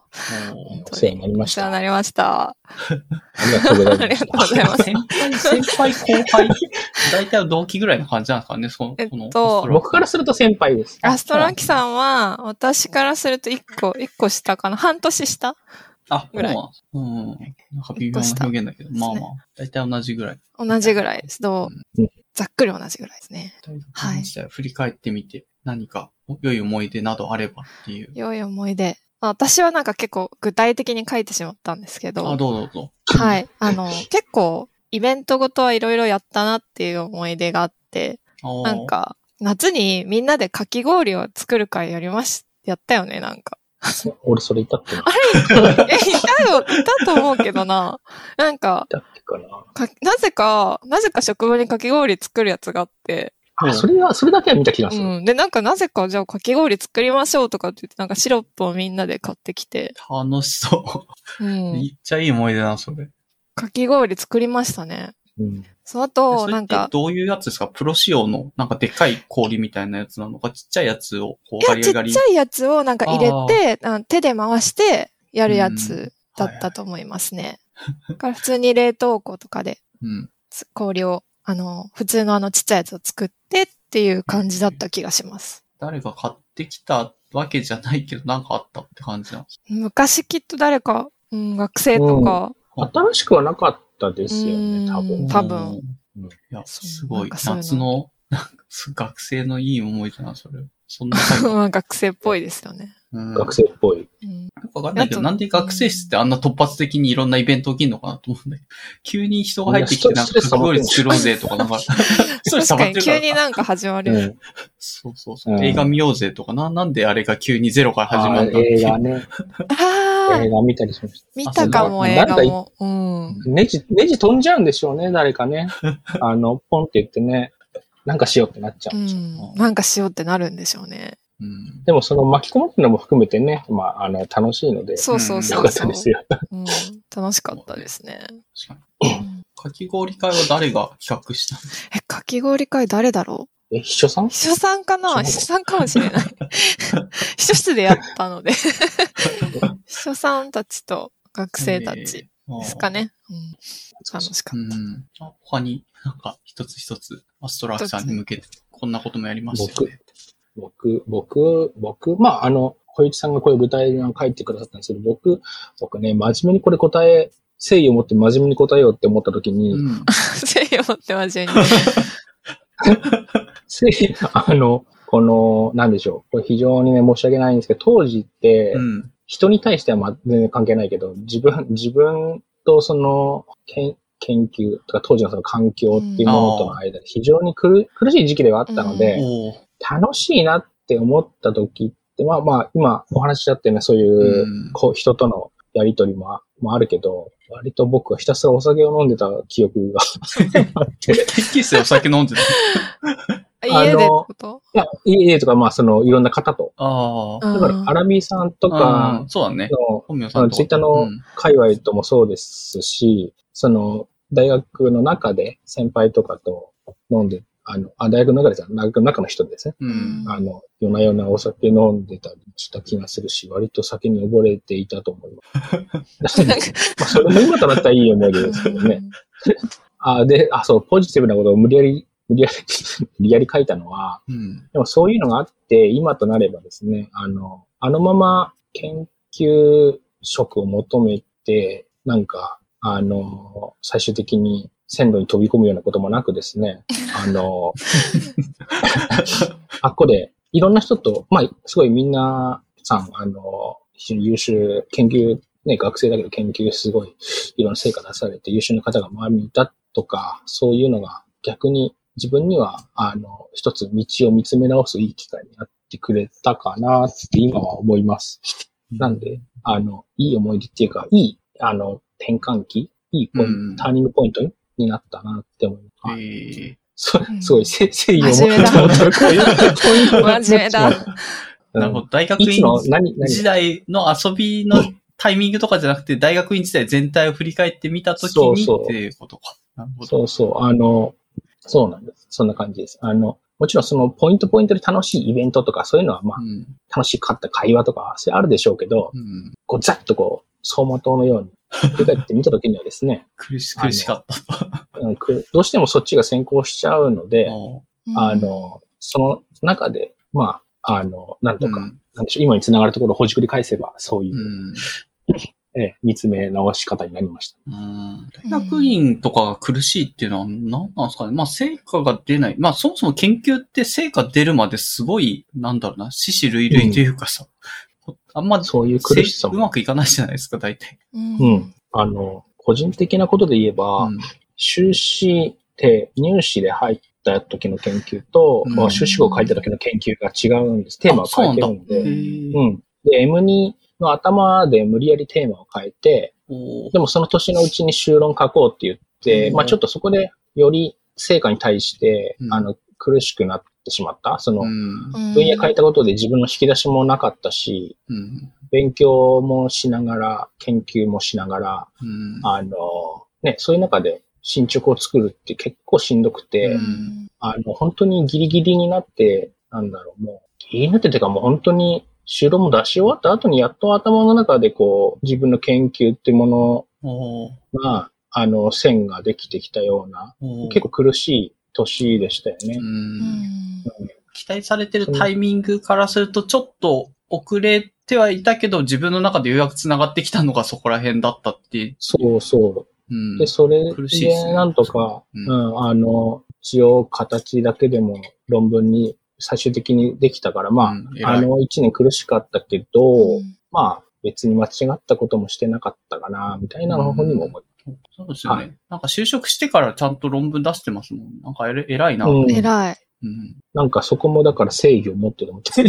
もお世話になりました。あお世話になりました。りがとうございありがます。とうございます。先輩、先輩、後輩、大体同期ぐらいの感じなんですかね、その、えっと僕からすると先輩です。アストラキさんは、私からすると一個、一個下かな半年下あ、ぐらいそうなん。なんか微妙な表現だけど、まあまあ、大体同じぐらい。同じぐらいです。どう？うんざっくり同じぐらいですね。大はい振り返ってみて、何か良い思い出などあればっていう。良い思い出。まあ私はなんか結構具体的に書いてしまったんですけど。あ、どうぞどうぞ。はい。あの、結構、イベントごとはいろいろやったなっていう思い出があって、なん、か、夏にみんなでかき氷を作る会やりまし、やったよね、なんか。俺それ言ったっけな？え、いたよ、いたと思うけどな。なんか、かな？かなぜか、なぜか職場にかき氷作るやつがあって、あ、それは、それだけは見た気がする。うん。で、なんかなぜか、じゃあかき氷作りましょうとかって言って、なんかシロップをみんなで買ってきて、楽しそうう。ん。めっちゃいい思い出だな、それ。かき氷作りましたね。うん。そのそ後、れってなんか、どういうやつですか？プロ仕様の、なんかでっかい氷みたいなやつなのか、ちっちゃいやつを、こう、いや、ちガリガリっちゃいやつをなんか入れて、あ手で回してやるやつだったと思いますね。だから普通に冷凍庫とかでうん。つ氷を、あの、普通のあのちっちゃいやつを作ってっていう感じだった気がします。誰が買ってきたわけじゃないけど、なんかあったって感じなんです。昔きっと誰か、うん、学生とか、新しくはなかったですようんね、多分。多分うん。いや、すごない夏の、なんかす学生のいい思い出な、それ。そんな まあ学生っぽいですよね。うん学生っぽい。うん、よくわかんないけど、なんで学生室ってあんな突発的にいろんなイベント起きるのかなと思うんだけど、急に人が入ってきて、なんかかき氷作ろうぜとか、なんか、それ確かに急になんか始まる。うん。そうそうそう、うん映画見ようぜとか、な、なんであれが急にゼロから始まあったって映画ね。映画見たりしました。見たかも、映画も。うん。ネジ、ネジ飛んじゃうんでしょうね、誰かね。あの、ポンって言ってね、なんかしようってなっちゃうでしょう。うんん。なんかしようってなるんでしょうね。うん。でもその巻き込むっていうのも含めてね、まあ、あの、楽しいので、そうそうそう。よかったですよ。うん。楽しかったですね。確かき氷会は誰が企画したの？え、かき氷会誰だろえ、秘書さん？う秘書さんかな？そう秘書さんかもしれない。秘書室でやったので。秘書さんたちと学生たちですか。ね。うん。楽しかっうん。あ他になんか一つ一つ、アストラクさんに向けて、こんなこともやりましたよね。僕、僕、僕、まあ、あの、小市さんがこういう舞台を書いてくださったんですけど、僕、僕ね、真面目にこれ答え、誠意を持って真面目に答えようって思った時に、うん。た。誠意を持って真面目に。誠意、あの、この、なんでしょう。これ非常にね、申し訳ないんですけど、当時って、うん。人に対してはまあ全然関係ないけど、自分、自分とその、研研究とか当時のその環境っていうものとの間で非常に苦苦しい時期ではあったので、おー楽しいなって思った時って、まあまあ、今お話ししちゃってね、そういう、うんこう人とのやりとりもあもあるけど、割と僕はひたすらお酒を飲んでた記憶が あって、研究室でお酒飲んでた？家でってこと？いや、家とかまあそのいろんな方と、ああ。だからアラビーさんとうかんそうだね。の本名さんとか。ツイッターの界隈ともそうですし、その大学の中で先輩とかと飲んで、あの、あ、大学の中でさ、大学の中の人ですね。うん。あの、夜な夜なお酒飲んでたりした気がするし、割と酒に溺れていたと思います。まあ、それも今となったらいい思い出ですけどね。あ、で、あ、そう、ポジティブなことを無理やり、無理やり、無理やり書いたのは、うん。でもそういうのがあって、今となればですね、あの、あのまま研究職を求めて、なんか、あの、最終的に線路に飛び込むようなこともなくですね、あの、あっこで、いろんな人と、まあ、すごいみんなさん、あの、非常に優秀、研究、ね、学生だけど研究すごい、いろんな成果出されて優秀な方が周りにいたとか、そういうのが逆に自分には、あの、一つ道を見つめ直すいい機会になってくれたかなって今は思います。なんで、あの、いい思い出っていうか、いい、あの、転換期、いいポイント、うんターニングポイントになったなって思います。えはいーそうんすごい、せ誠意を持真面目だって思ったういう真面目だ。うんなるほど。大学院の、何、何？時代の遊びのタイミングとかじゃなくて、大学院時代全体を振り返ってみたときにそうそうっていうことか。なるほど。そうそう、あの、そうなんです。そんな感じです。あの、もちろんそのポイントポイントで楽しいイベントとかそういうのはまあうん。楽しかった会話とか、それあるでしょうけど、うん。こうざっとこう、走馬灯のように振り返ってみたときにはですね、苦し、苦しかった。うんくどうしてもそっちが先行しちゃうので、おあの、その中で、まあ、あの、なんとか、うんなんでしょう、今につながるところをほじくり返せば、そういうう、ん。ええ見つめ直し方になりました。うん大学院とかが苦しいっていうのは何なんですかね。まあ、成果が出ない。まあ、そもそも研究って成果出るまですごい、なんだろうな、死死類類というかさ、あんま、そういう苦しさうまくいかないじゃないですか、大体。うんうん。あの、個人的なことで言えば、うん修士で、入試で入った時の研究と、うんまあ修士号を書いた時の研究が違うんです。テーマを変えてるんへで。ーうん。で、M2 の頭で無理やりテーマを変えて、でもその年のうちに修論書こうって言って、うんまあちょっとそこでより成果に対して、うんあの、苦しくなってしまった。その、うん。分野変えたことで自分の引き出しもなかったし、うん。勉強もしながら、研究もしながら、うん。あの、ね、そういう中で進捗を作るって結構しんどくて、うんあの、本当にギリギリになって、なんだろう、もう、ギリになっててかもう本当に、修論も出し終わった後にやっと頭の中でこう、自分の研究っていうものが、あの、線ができてきたような、結構苦しい年でしたよね。期待されてるタイミングからすると、ちょっと遅れてはいたけど、自分の中でようやく繋がってきたのがそこら辺だったっていう。そうそう。うん。で、それ苦しいでなんとか、ううんん、あの、一応形だけでも論文に最終的にできたから、まあ、うんあの、一年苦しかったけど、うん。まあ、別に間違ったこともしてなかったかな、みたいなのにも思いそうですよね、はいなんか就職してからちゃんと論文出してますもん。なんかえれ偉いな。うん偉い。うんなんかそこもだから正義を持ってるみたい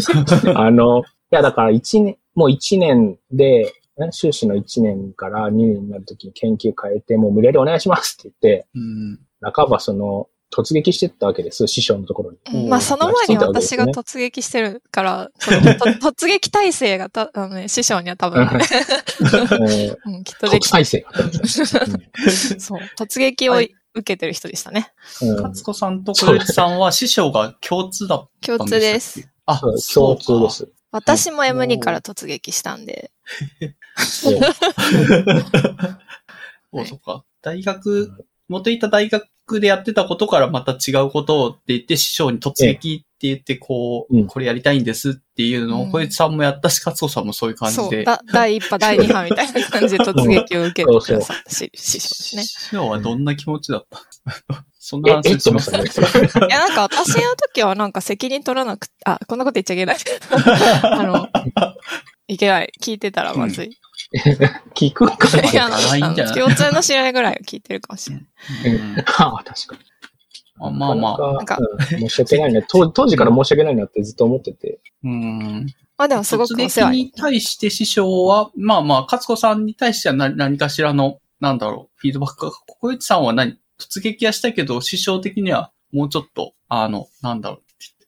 な。あの、いやだから一年、もう一年で、ね修士の一年から二年になるときに研究変えて、もう無理やりお願いしますって言って、うん。半ばその、突撃してったわけです、師匠のところに。うんまあ、その前に私がね突撃してるから、そのと 突撃体制がた、あのね、師匠には多分、ね、えーうん、きっとでき国際性がそう、突撃をはい受けてる人でしたね。勝子さんと小雪さんは師匠が共通だった共んでしたっけ？通です。。あ、そうそう共通で。す。私も M2 から突撃したんで。えおそっか。大学、元いた大学でやってたことからまた違うことをって言って、師匠に突撃って言って、こう、うんこれやりたいんですっていうのを、うん小雪さんもやったし、勝子さんもそういう感そう、じで。だ第一波、第二波みたいな感じで突撃を受けてくださったし師匠ですね。師匠はどんな気持ちだった？そんな話します？と思ったね。いや、なんか私の時はなんか責任取らなくて、あ、こんなこと言っちゃいけない。あの、いけない。聞いてたらまずい。聞くかな？いや、ないんじゃない？共通の知り合いぐらいは聞いてるかもしれない。うんああ、確かに。あまあまあ。なんなかうん申し訳ないな。当当時から申し訳ないなってずっと思ってて。うん。まあでもすごくお世話にに。対して師匠は、まあまあ、勝子さんに対しては何何かしらの、なんだろう、フィードバックが、小市さんは何、突撃はしたけど、師匠的にはもうちょっと、あの、なんだろう、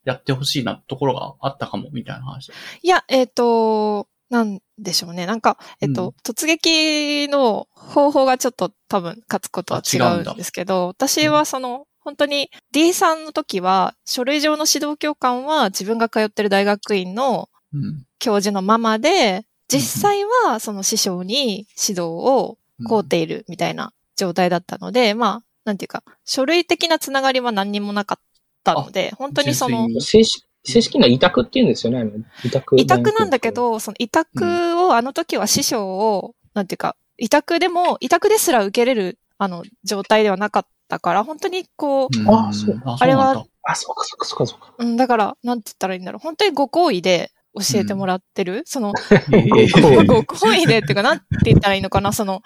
やってほしいなところがあったかも、みたいな話。いや、えっ、と、なんでしょうね。なんか、えっ、と、うん。突撃の方法がちょっと多分、勝つことは違うんですけど、私はその、本当に D さんの時は、書類上の指導教官は自分が通ってる大学院のうん。教授のままで、実際はその師匠に指導を請うているみたいな状態だったので、まあ、なんていうか、書類的なつながりは何にもなかったので、本当にその正式、正式な委託って言うんですよね。委託。委託なんだけ、ど、その委託を、あの時は師匠を、なんていうか、委託でも、委託ですら受けれる、あの、状態ではなかったから、本当にこう、うん。あそう。ああれはあ、そうか、そうか、そうか、そうか。うん、だから、なんて言ったらいいんだろう。本当にご好意で教えてもらってる、その、えーご好意でっていうか、なんて言ったらいいのかな、その、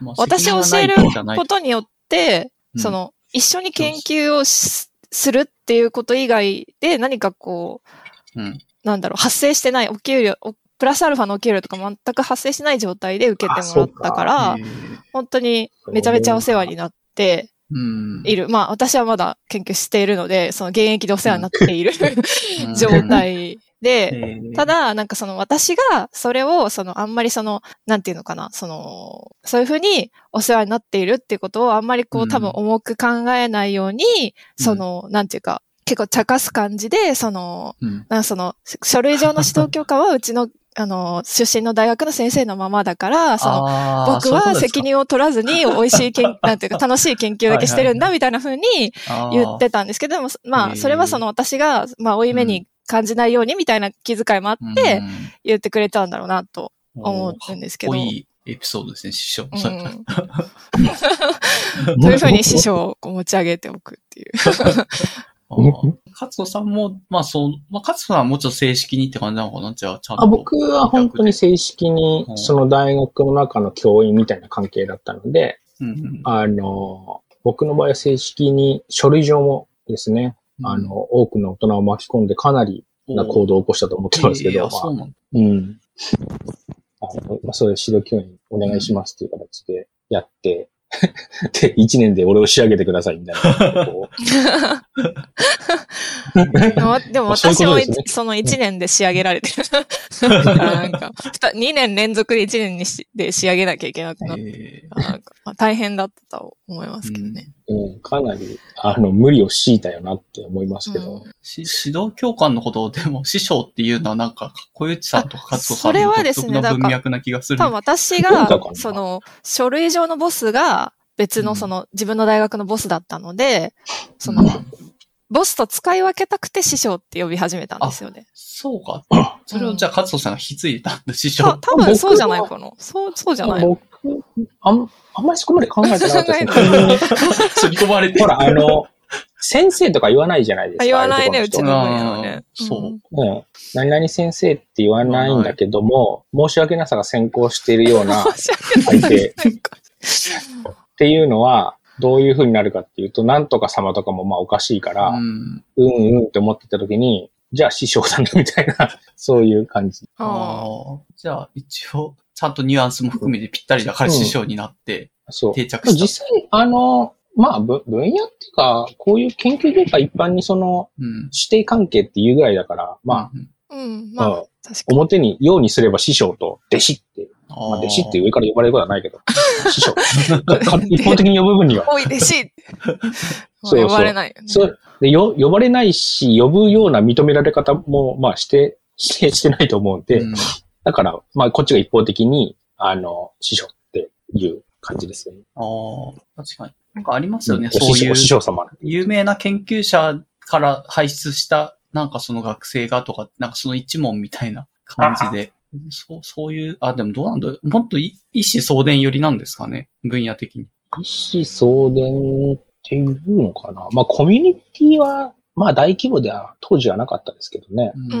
まあ私を教えることによって、うん。その、一緒に研究をしするっていうこと以外で何かこう、うん。なんだろう、発生してないお給料、おプラスアルファのお給料とか全く発生しない状態で受けてもらったからえ、ー本当にめちゃめちゃお世話になってうん。いる。まあ私はまだ研究しているので、その現役でお世話になっているうん。状態で、えー。ただ、なんかその私がそれを、そのあんまりその、なんていうのかな、その、そういうふうにお世話になっているっていうことをあんまりこううん。多分重く考えないように、その、なんていうか、結構茶化す感じで、その、うん。その、書類上の指導教官はうちの、あの、出身の大学の先生のままだから、その、僕は責任を取らずに 美味しい研、なんていうか楽しい研究だけしてるんだみたいな風に言ってたんですけど、でも、まあ、それはその私が、まあ、負い目に感じないようにみたいな気遣いもあって言ってくれたんだろうなとうん思うんですけど。いいエピソードですね、師匠。うん。そ ういう風に師匠を持ち上げておくっていう。勝野さんも、まあそう、まあ勝野さんはもうちょっと正式にって感じなのかな？じゃあ、ちゃんと。あ僕は本当に正式にう、ん。その大学の中の教員みたいな関係だったので、うんうん、あの、僕の場合は正式に書類上もですね、あの、多くの大人を巻き込んでかなりな行動を起こしたと思ってますけど、えーあ。そうまあなんだ。うん。あのまあ、そういう指導教員お願いしますっていう形でやって、で、一年で俺を仕上げてくださいみたいな。こ でもでも私もその1年で仕上げられてる。なんか、2年連続で1年にしで仕上げなきゃいけなくなって、えなんかまあ大変だったと思いますけどね。ううん、かなり、あの、無理を強いたよなって思いますけど。うんし指導教官のことをでも師匠っていうのはなんか、小内さんとか勝子さそれんの独はですね特な文脈な気がする。多分私どうだかな、がその、書類上のボスが別うんのその、自分の大学のボスだったので、その、うんボスと使い分けたくて師匠って呼び始めたんですよね。そうか。それをじゃあ勝子さんが引き継いだんだ、師た匠。多分そうじゃないかな。そう、そうじゃない。僕、あん、あんまりそこまで考えてなかったです ねり込まれてほら、あの、先生とか言わないじゃないですか。あ言わないね、うちの分野はね。そううんうん。何々先生って言わないんだけども、申し訳なさが先行しているようなっ 申し訳ないていうのは、どういう風になるかっていうと、なんとか様とかもまあおかしいから、ううん、ん。うんって思ってた時に、じゃあ師匠だなみたいな、そういう感じ。あああ。じゃあ、一応、ちゃんとニュアンスも含めてぴったりだから師匠になってそう。定着した。実際、あの、まあ、ぶ分野っていうか、こういう研究業界一般にその、うん。指定関係っていうぐらいだから、まうん、ーうん、あ、まあ、うん確かに。表に、ようにすれば師匠と弟子って、あまあ、ー弟子って上から呼ばれることはないけど、師匠。一方的に呼ぶ分には。おい、弟子 そう呼ばれないよね。そうでよ、呼ばれないし、呼ぶような認められ方も、まあ、して、して、してないと思うんで、うんだから、まあ、こっちが一方的に、あの、師匠っていう感じですよね。ああ、確かに。なんかありますよね、んそういう師匠様。有名な研究者から輩出した、なんかその学生がとか、なんかその一門みたいな感じで、そう、そういう、あ、でもどうなんだもっとい一子相伝寄りなんですかね分野的に。一子相伝っていうのかな。まあ、コミュニティは、まあ、大規模では当時はなかったですけどね。う。うん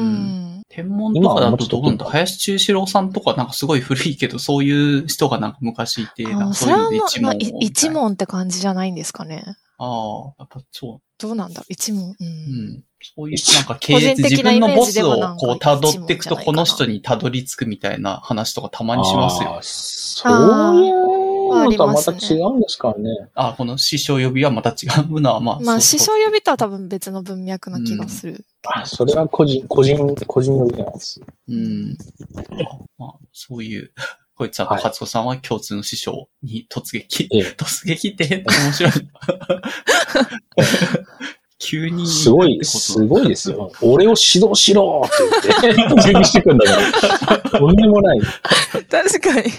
ん。天文とかだとどうなんだ林中志郎さんとかなんかすごい古いけど、そういう人がなんか昔いて、なんあかそういうそれはまあので一門をまあい一。問って感じじゃないんですかね。ああ、やっぱそどうなんだ？ろう一問。う。う。うんん。そういう、なんか系個人列、自的なイメー分のボスをこう辿っていくと、この人に辿り着くみたいな話とかたまにしますよ。そういうのとはまた違うんですからね。あ、この師匠呼びはまた違うのは、まあ。まあ、師匠呼びとは多分別の文脈な気がする。あ、それは個人、個人、個人の意見なんです。うん。あまあ、そういうこいつはと勝子さんは共通の師匠に突撃。ええ突撃って面白い。急に。すごい、すごいですよ。俺を指導しろって言って、準備してくんだから。とんでもない。うん。確かに。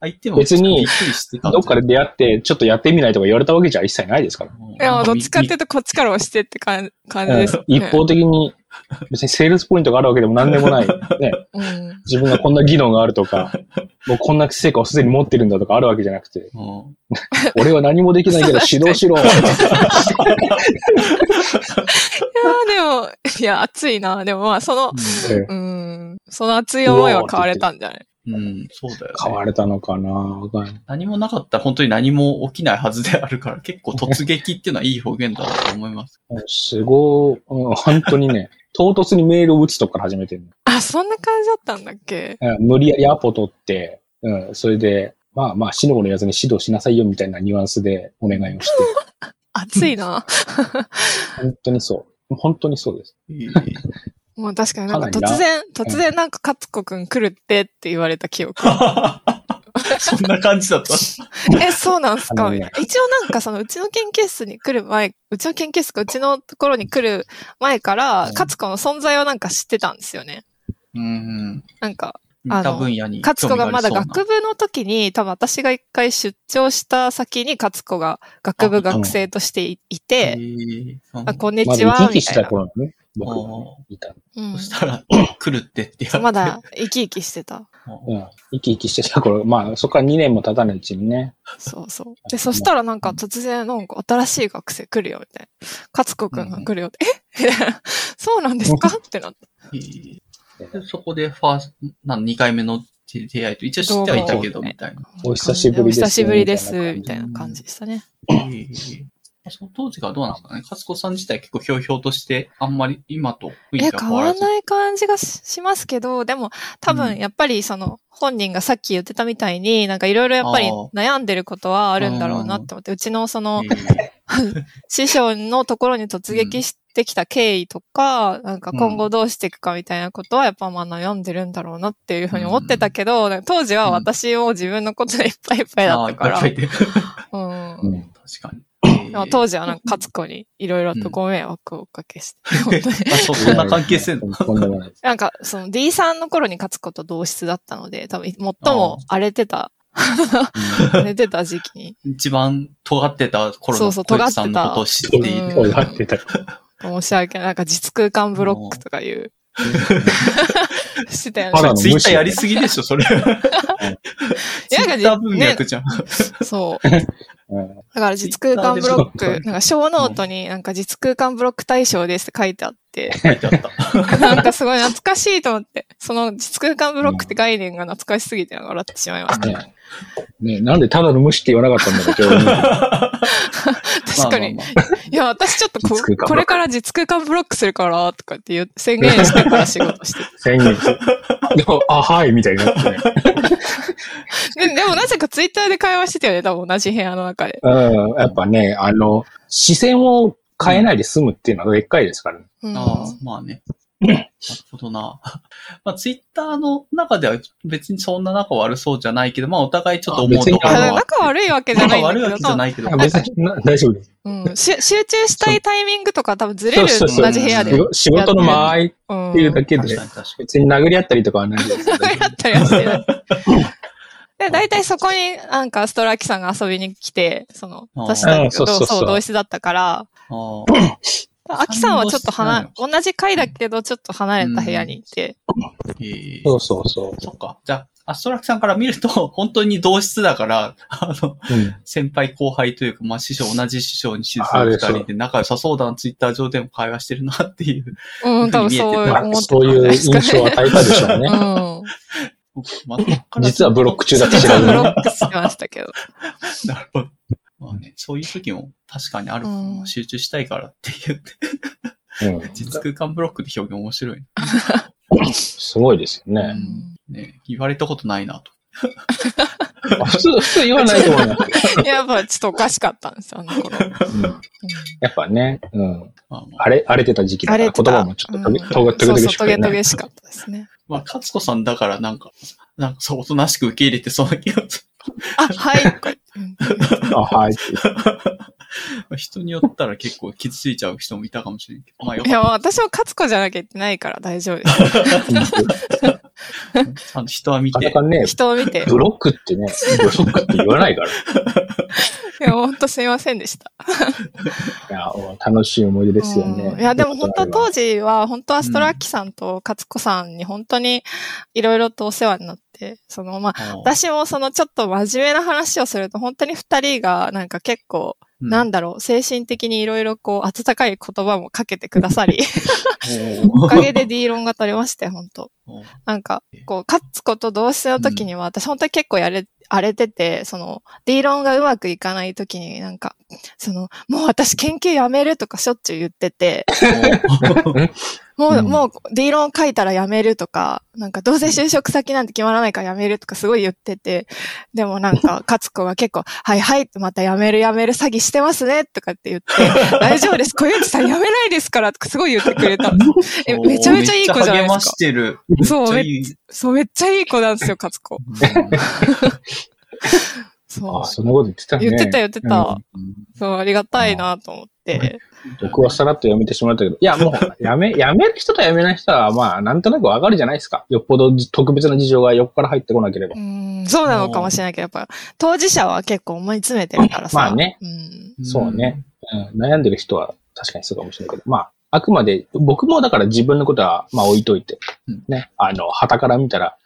相手も別にどっかで出会って、ちょっとやってみないとか言われたわけじゃ一切ないですから。うんいや、どっちかっていうとこっちから押してって感感じです、ね。一方的に、別にセールスポイントがあるわけでも何でもない。ね。うん。自分がこんな技能があるとか、もうこんな成果をすでに持ってるんだとかあるわけじゃなくて、うん 俺は何もできないけど 指導しろ。いやーでも、いや、熱いな。でもまあ、その、うん、その熱い思いは変われたんじゃない？うん、そうだよ、ね。変われたのかな何もなかったら本当に何も起きないはずであるから、結構突撃っていうのはいい表現だなと思います。すごい、うん本当にね、唐突にメールを打つとこから始めてるあ、そんな感じだったんだっけ？の。うん無理やりアポ取って、うん、それで、まあまあ、死の子のやつに指導しなさいよみたいなニュアンスでお願いをして、熱いな。本当にそう。本当にそうです。もう確かになんか突然、突然なんか勝子くん来るってって言われた記憶。そんな感じだった？え、そうなんすあのねかみたいな一応なんかそのうちの研究室に来る前、うちの研究室かうちのところに来る前から、うん勝子の存在はなんか知ってたんですよね。うん。なんか、似た分野に勝子がまだ学部の時に、多分私が一回出張した先に勝子が学部学生としていて、あ、こんにちは、みたいな。僕あがーいた。うんそしたら、来るってって言われて。まだ生き生きしてた。うん。生き生きしてた頃、まあ、そこから2年も経たないうちにね、そうそう。で、そしたらなんか突然なんか新しい学生来るよ、みたいな。勝子くんが来るよって、え？そうなんですか？ってなって。へーでそこでファースト、なん2回目の出会いと、一応知ってはいたけど、みたいな。お久しぶりです。お久しぶりです、みたいな感じでしたね。その当時がどうなんですかね？勝子さん自体結構ひょうひょうとして、あんまり今と雰囲え、気が変変わらず。わらない感じがししますけど、でも多うん分やっぱりその本人がさっき言ってたみたいに、なんかいろいろやっぱり悩んでることはあるんだろうなって思って、うちのそのへー 師匠のところに突撃してきた経緯とか、なんか今後どうしていくかみたいなことはやっぱまあ悩んでるんだろうなっていうふうに思ってたけど、当時は私も自分のことでいっぱいいっぱいだったから、うん。うん。確かに。当時はなんか勝子にいろいろとご迷惑をおかけして、本当に。あ、そん。な関係性の？とんでもなんか、その D さんの頃に勝子と同室だったので、多分最も荒れてた、荒れてた時期に、一番尖ってた頃のそうそう小池さんのことを知ってい尖って。たる。そうやってた。申し訳ない。なんか実空間ブロックとかいう、してたよね。ツイッターやりすぎでしょ、それ。ツイいやなんかツイッター文脈じゃん。そう。うんだから実空間ブロック、なんか show note になんか実空間ブロック対象ですって書いてあって、書いてあった。なんかすごい懐かしいと思って、その実空間ブロックって概念が懐かしすぎて笑ってしまいました。ねねなんでただの無視って言わなかったんだろう、今日。確かに。まあまあまいや、私ちょっとここれから実空間ブロックするから、とかって言う宣言してから仕事して 宣言して。でも、あ、はい、みたいになってね。ででもなぜかツイッターで会話してたよね、多分同じ部屋の中で。うん、やっぱね、あの、視線を変えないで済むっていうのはでっかいですからね。うん、ああ、まあね。なるほどな。まあ、ツイッターの中では別にそんな仲悪そうじゃないけど、まあ、お互いちょっと思うところは。仲悪いわけじゃないんだけど、仲悪いわけじゃないけど。あ別にな大丈夫です。うん、し集中したいタイミングとか多分ずれる同じ部屋で。仕事仕事の間合いっうん。ていうだけで別に殴り合ったりとかはないです。やったりはしてない。で、大体そこになんかストラキさんが遊びに来て、その、私たちと同室だったから、アキさんはちょっと離同じ階だけどちょっと離れた部屋にいて、そうそうそう。そっか。じゃあ、アストラクさんから見ると、本当に同室だから、あの、うん。先輩後輩というか、まあ師匠、同じ師匠に指あれ導二人で仲良さそうだな、ツイッター上でも会話してるなっていう。うん、多分そう思ってそういう印象を与えたでしょうね。うん。まあ実はブロック中だって知実はらずに。ブロックしてましたけど。なるほど。まあね、そういう時も確かにあるうん集中したいからって言って、うん 実空間ブロックで表現面白い、ねすごいですようね。んね。言われたことないなと。あ普通、普通言わないと思います。やっぱちょっとおかしかったんですよ、あの頃。うんやっぱね、うん。荒れ、荒れてた時期だから言葉もちょっとトゲ、うんトゲしくそうそう、トゲト。ゲしかったですね。まあ、勝子さんだからなんか、なんかそう、おとなしく受け入れてそうな気がすあ、はい。うんあ、はい。る。人によったら結構傷ついちゃう人もいたかもしれんけど。まあよいや、私も勝子じゃなきゃいけないから大丈夫です。た。ちゃんと人は見て。ね、人を見て。ブロックってね、ブロックって言わないから。いいや、ほんとすいませんでした。や、楽しい思い出ですようねん。いや、でも本当当時。時は、本当アストラッキさんと勝子さんに本当にいろいろとお世話になって、その、まあ、あ私もそのちょっと真面目な話をすると、本当に二人がなんか結構、なんだろう、精神的にいろいろこう、温かい言葉もかけてくださり、おかげで D 論が取れまして、本当。うん。なんか、こう、勝つこと同室の時には、私本当に結構やれ、荒れてて、その、ディーロンがうまくいかないときになんか、その、もう私研究やめるとかしょっちゅう言ってて、もう、うんもう D 論書いたらやめるとか、なんかどうせ就職先なんて決まらないからやめるとかすごい言ってて、でもなんか、勝子が結構、はいはい、またやめるやめる詐欺してますねとかって言って、大丈夫です、小雪さんやめないですからとかすごい言ってくれたんです。え、めちゃめちゃいい子じゃないめっち励ましですか。てる。そうめっちゃいい子なんですよ、勝子。そうあ、。そんなこと言ってたね。言ってた言ってた。うんそう、ありがたいなと思って。僕はさらっとやめてしまったけど。いや、もう、やめ、やめる人とやめない人は、まあ、なんとなくわかるじゃないですか。よっぽど特別な事情が横から入ってこなければう。ん、そうなのかもしれないけど、やっぱ、当事者は結構思い詰めてるからさ。まあね。うん。そうね。うん、悩んでる人は確かにそうかもしれないけど、まあ、あくまで、僕もだから自分のことは、まあ置いといてうん、ね、あの、旗から見たら、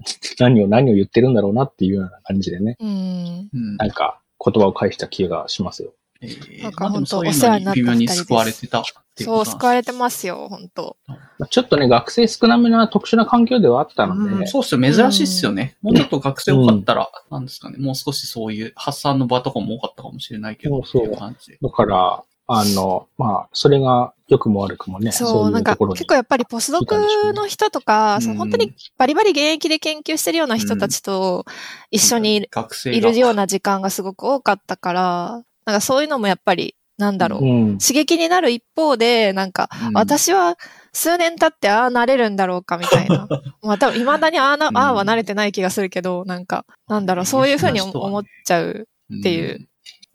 何を何を言ってるんだろうなっていうような感じでね、うん。うんなんか言葉を返した気がしますよ。えーなんかまあでもそういう本当お世話になった人です救われてたっていうそう、救われてますよ、本当まあちょっとね、学生少なめな特殊な環境ではあったので、うんそうっすよ。珍しいっすよね。もうちょっと学生多かったら、なんですかね。もう少しそういう発散の場とかも多かったかもしれないけど、そうそうっていう感じで。だから、あの、まあ、それが良くも悪くもね、そう、そういなかうんところに結構やっぱりポスドクの人とか、その本当にバリバリ現役で研究してるような人たちと一緒にいる学生が。いるような時間がすごく多かったから、なんかそういうのもやっぱり、なんだろう、うん。刺激になる一方で、なんか、うん。私は数年経ってああなれるんだろうかみたいな。まあ多分未だにああな、うん。ああは慣れてない気がするけど、なんか、なんだろう、そういうふうに思っちゃうっていう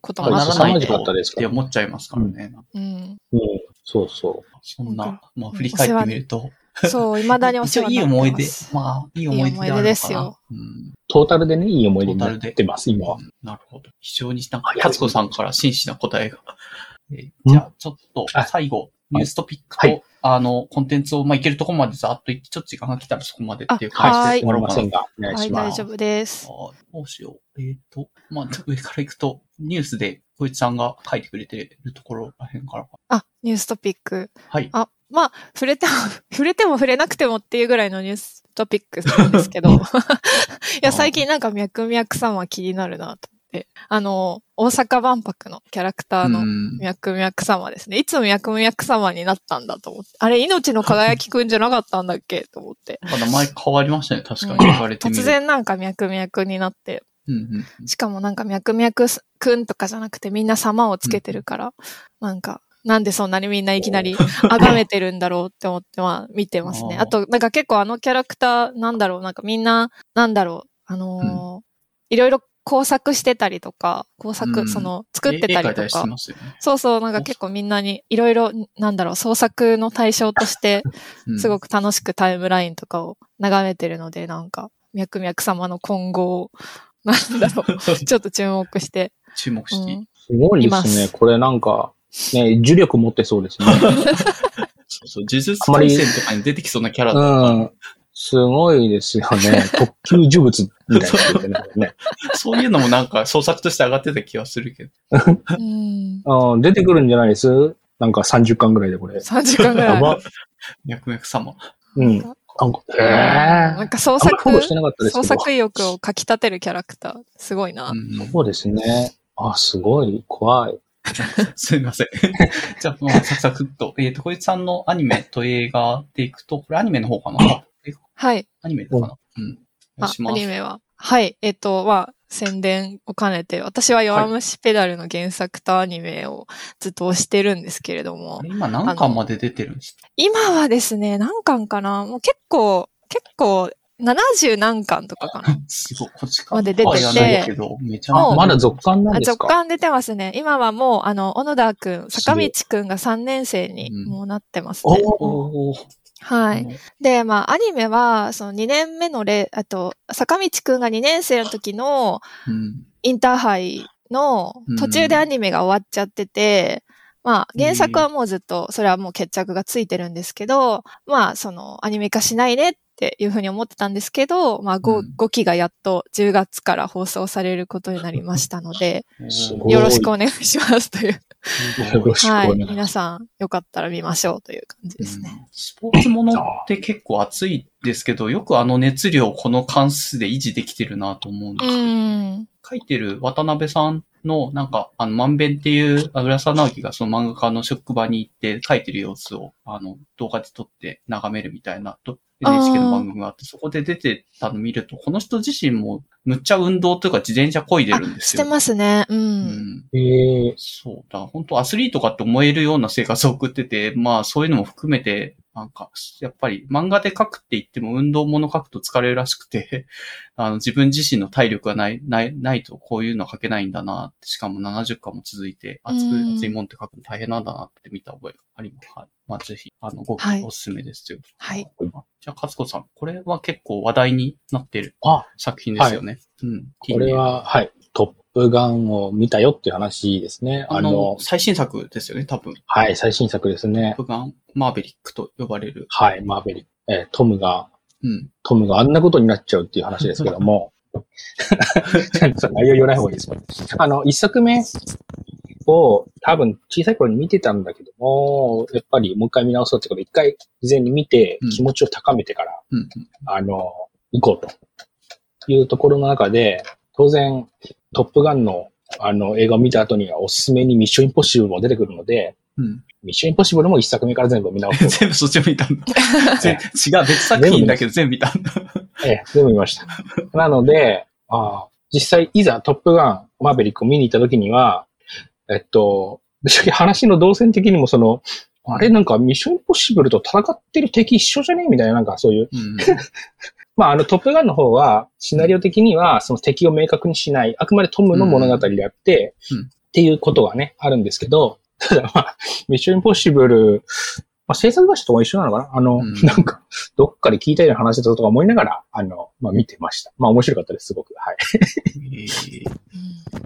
こともないとか？って思っちゃいますからね。うん。うん。そうそそんなまあ振り返ってみると。そう、未だにお世一応いい話になってます。思い出。まあ、いい思い出。いい思い出ですようん。う。トータルでね、いい思い出になってます、今は。うんなるほど。非常になんか、ありがとう勝子さんから真摯な答えが。えーじゃあ、ちょっとあ、最後、ニューストピックと、はいあの、コンテンツを、まあ、いけるところまでざっと言って、ちょっと時間が来たらそこまでっていう感じで終わろうかなませんが、お願いはい、します。大丈夫です。どうしよう。えっ、と、まあ、上から行くと、ニュースで、こいつさんが書いてくれてるところらへんからか。あ、ニューストピック。はい。あ、まあ、触れても、触れても触れなくてもっていうぐらいのニューストピックなんですけど。いや、最近なんか脈々様気になるなと。あの、大阪万博のキャラクターのうん脈々様ですね。いつも脈々様になったんだと思って。あれ、命の輝きくんじゃなかったんだっけと思って。まだ名前変わりましたね。確かにうん言われて。突。然なんか脈々になって。うんうんうん。しかもなんか脈々くんとかじゃなくてみんな様をつけてるから、なんか、なんでそんなにみんないきなり 崇めてるんだろうって思ってまあ見てますね。あと、なんか結構あのキャラクター、なんだろう、なんかみんな、なんだろう、あのーいろいろ工作してたりとか、工作、うんその、作ってたりとか。そうそう、なんか結構みんなにいろいろ、なんだろう、創作の対象として、うんすごく楽しくタイムラインとかを眺めてるので、なんか、脈々様の今後を、なんだろう、ちょっと注目して。注目して。うんすごいですね。すこれなんか、ね、呪力持ってそうですね。そうそう、呪術あまり廻戦とかに出てきそうなキャラだうん。すごいですよね。特級呪物みたいなね。ねそういうのもなんか創作として上がってた気はするけど。うん。うん出てくるんじゃないです？なんか30巻ぐらいでこれ。3時間ぐらい。やば。脈々様。うん。なんか、えなんー。か創作あんまりフォローしてなかったですけど。創作意欲をかき立てるキャラクター。すごいな。うんそうですね。あ、すごい。怖い。すいません。じゃあ、まあ、サクサクっと。えっ、と、こいつさんのアニメと映画でいくと、これアニメの方かなえはい。アニメかなうん。アニメは。はい。えっと、まあ、宣伝を兼ねて、私は弱虫ペダルの原作とアニメをずっと推してるんですけれども。あ、れ今何巻まで出てるんですか？今はですね、何巻かな？もう結構結構70何巻とかかな。すごい、こっちか。まで出てて。まだ続刊なんあですか？続刊出てますね。今はもう、あの、小野田くん、坂道くんが3年生にうん。もうなってますね。はい。で、まあ、アニメは、その2年目の例、あと、坂道くんが2年生の時のうん。インターハイの途中でアニメが終わっちゃってて、まあ、原作はもうずっと、それはもう決着がついてるんですけど、まあ、その、アニメ化しないねっていうふうに思ってたんですけど、まあ 5, うん5期がやっと10月から放送されることになりましたので、よろしくお願いしますという。よろしくおはい。願いします。皆さん、よかったら見ましょうという感じですね。うんスポーツものって結構熱いですけど、よくあの熱量をこの関数で維持できてるなと思うんでうすよ。ん。書いてる渡辺さんの、なんか、あの、まんべんっていう、あ浦沢直樹がその漫画家の職場に行って書いてる様子を、あの、動画で撮って眺めるみたいな、と NHK の番組があって、そこで出てたの見ると、この人自身も、むっちゃ運動というか自転車漕いでるんですよ。してますね。う。うんん。ええそうだ、本当アスリートかって思えるような生活を送ってて、まあそういうのも含めて、なんか、やっぱり漫画で書くって言っても運動もの書くと疲れるらしくて、あの自分自身の体力がない、ない、ないとこういうのは書けないんだなって、しかも70巻も続いて、熱くうん熱いもんって書くの大変なんだなって見た覚えがあります。はい。まあぜひ、あの、ごくはいおすすめですよ。はい。じゃあ、勝子さん、これは結構話題になってるあ、作品ですよね。うん。これは、はい。トップガンを見たよっていう話ですね。あのあの、、最新作ですよね、多分。はい、最新作ですね。トップガン、マーベリックと呼ばれる。はい、マーベリック。えートムが、うん。トムがあんなことになっちゃうっていう話ですけども、内容言わない方がいいですかあの、一作目を多分小さい頃に見てたんだけども、やっぱりもう一回見直そうってことで、一回事前に見てうん気持ちを高めてから、うん。あの、行こうというところの中で、当然、トップガンのあの映画を見た後にはおすすめにミッションインポッシブルも出てくるので、うん。ミッションインポッシブルも一作目から全部見直そう。全部そっちを見たんだ。全違う、別作品だけど全部見たんだ。ええ、全部見ました。なので、ああ実際、いざトップガン、マーベリックを見に行った時には、えっと、ぶっちゃけ話の動線的にもその、あれなんかミッションインポッシブルと戦ってる敵一緒じゃねみたいな、なんかそういう。うん。まあ、あの、トップガンの方は、シナリオ的には、その敵を明確にしない、あくまでトムの物語であって、うんっていうことがね、あるんですけど、ただまあ、ミッションインポッシブル、まあ、制作会社とも一緒なのかな？あの、うんなんか、どっかで聞いたような話だとか思いながら、あの、まあ、見てました。まあ、面白かったです、すごく。はい。えー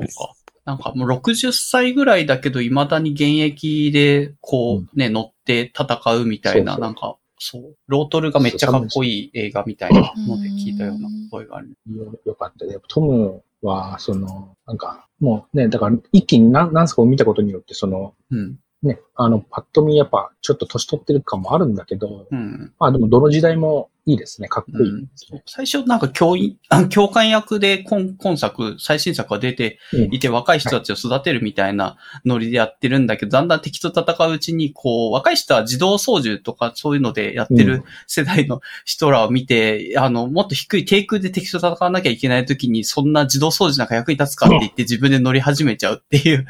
そうか。なんかもう60歳ぐらいだけど未だに現役でこうね、乗って戦うみたいな、そうそうなんか、そう、ロートルがめっちゃかっこいい映画みたいなので聞いたような声がある。よよかったで、トムは、その、なんか、もうね、だから、一気に何何作を見たことによって、その、うん。ね、あの、パッと見やっぱ、ちょっと年取ってる感もあるんだけど、うん。まあでも、どの時代もいいですね。かっこいい。ですね。最初なんか教員、あ教官役で今今作、最新作が出てうん。いて若い人たちを育てるみたいなノリでやってるんだけど、だんだん敵と戦ううちに、こう、若い人は自動操縦とかそういうのでやってうる世代の人らを見て、あの、もっと低い低空で敵と戦わなきゃいけない時に、そんな自動操縦なんか役に立つかって言って自分で乗り始めちゃうっていう、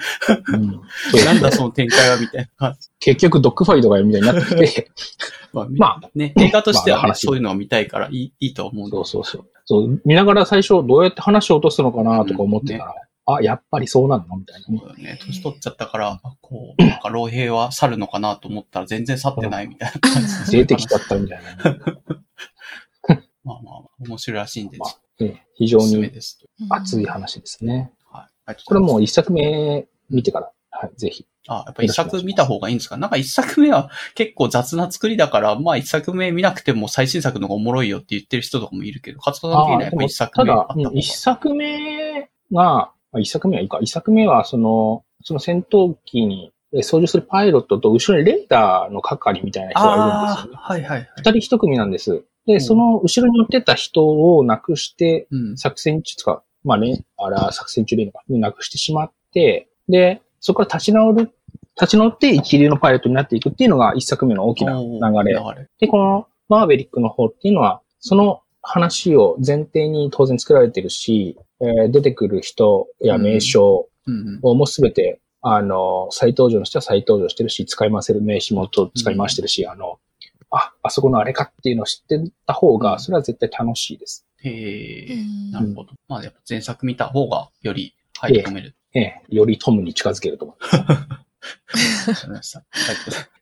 なんだその展開はみたいな。結局、ドッグファイトがみたいになってきて、まあ、まあね、映画としては、ねまあ話そういうのを見たいからいいいいと思うそうそうそう。そう、見ながら最初どうやって話を落とすのかなとか思ってたら、あ、やっぱりそうなのみたいなね。そうだね。年取っちゃったから、こう、なんか老兵は去るのかなと思ったら全然去ってないみたいな感じで。出てきちゃったみたいなね。まあまあ、面白いらしいんで、まあね非常にですと。熱い話ですね。はい。これもう一作目見てから、はい、ぜひ。あ、やっぱ一作見た方がいいんですか？なんか一作目は結構雑な作りだから、まあ一作目見なくても最新作の方がおもろいよって言ってる人とかもいるけど、勝田さん的にはやっぱ一作目あった、方がうん一作目が、まあ一作目はいいか。一作目は、その、その戦闘機にえ操縦するパイロットと後ろにレーダーの係みたいな人がいるんですよね。ああ、はいはいはい。二人一組なんです。うで、んその後ろに乗ってた人を亡くして、うん。作戦中とか、まあね、あら、作戦中でいいのか、になくしてしまって、で、そこから立ち直る、立ち直って一流のパイロットになっていくっていうのが一作目の大きな流れ。流れ。で、このマーベリックの方っていうのは、その話を前提に当然作られてるし、えー出てくる人や名称うんうん。をもうすべて、あの、再登場の人は再登場してるし、使い回せる名詞もと使い回してるし、あの、あ、あそこのあれかっていうのを知ってた方が、うんそれは絶対楽しいです。へえ、うんなるほど。まあやっぱ前作見た方がより入り込める。ええ、よりトムに近づけると思う。わかりました。は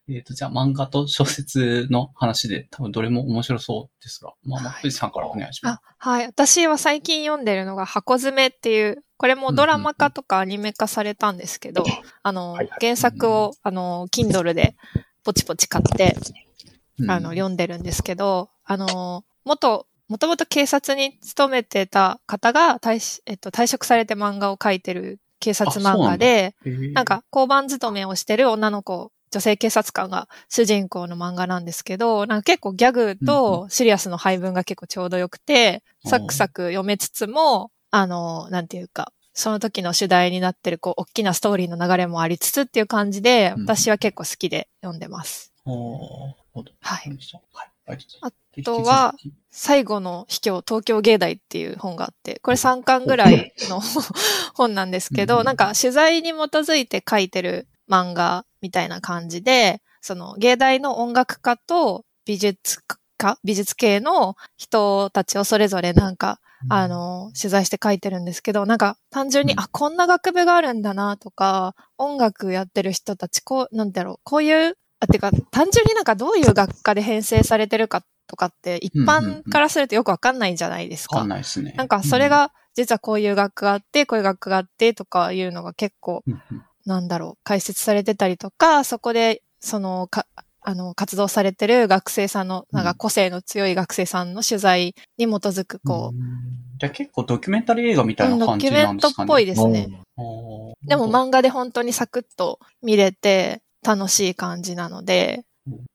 い。えっと、じゃあ漫画と小説の話で多分どれも面白そうですが、まあ、ま士さんからお願いしますあ。、はい。私は最近読んでるのが箱詰めっていう、これもドラマ化とかアニメ化されたんですけど、あのはいはい、原作を、あの、Kindle でポチポチ買って、うんあの、読んでるんですけど、あの、元、もともと警察に勤めてた方が退し、えっと、退職されて漫画を描いてる警察漫画で、へー。なん、か交番勤めをしてる女の子、女性警察官が主人公の漫画なんですけど、なんか結構ギャグうんとシリアスの配分が結構ちょうどよくて、うんサクサク読めつつも、あの、なんていうか、その時の主題になってる、こう、大きなストーリーの流れもありつつっていう感じで、うん私は結構好きで読んでます。おー。なるほど。はい。あとは、最後の秘境、東京芸大っていう本があって、これ3巻ぐらいの 本なんですけど、うん。なんか取材に基づいて書いてる漫画みたいな感じで、その芸大の音楽家と美術家、美術系の人たちをそれぞれなんか、あ、の、取材して書いてるんですけど、なんか単純に、うん。あ、こんな学部があるんだなとか、音楽やってる人たち、こう、なんだろう、こういう、あ、てか、単純になんかどういう学科で編成されてるかとかって、一般からするとよくわかんないじゃないですか。わかんないですね。なんかそれが、実はこういう学科があって、こういう学科があってとかいうのが結構、うん、うんうんなんだろう、解説されてたりとか、そこで、その、か、あの、活動されてる学生さんの、なんか個性の強い学生さんの取材に基づく、こう、うんじゃあ結構ドキュメンタリー映画みたいなド感じキュメントっなんですかね。ぽいですね。でも漫画で本当にサクッと見れて楽しい感じなので、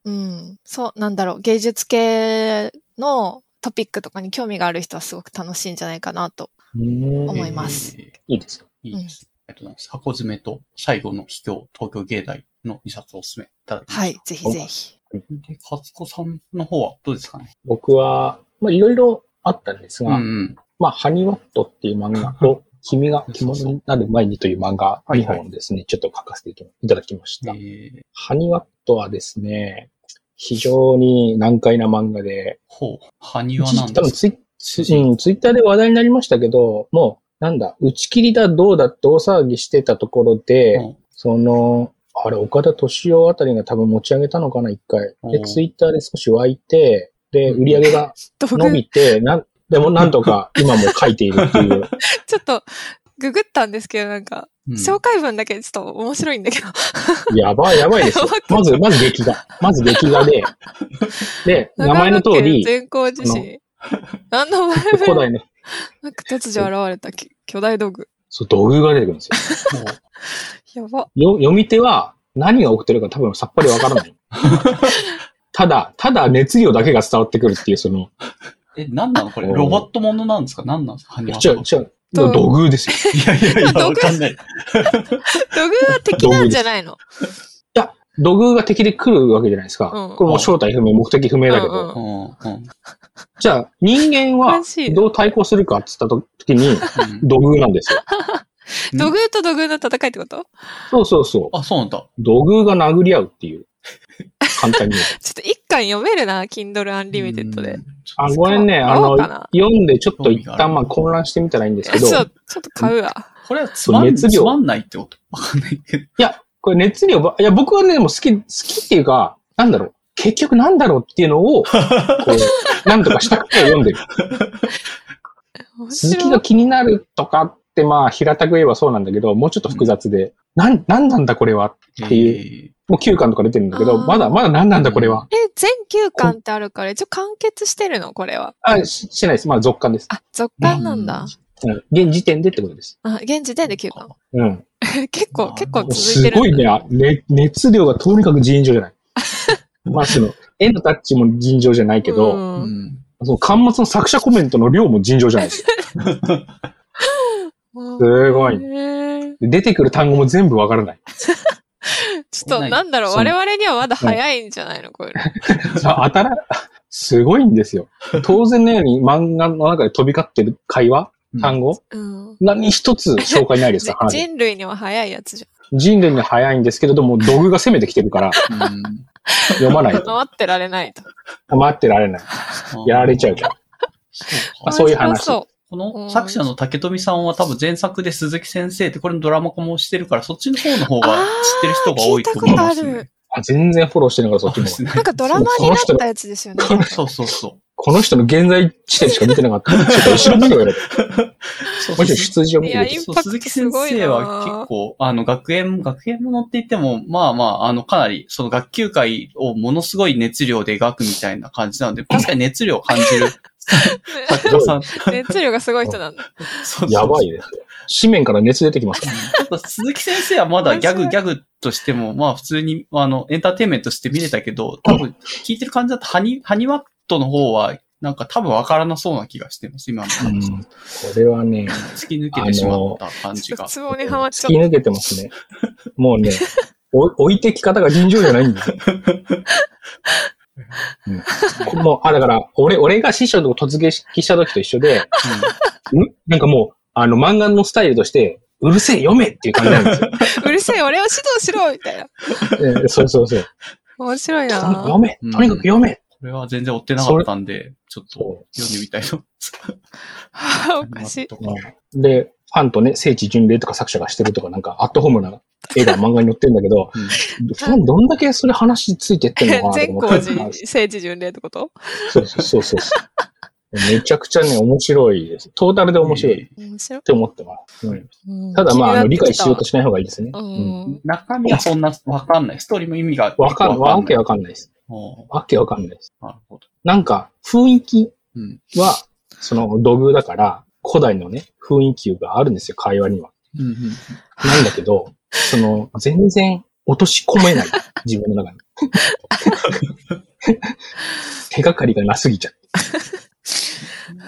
うん、そう、なんだろう、芸術系のトピックとかに興味がある人はすごく楽しいんじゃないかなと。うん思いますえーいいですよ。いいです。ありがとうございます。箱詰めと最後の秘境、東京芸大の2冊をお勧めいただきました。はい、ぜひぜひ。で、勝子さんの方はどうですかね？僕は、まあ、いろいろあったんですが、うんうん。まあ、ハニワットっていう漫画と、君が着物になる前にという漫画2はいはい。本ですね、ちょっと書かせていただきました。えー、ハニワットはですね、非常に難解な漫画で、ほう。埴輪なんです多分ツイツうん、ツイッターで話題になりましたけど、もう、なんだ、打ち切りだどうだって大騒ぎしてたところで、うん。その、あれ、岡田敏夫あたりが多分持ち上げたのかな、一回。で、うんツイッターで少し湧いて、で、うん。売り上げが 伸びて、なん、でもなんとか今も書いているっていう。ちょっと、ググったんですけど、なんか、うん紹介文だけちょっと面白いんだけど。やばい、やばいですよ。まず、まず劇画。まず劇画で、で、名前の通り、長野県善光寺市。何の前古代の、なんか突如現れたき巨大道具。そう、土偶が出てくるんですよ。やば。よ読み手は何が起きてるか多分さっぱりわからない。ただ、ただ熱量だけが伝わってくるっていう、その、え、なんなの？これ、ロボットものなんですか？何なんですか？違う、違う、と土偶ですよ。いやいやいや、道具わかんない。土偶は敵なんじゃないの？土偶が敵で来るわけじゃないですか。うんこれもう正体不明、目的不明だけど。うんうん、うん。じゃあ、人間はどう対抗するかって言った時に、土偶なんですよ。う ん土偶と土偶の戦いってこと？そうそうそう。あ、そうなんだ。土偶が殴り合うっていう。簡単に。ちょっと一巻読めるな、Kindle Unlimited で。あ、ごめんね。あの読んでちょっと一旦まあ混乱してみたらいいんですけど、ちょ、いちょっと買うわ。これはつまん熱量つまんないってこと？わかんないけど。や、これ熱量ば、いや、僕はね、でも好き、好きっていうか、なんだろう。結局なんだろうっていうのを、こう、なんとかしたくて読んでる。面続き。が気になるとかって、まあ、平たく言えばそうなんだけど、もうちょっと複雑で、なん、なんなんだこれはっていう、もう9巻とか出てるんだけど、まだ、まだなんなんだこれは。え、全9巻ってあるから、一応完結してるの？これは。あ、ししてないです。まあ、続巻です。あ、続巻なんだ。うん。現時点でってことです。あ、現時点で9巻。うん。結構、結構続いすてるんだ。ごいねあね、熱量がとにかく尋常じゃない。まあ、その、絵のタッチも尋常じゃないけど、ううんん。その、端末の作者コメントの量も尋常じゃないですよ。すごい出てくる単語も全部わからない。ちょっと、なんだろう、我々にはまだ早いんじゃないの？これ。あ、あたら、すごいんですよ。当然のように漫画の中で飛び交ってる会話？単語、うん。何一つ紹介ないですか話。人類には早いやつじ人類に早いんですけれども、土偶が攻めてきてるから、うん読まないと。待ってられないと。待ってられない。やられちゃうから。そうまあかそういう話そこの作者の竹富さんは多分前作で鈴木先生ってこれのドラマ化もしてるから、そっちの方の方が知ってる人が多いと思いますねあ全然フォローしてながらそっちも。ねう。なんかドラマになったやつですよね。そうそうそう。この人の現在地点しか見てなかった。ちょっと後ろ見てくれ。そうもちろん出自を見てるそう鈴木先生は結構、あの、学園、学園ものって言っても、まあまあ、あの、かなり、その学級会をものすごい熱量で描くみたいな感じなので、確かに熱量を感じる。熱量がすごい人なんだ。そうそうやばいですよ。紙面から熱出てきますから。ちょっと鈴木先生はまだギャグ面ギャグとしても、まあ普通に、あの、エンターテインメントとして見れたけど、多分聞いてる感じだとハニ、ハニワットの方は、なんか多分わからなそうな気がしてます、今の話。うんこれはね、突き抜けてしまった感じが。ツボにはまっちゃっ突き抜けてますね。もうね、お置いてき方が尋常じゃないんですよ。うん、もう、あ、だから、俺、俺が師匠のと突撃した時と一緒で、んなんかもう、あの、漫画のスタイルとして、うるせえ、読めっていう感じなんですよ。た。うるせえ、俺を指導しろみたいな。えーそうそうそう。面白いとにかくな読めうんとにかく読め、これは全然追ってなかったんで、ちょっとそ読んでみたいと。おかしい。とかう。で、ファンとね、聖地巡礼とか作者がしてるとか、なんか、アットホームな絵が漫画に載ってるんだけど、うんファンどんだけそれ話ついてってんのかなと全思って。光寺、聖地巡礼ってこと？そうそうそうそう。めちゃくちゃね、面白いです。トータルで面白いっ面白い。て思ってます。ただまあ、あの、理解しようとしない方がいいですね。中身はそんなわかんない。ストーリーも意味が。わかん、わけわわかんないです。おわけわかんないです。なるほど。なんか、雰囲気うん。は、その土偶だから、古代のね、雰囲気があるんですよ、会話には。うんうん。なんだけど、その、全然落とし込めない。自分の中に。手がかりがなすぎちゃって。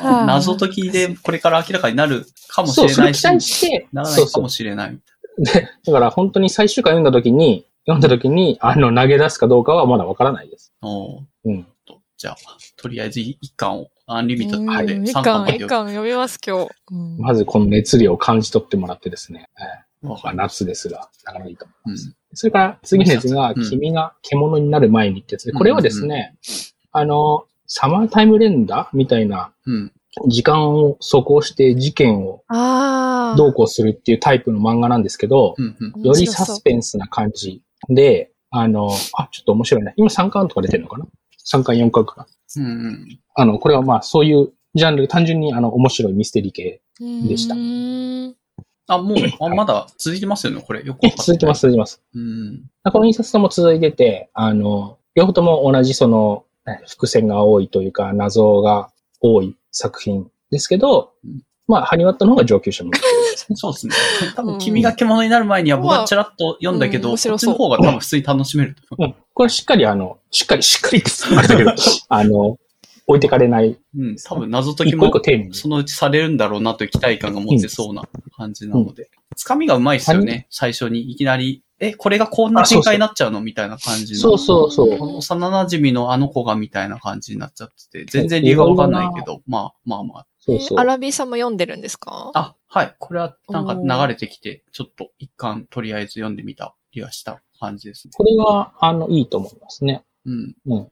はあ謎解きでこれから明らかになるかもしそう、それ期れないし、待して、ならなそうそういかも。しれない。で、だから本当に最終回読んだ時に、読んだ時に、あの、投げ出すかどうかはまだわからないです。おーうん。とじゃあ、とりあえず一巻をアンリミットうんで一3巻ま巻、で一巻読みます、今日。うんまずこの熱量を感じ取ってもらってですね。ま夏ですが、なかなかいいと思います。うんそれから次のやつが、うん君が獣になる前にってやつで、これはですね、あの、サマータイム連打みたいなうん。時間を走行して事件をああ。どうこうするっていうタイプの漫画なんですけど。よりサスペンスな感じで、あの、あ、ちょっと面白いね。今3巻とか出てるのかな ?3 巻4巻かなうんうん。あの、これはまあそういうジャンル、単純にあの面白いミステリー系。でしたうんあ、もう、あまだ続いてますよね、これ。よく続いてます、。続いてます。うん。この印刷とも続いてて、あの、両方とも同じその、ね伏線が多いというか、謎が多い作品ですけどうん、まあ、ハニワットの方が上級者向け。そうですね。多分、君が獣になる前には僕はちらっと読んだけど、うんそっちの方が多分普通に楽しめる。うん。これしっかりあの、しっかり、しっかりって言ってあれだけど、あの、置いてかれない、うん。多分、謎解きも一個一個、丁寧に。そのうちされるんだろうなという期待感が持てそうな感じなので。つかみがうまいですよね。最初にいきなり、え、これがこんな展開になっちゃうのみたいな感じの。そうそうそう。この幼馴染のあの子がみたいな感じになっちゃってて、全然理由がわかんないけど、まあまあまあ。そうそうア。ラビーさんも読んでるんですか？あ、はい。これはなんか流れてきて、ちょっと一巻とりあえず読んでみた気がした感じですね。これは、あの、いいと思いますね。うん。うん。わか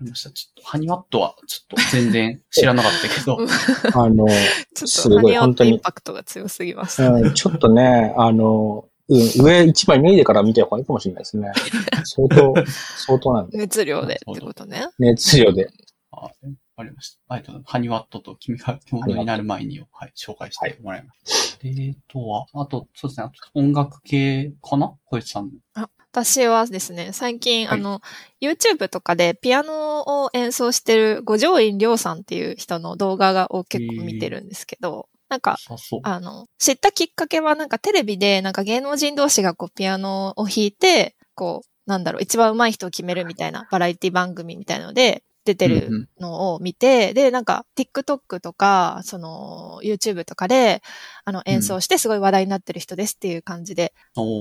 りました。ちょっと、ハニワットはちょっと全然知らなかったけど、あの、ちょすごいっとハニワッ本当にトインパクトが強すぎました。うん、ちょっとね、あの、うん、上一枚脱いでから見た方がいいかもしれないですね。相当、相当なんで。熱量でってことね。熱量で。あわかりました。ありがとうございます。ハニワットと君が獣になる前にを、はい、紹介してもらいました。でえっとは、あと、そうですね、あと音楽系かな？小石さん。私はですね、最近、はいあの、YouTube とかでピアノを演奏してる五条院亮さんっていう人の動画がを結構見てるんですけど、なんか。あの、知ったきっかけはなんかテレビでなんか芸能人同士がこうピアノを弾いて、こう、なんだろう、一番上手い人を決めるみたいなバラエティ番組みたいなので出てるうんうんのを見て、で、なんか TikTok とか、その YouTube とかで、あの演奏してすごい話題になってる人ですっていう感じで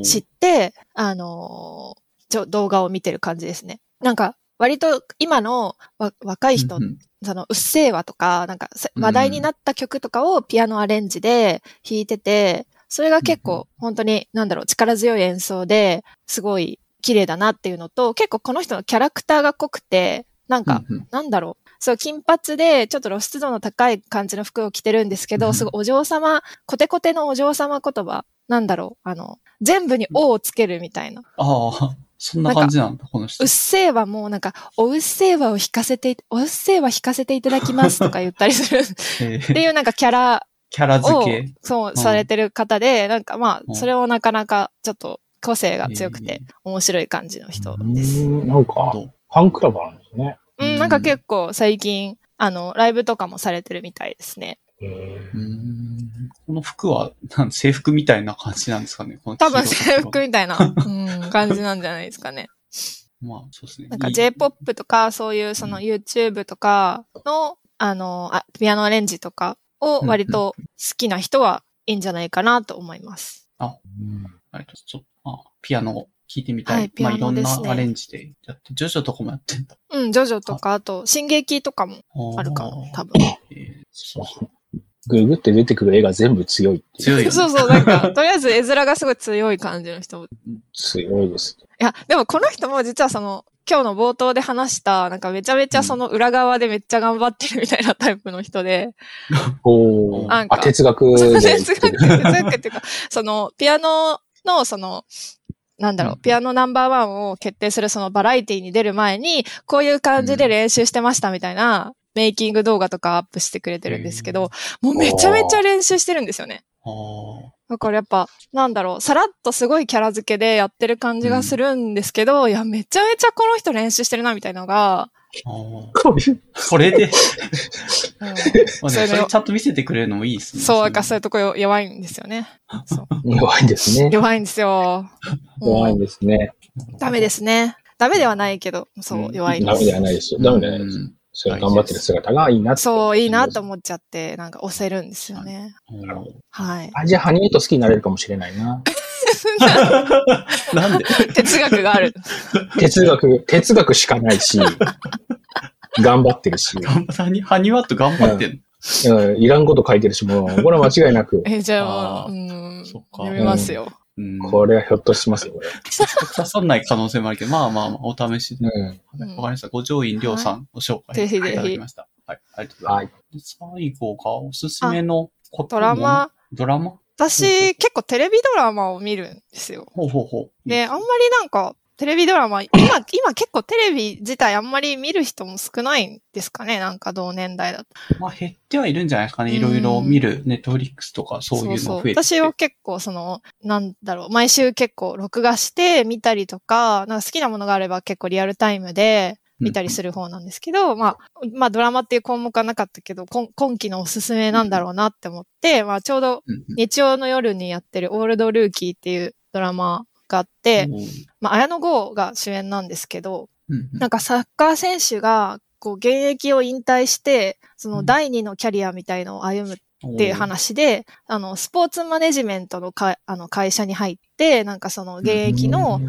知って、あのーちょ、動画を見てる感じですね。なんか、割と今のわ若い人うんうん。その、うっせぇわとか、なんか、話題になった曲とかをピアノアレンジで弾いてて、それが結構本当に、なんだろう、力強い演奏で、すごい綺麗だなっていうのと、結構この人のキャラクターが濃くて、なんか、うんうんなんだろう。そう、金髪で、ちょっと露出度の高い感じの服を着てるんですけど、うんすごいお嬢様、コテコテのお嬢様言葉、なんだろう。あの、全部におをつけるみたいな。ああ、そんな感じなんだ、この人うっ。せぇわもうなんか、おうっせぇわを弾かせてい、おうっせぇわ弾かせていただきますとか言ったりする っえーていうなんかキャラキャラ付をけ？、そう、んされてる方で、なんかまうんあ、それをなかなかちょっと個性が強くえて、面白い感じの人うです。ーんなんか、ファンクラブあるんですね。うん、なんか結構最近、あの、ライブとかもされてるみたいですね。この服は、なん制服みたいな感じなんですかねこの多分制服みたいな、うん、感じなんじゃないですかね。まあ、そうですね。なんかいい J-POP とか、そういうその YouTube とかの、あの、あピアノアレンジとかを割と好きな人はいいんじゃないかなと思います。ーあれと、ちょっと、まあ、ピアノを聴いてみたい。はいピアノまあ、いろんですねなアレンジでやって、ジョジョとかもやってんだ。うん、ジョジョとか、あと、進撃とかもあるかな、多分。えーそうそそうググって出てくる絵が全部強いいう。強いよね。そうそう、なんか、とりあえず絵面がすごい強い感じの人。い強いです。や、でもこの人も実はその、今日の冒頭で話した、なんかめちゃめちゃその裏側でめっちゃ頑張ってるみたいなタイプの人で、おーなんかあ、哲学で。哲学、哲学っていうか、その、ピアノの、その、なんだろうう、ピアノナンバーワンを決定するそのバラエティに出る前に、こういう感じで練習してましたみたいな、メイキング動画とかアップしてくれてるんですけど、もうめちゃめちゃ練習してるんですよね。だからやっぱ、なんだろう、さらっとすごいキャラ付けでやってる感じがするんですけど、いや、めちゃめちゃこの人練習してるな、みたいなのが。これで、それちゃんと見せてくれるのもいいですね。そう、なんかそういうとこ弱いんですよね。弱いんですね。弱いんですよ。弱いんですね。ダメですね。ダメではないけど、そうう、ん弱いんです。ダメではないですよ。ダメではないです。うんそれ頑張ってる姿がいいなって。そう、いいなと思っちゃって、なんか押せるんですよね。うんはい。あ、じゃあ、ハニエと好きになれるかもしれないな。なんで？哲学がある。哲学、哲学しかないし、頑張ってるし、頑張ハニハニワット頑張ってんの、うんいらんこと書いてるし、もう、これは間違いなく、え、じゃあ、うん。そっか読みますよ。うん。これはひょっとしますよ、これ。刺さんない可能性もあるけど、まあまあまあ、お試しで。わ、うん。うんかりました。五条院亮さんご紹介いぜひぜひただきました。はい、ありがとうございます。はい。で最後がおすすめのことドラマ、ドラマ？私、結構テレビドラマを見るんですよ。ほうほうほう。で、あんまりなんか、テレビドラマ、今、今結構テレビ自体あんまり見る人も少ないんですかねなんか同年代だと。まあ減ってはいるんじゃないですかね。うんいろいろ見る、ネットフリックスとかそういうの増えてて。私は結構その、なんだろう、毎週結構録画して見たりとか、なんか好きなものがあれば結構リアルタイムで見たりする方なんですけど、まあ、まあドラマっていう項目はなかったけど、今今期のおすすめなんだろうなって思って、まあちょうど日曜の夜にやってるオールドルーキーっていうドラマがあって、まあ綾野剛が主演なんですけど、なんかサッカー選手が、こう、現役を引退して、その第二のキャリアみたいのを歩むっていう話で、あの、スポーツマネジメントのかあの会社に入って、なんかその現役の、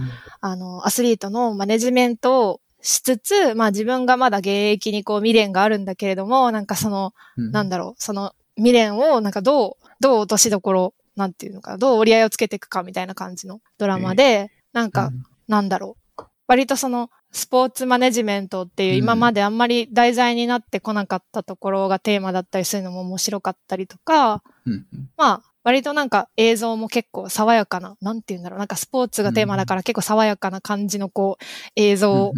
あの、アスリートのマネジメントをしつつ、まあ自分がまだ現役にこう未練があるんだけれども、なんかその、うん。なんだろう、その未練をなんかどう、どう落としどころ、なんていうのかな、どう折り合いをつけていくかみたいな感じのドラマで、なんか、なんだろう。割とその、スポーツマネジメントっていううん。今まであんまり題材になってこなかったところがテーマだったりするのも面白かったりとか、うんうん。まあ、割となんか映像も結構爽やかな、なんて言うんだろう、なんかスポーツがテーマだから結構爽やかな感じのこう、映像、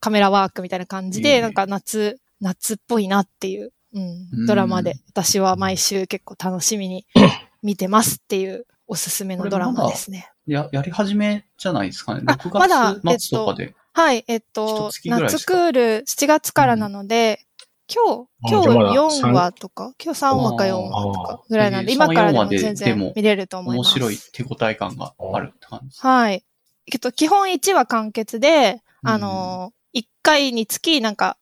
カメラワークみたいな感じで、なんか夏、夏っぽいなっていう、ううんん、ドラマで、私は毎週結構楽しみに 見てますっていうおすすめのドラマですね。や、やり始めじゃないですかね？あ6まだ月末とかで。はい、えっと一月ぐらいしか？夏クール7月からなので、今日、今日4話とか、今日3話か4話とかぐらいなんで、今からでも3 4話で全然見れると思います。面白い手応え感があるって感じ。はい。えっと、基本1話完結で、うんあのー、1回につき、なんか、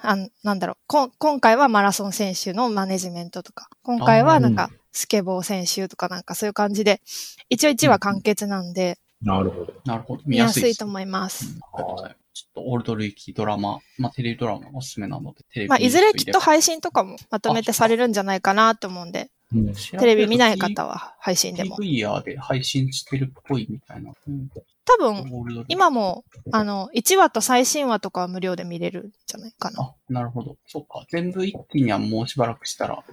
あんなんだろうこん、今回はマラソン選手のマネジメントとか、今回はなんか、スケボー選手とかなんかそういう感じで、一応1話完結なんで、なるほど。なるほど。見やすいと思います。うんありがとうございます。ちょっとオールドルイキドラマ、まあテレビドラマおすすめなので、テレビまあ、いずれきっとは配信とかもまとめてされるんじゃないかなと思うんで、うんテレビ見ない方は配信でも。TVer で配信してるっぽいみたいな。うん多分、今も、あの、1話と最新話とかは無料で見れるんじゃないかな。あ、なるほど。そうか。全部一気にはもうしばらくしたら。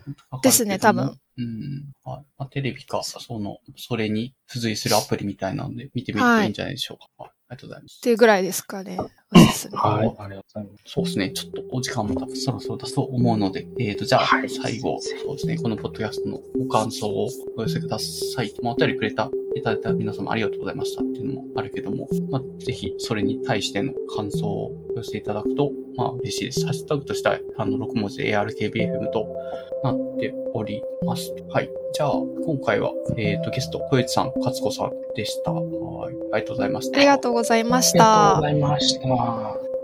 ですね多分うん。はい。まあ、テレビか、その、それに付随するアプリみたいなので見てみるといいんじゃないでしょうか。はい。ありがとうございますっ。ていうぐらいですかね。おすすめ。はい。ありがとうございます。そうですね。ちょっとお時間も多分そろそろだと思うので、えーと、じゃあ、はい最後、そうですね。このポッドキャストのご感想をお寄せください。まあ、お便りくれた、いただいた皆様ありがとうございましたっていうのもあるけども、まあ、ぜひ、それに対しての感想をお寄せいただくと、まあ、嬉しいです。ハッシュタグとしては、あの、6文字で ARKBFM となっております。はい。じゃあ、今回は、えーと、ゲスト、小市さん、勝子さんでした。はい。ありがとうございました。ありがとうございましありがとうごた。ざいました。啊。